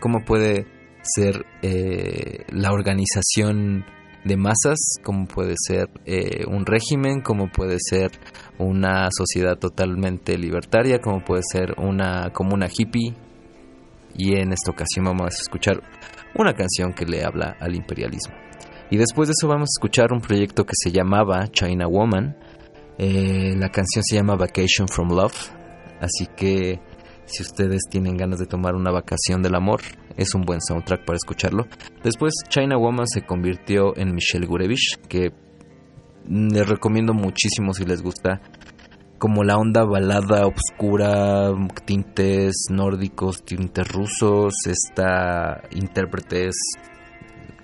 cómo puede ser eh, la organización de masas, como puede ser eh, un régimen, como puede ser una sociedad totalmente libertaria, como puede ser una comuna hippie. Y en esta ocasión vamos a escuchar una canción que le habla al imperialismo. Y después de eso vamos a escuchar un proyecto que se llamaba China Woman. Eh, la canción se llama Vacation from Love. Así que si ustedes tienen ganas de tomar una vacación del amor, es un buen soundtrack para escucharlo. Después China Woman se convirtió en Michelle Gurevich, que les recomiendo muchísimo si les gusta como la onda balada oscura, tintes nórdicos, tintes rusos, esta intérprete es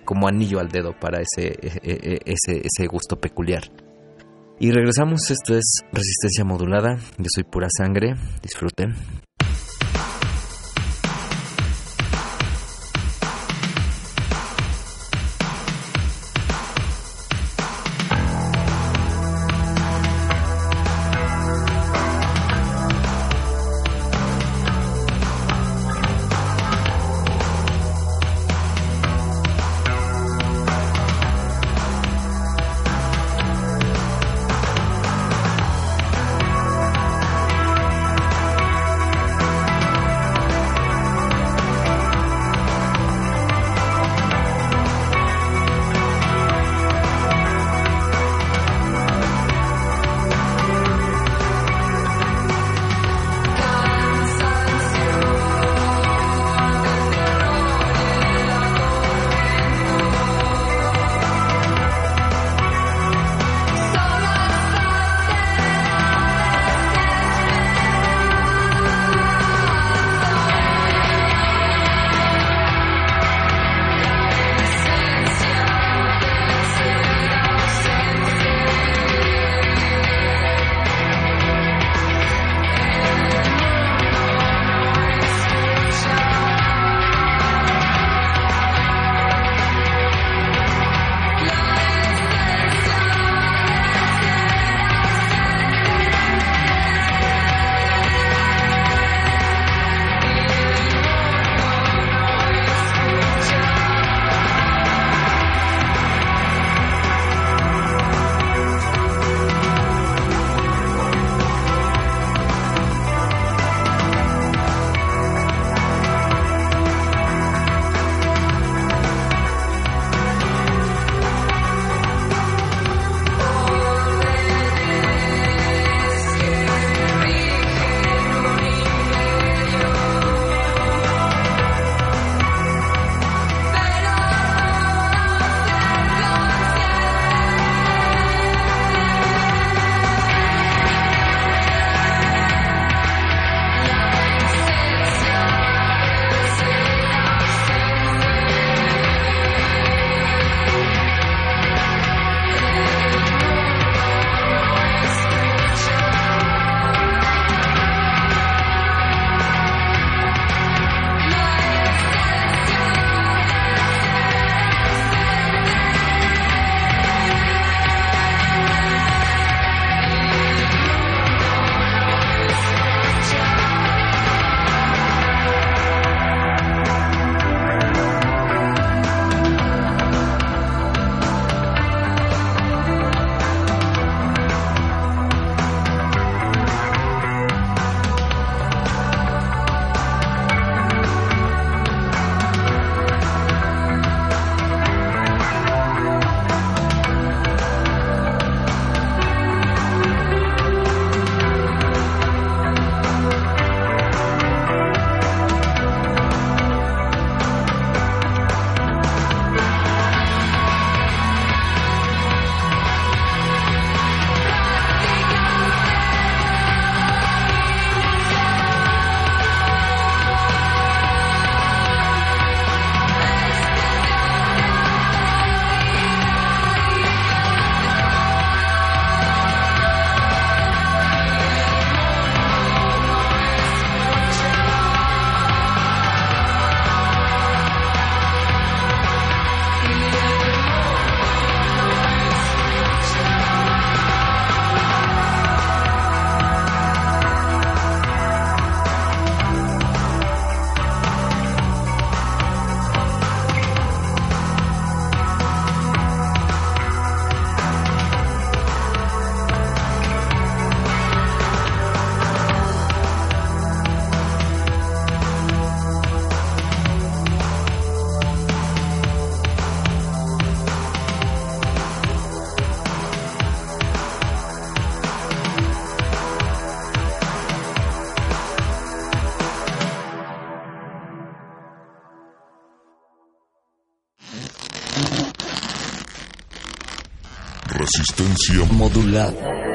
como anillo al dedo para ese, e- e- ese, ese gusto peculiar. Y regresamos, esto es Resistencia Modulada, yo soy pura sangre, disfruten. Resistencia modulada.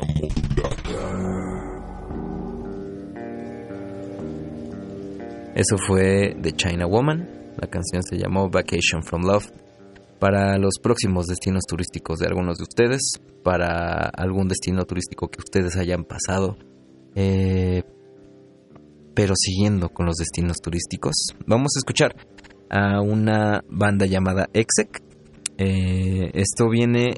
Modulada. Eso fue The China Woman. La canción se llamó Vacation from Love. Para los próximos destinos turísticos de algunos de ustedes, para algún destino turístico que ustedes hayan pasado, eh, pero siguiendo con los destinos turísticos, vamos a escuchar a una banda llamada Exec. Eh, esto viene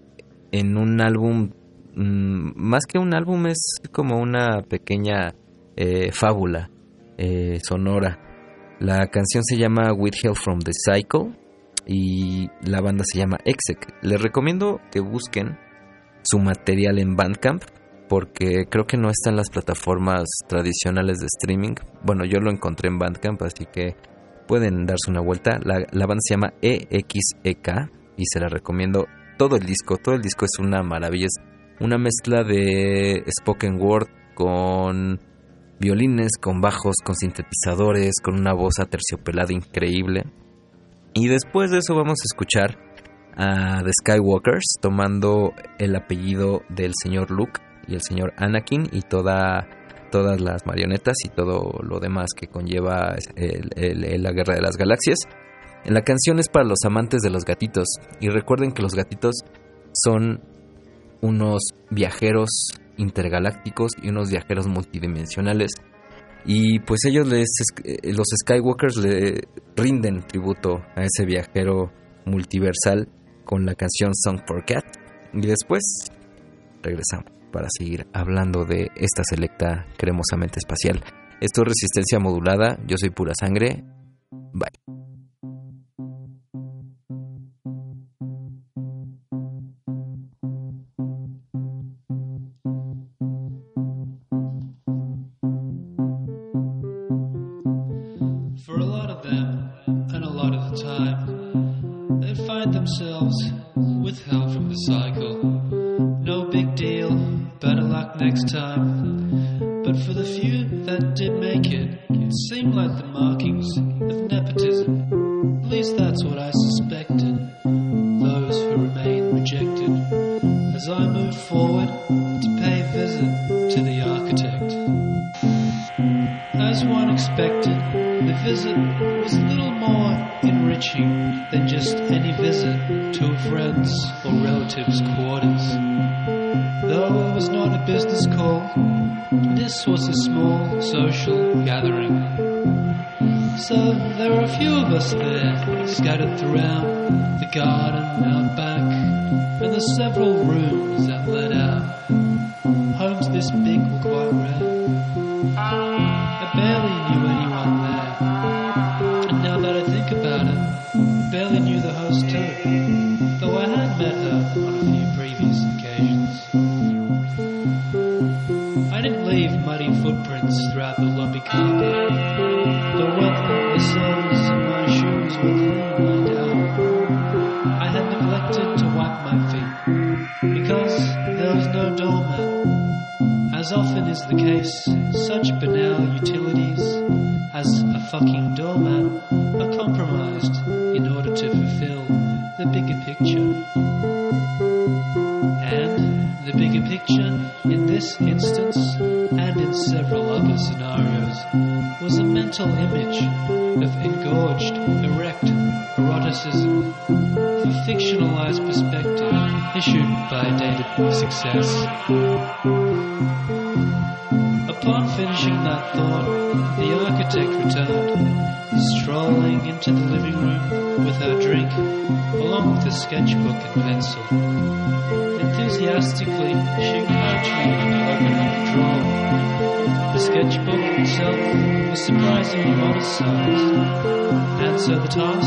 en un álbum, mm, más que un álbum, es como una pequeña eh, fábula eh, sonora. La canción se llama With Help from the Cycle y la banda se llama Exec. Les recomiendo que busquen su material en Bandcamp porque creo que no está en las plataformas tradicionales de streaming. Bueno, yo lo encontré en Bandcamp, así que pueden darse una vuelta. La, banda se llama EXEK y se la recomiendo todo el disco. Todo el disco es una maravilla. Una mezcla de spoken word con violines, con bajos, con sintetizadores, con una voz aterciopelada increíble. Y después de eso vamos a escuchar a The Skywalkers tomando el apellido del señor Luke y el señor Anakin y toda, todas las marionetas y todo lo demás que conlleva la guerra de las galaxias. La canción es para los amantes de los gatitos y recuerden que los gatitos son unos viajeros intergalácticos y unos viajeros multidimensionales y pues ellos les eh, los Skywalkers le rinden tributo a ese viajero multiversal con la canción Song for Cat y después regresamos para seguir hablando de esta selecta cremosamente espacial. Esto es resistencia modulada, yo soy pura sangre. Bye. Themselves with help from the cycle. No big deal, better luck next time. But for the this was a small social gathering. So there were a few of us there, scattered throughout the garden out back, and the several rooms that led out. Homes this big were and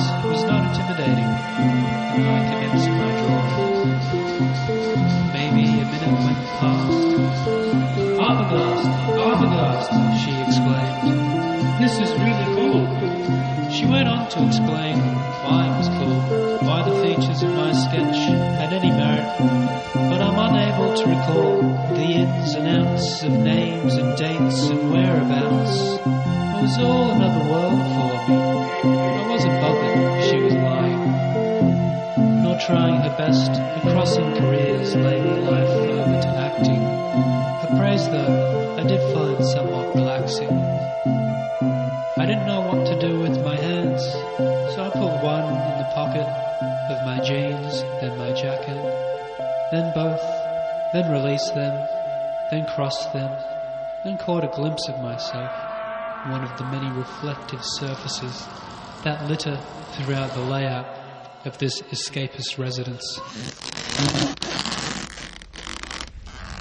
across them and caught a glimpse of myself, one of the many reflective surfaces that litter throughout the layout of this escapist residence.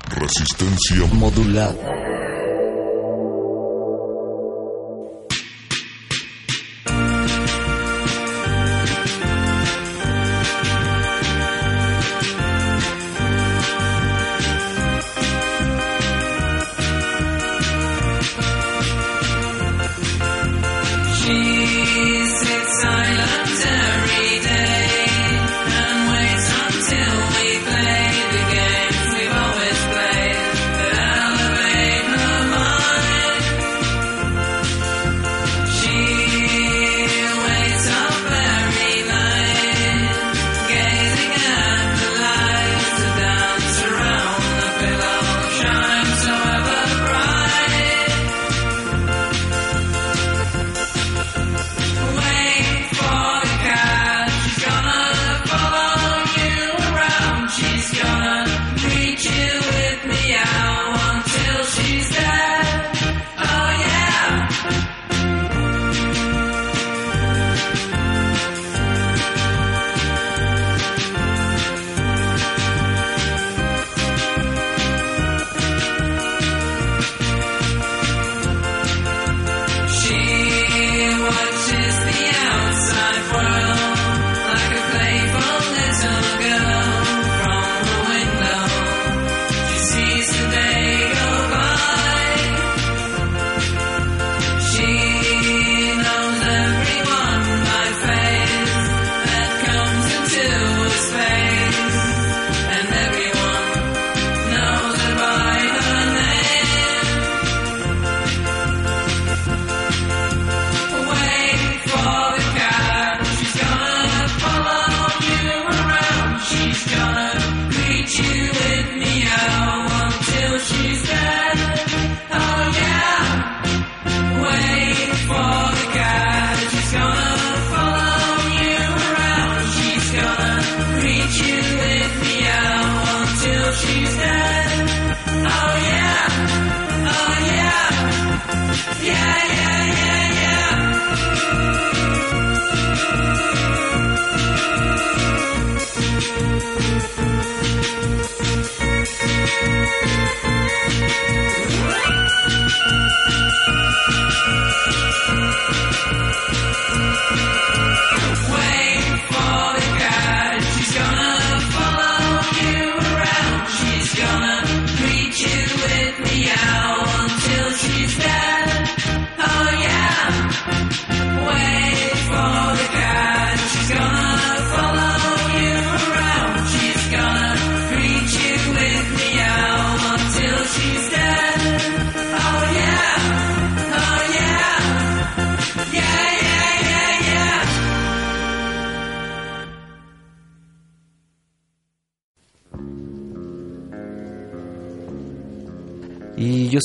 Resistencia modulada.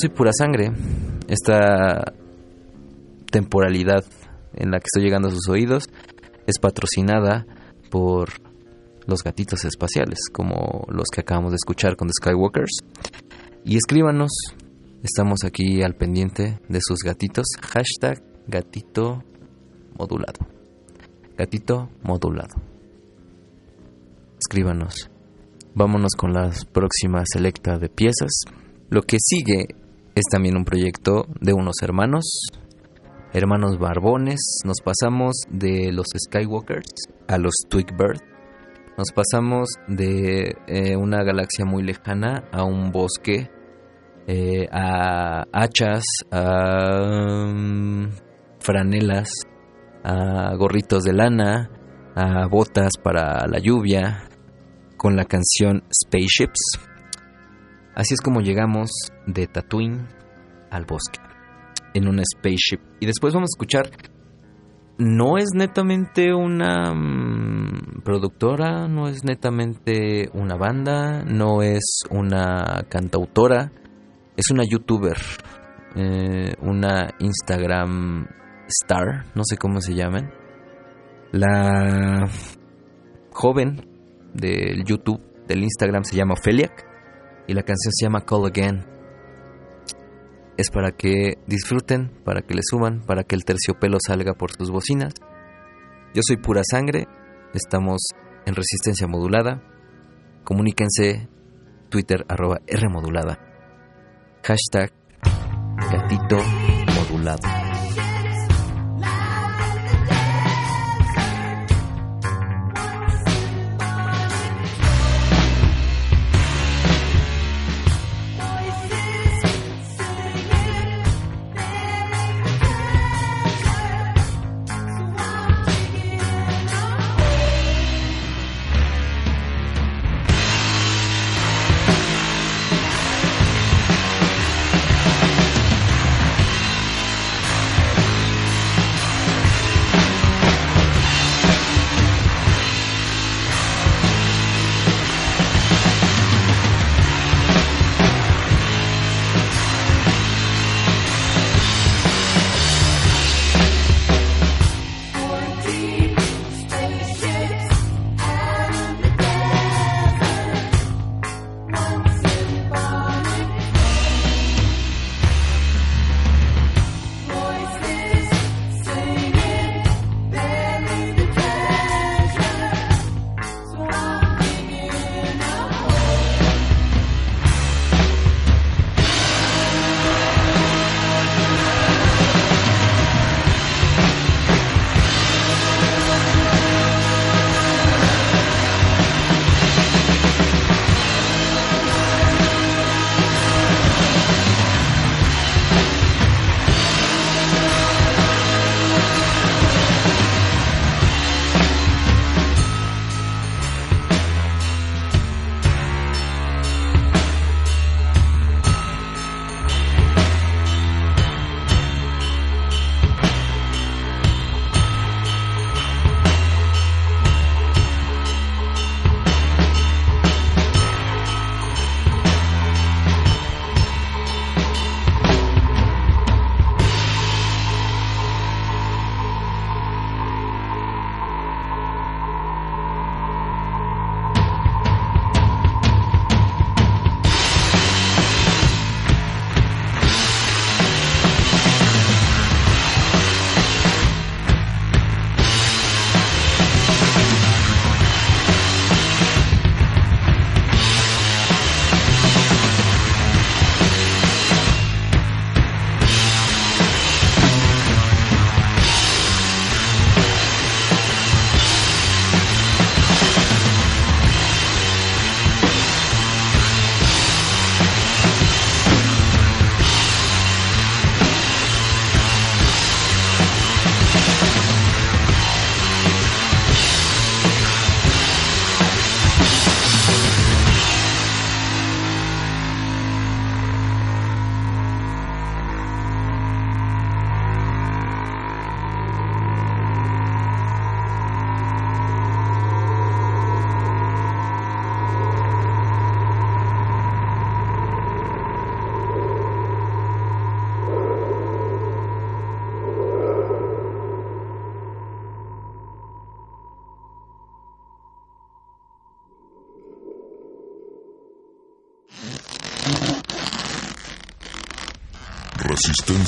soy pura sangre. Esta temporalidad en la que estoy llegando a sus oídos es patrocinada por los gatitos espaciales, como los que acabamos de escuchar con The Skywalkers. Y escríbanos, estamos aquí al pendiente de sus gatitos. Hashtag gatito modulado. Gatito modulado. Escríbanos. Vámonos con la próxima selecta de piezas. Lo que sigue es también un proyecto de unos hermanos, hermanos barbones. Nos pasamos de los Skywalkers a los Twigbird. Nos pasamos de eh, una galaxia muy lejana a un bosque, eh, a hachas, a mm, franelas, a gorritos de lana, a botas para la lluvia, con la canción Spaceships Así es como llegamos de Tatooine al bosque, en un spaceship. Y después vamos a escuchar, no es netamente una mm, productora, no es netamente una banda, no es una cantautora, es una youtuber, eh, una Instagram star, no sé cómo se llaman. La joven del YouTube, del Instagram, se llama Feliac y la canción se llama Call Again. Es para que disfruten, para que le suban, para que el terciopelo salga por sus bocinas. Yo soy pura sangre, estamos en resistencia modulada. Comuníquense Twitter arroba R modulada. Hashtag gatito modulado.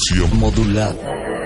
Resistencia modulada.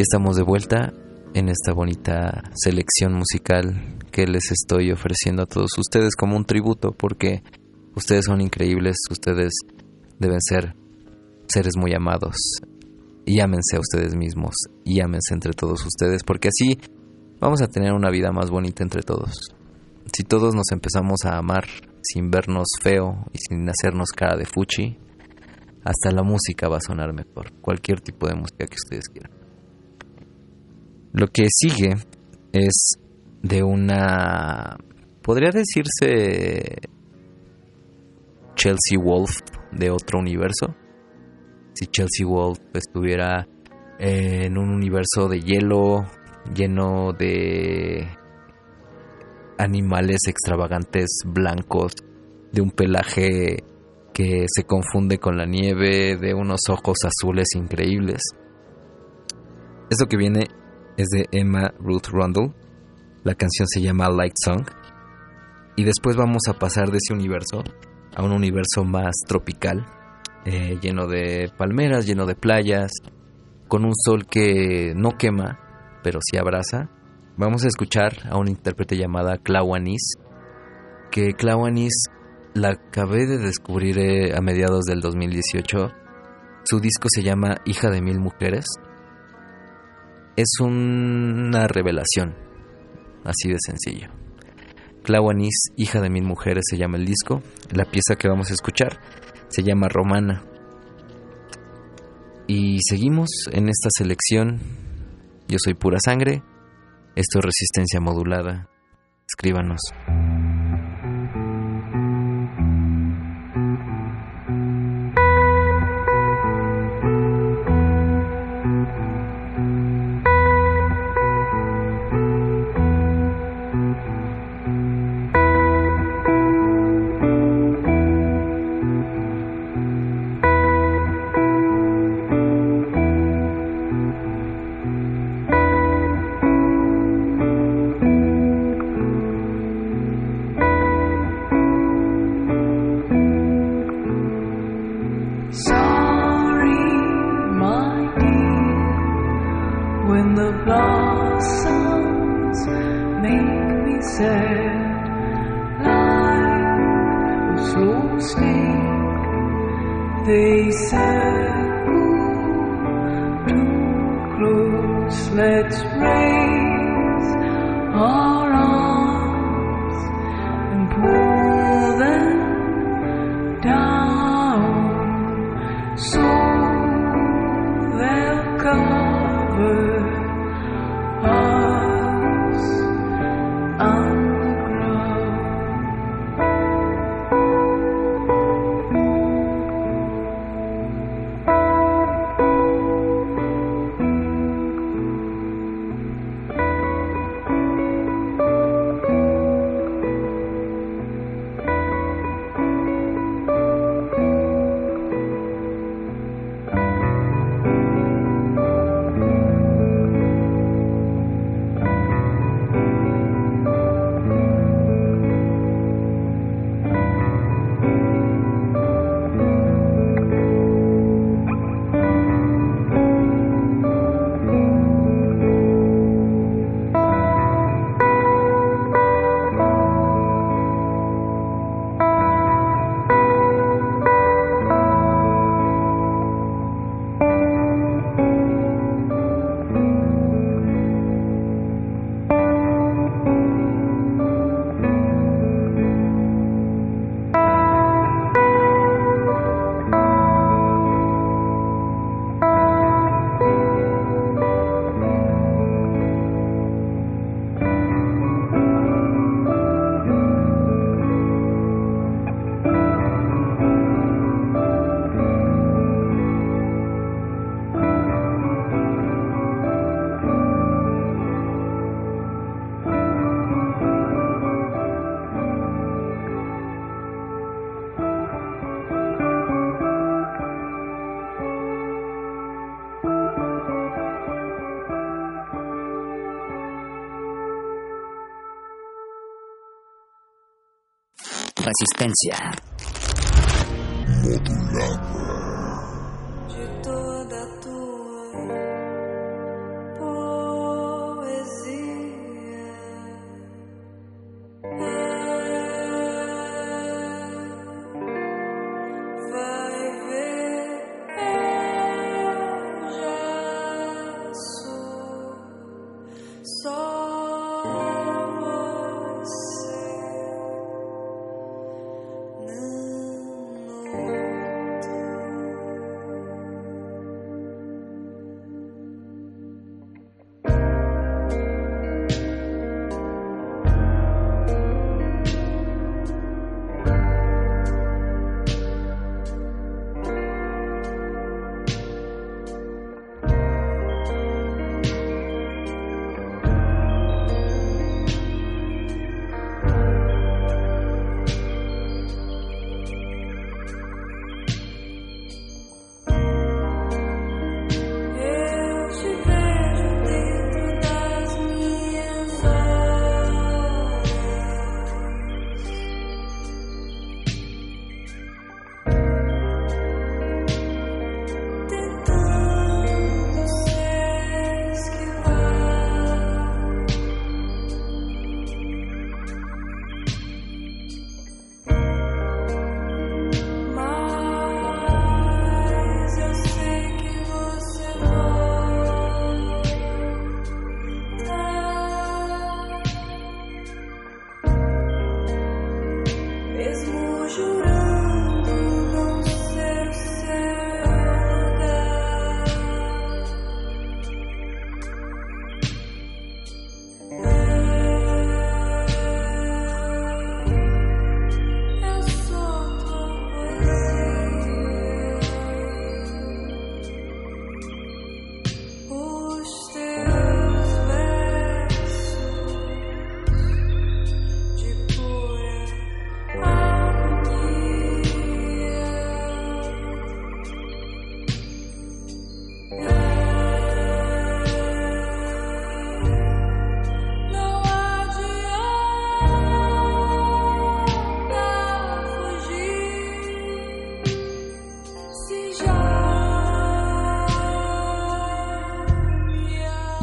Y estamos de vuelta en esta bonita selección musical que les estoy ofreciendo a todos ustedes como un tributo porque ustedes son increíbles, ustedes deben ser seres muy amados y a ustedes mismos y ámense entre todos ustedes porque así vamos a tener una vida más bonita entre todos. Si todos nos empezamos a amar sin vernos feo y sin hacernos cara de fuchi, hasta la música va a sonar mejor, cualquier tipo de música que ustedes quieran. Lo que sigue es de una, podría decirse, Chelsea Wolf de otro universo. Si Chelsea Wolf estuviera en un universo de hielo, lleno de animales extravagantes blancos, de un pelaje que se confunde con la nieve, de unos ojos azules increíbles. Esto que viene es de Emma Ruth Rundle. La canción se llama Light Song. Y después vamos a pasar de ese universo a un universo más tropical, eh, lleno de palmeras, lleno de playas, con un sol que no quema, pero sí abraza. Vamos a escuchar a una intérprete llamada Clau Anís, que Clau Anís la acabé de descubrir eh, a mediados del 2018. Su disco se llama Hija de Mil Mujeres. Es una revelación, así de sencillo. Clau Anís, Hija de Mil Mujeres se llama el disco. La pieza que vamos a escuchar se llama Romana. Y seguimos en esta selección. Yo soy pura sangre. Esto es resistencia modulada. Escríbanos. Resistencia. J'ai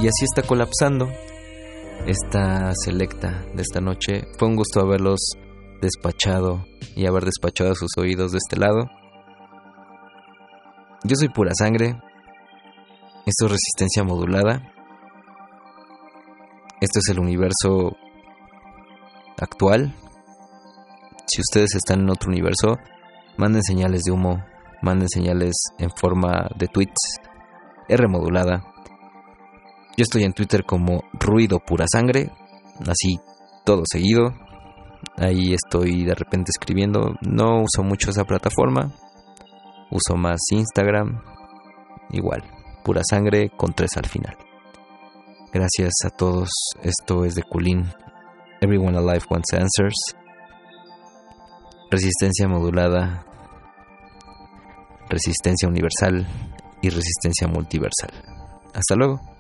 Y así está colapsando esta selecta de esta noche. Fue un gusto haberlos despachado y haber despachado a sus oídos de este lado. Yo soy pura sangre. Esto es resistencia modulada. Esto es el universo actual. Si ustedes están en otro universo, manden señales de humo, manden señales en forma de tweets, R modulada. Yo estoy en Twitter como Ruido Pura Sangre, así todo seguido. Ahí estoy de repente escribiendo. No uso mucho esa plataforma. Uso más Instagram. Igual, pura sangre con tres al final. Gracias a todos. Esto es de Kulin. Everyone Alive Wants Answers. Resistencia modulada. Resistencia universal y resistencia multiversal. Hasta luego.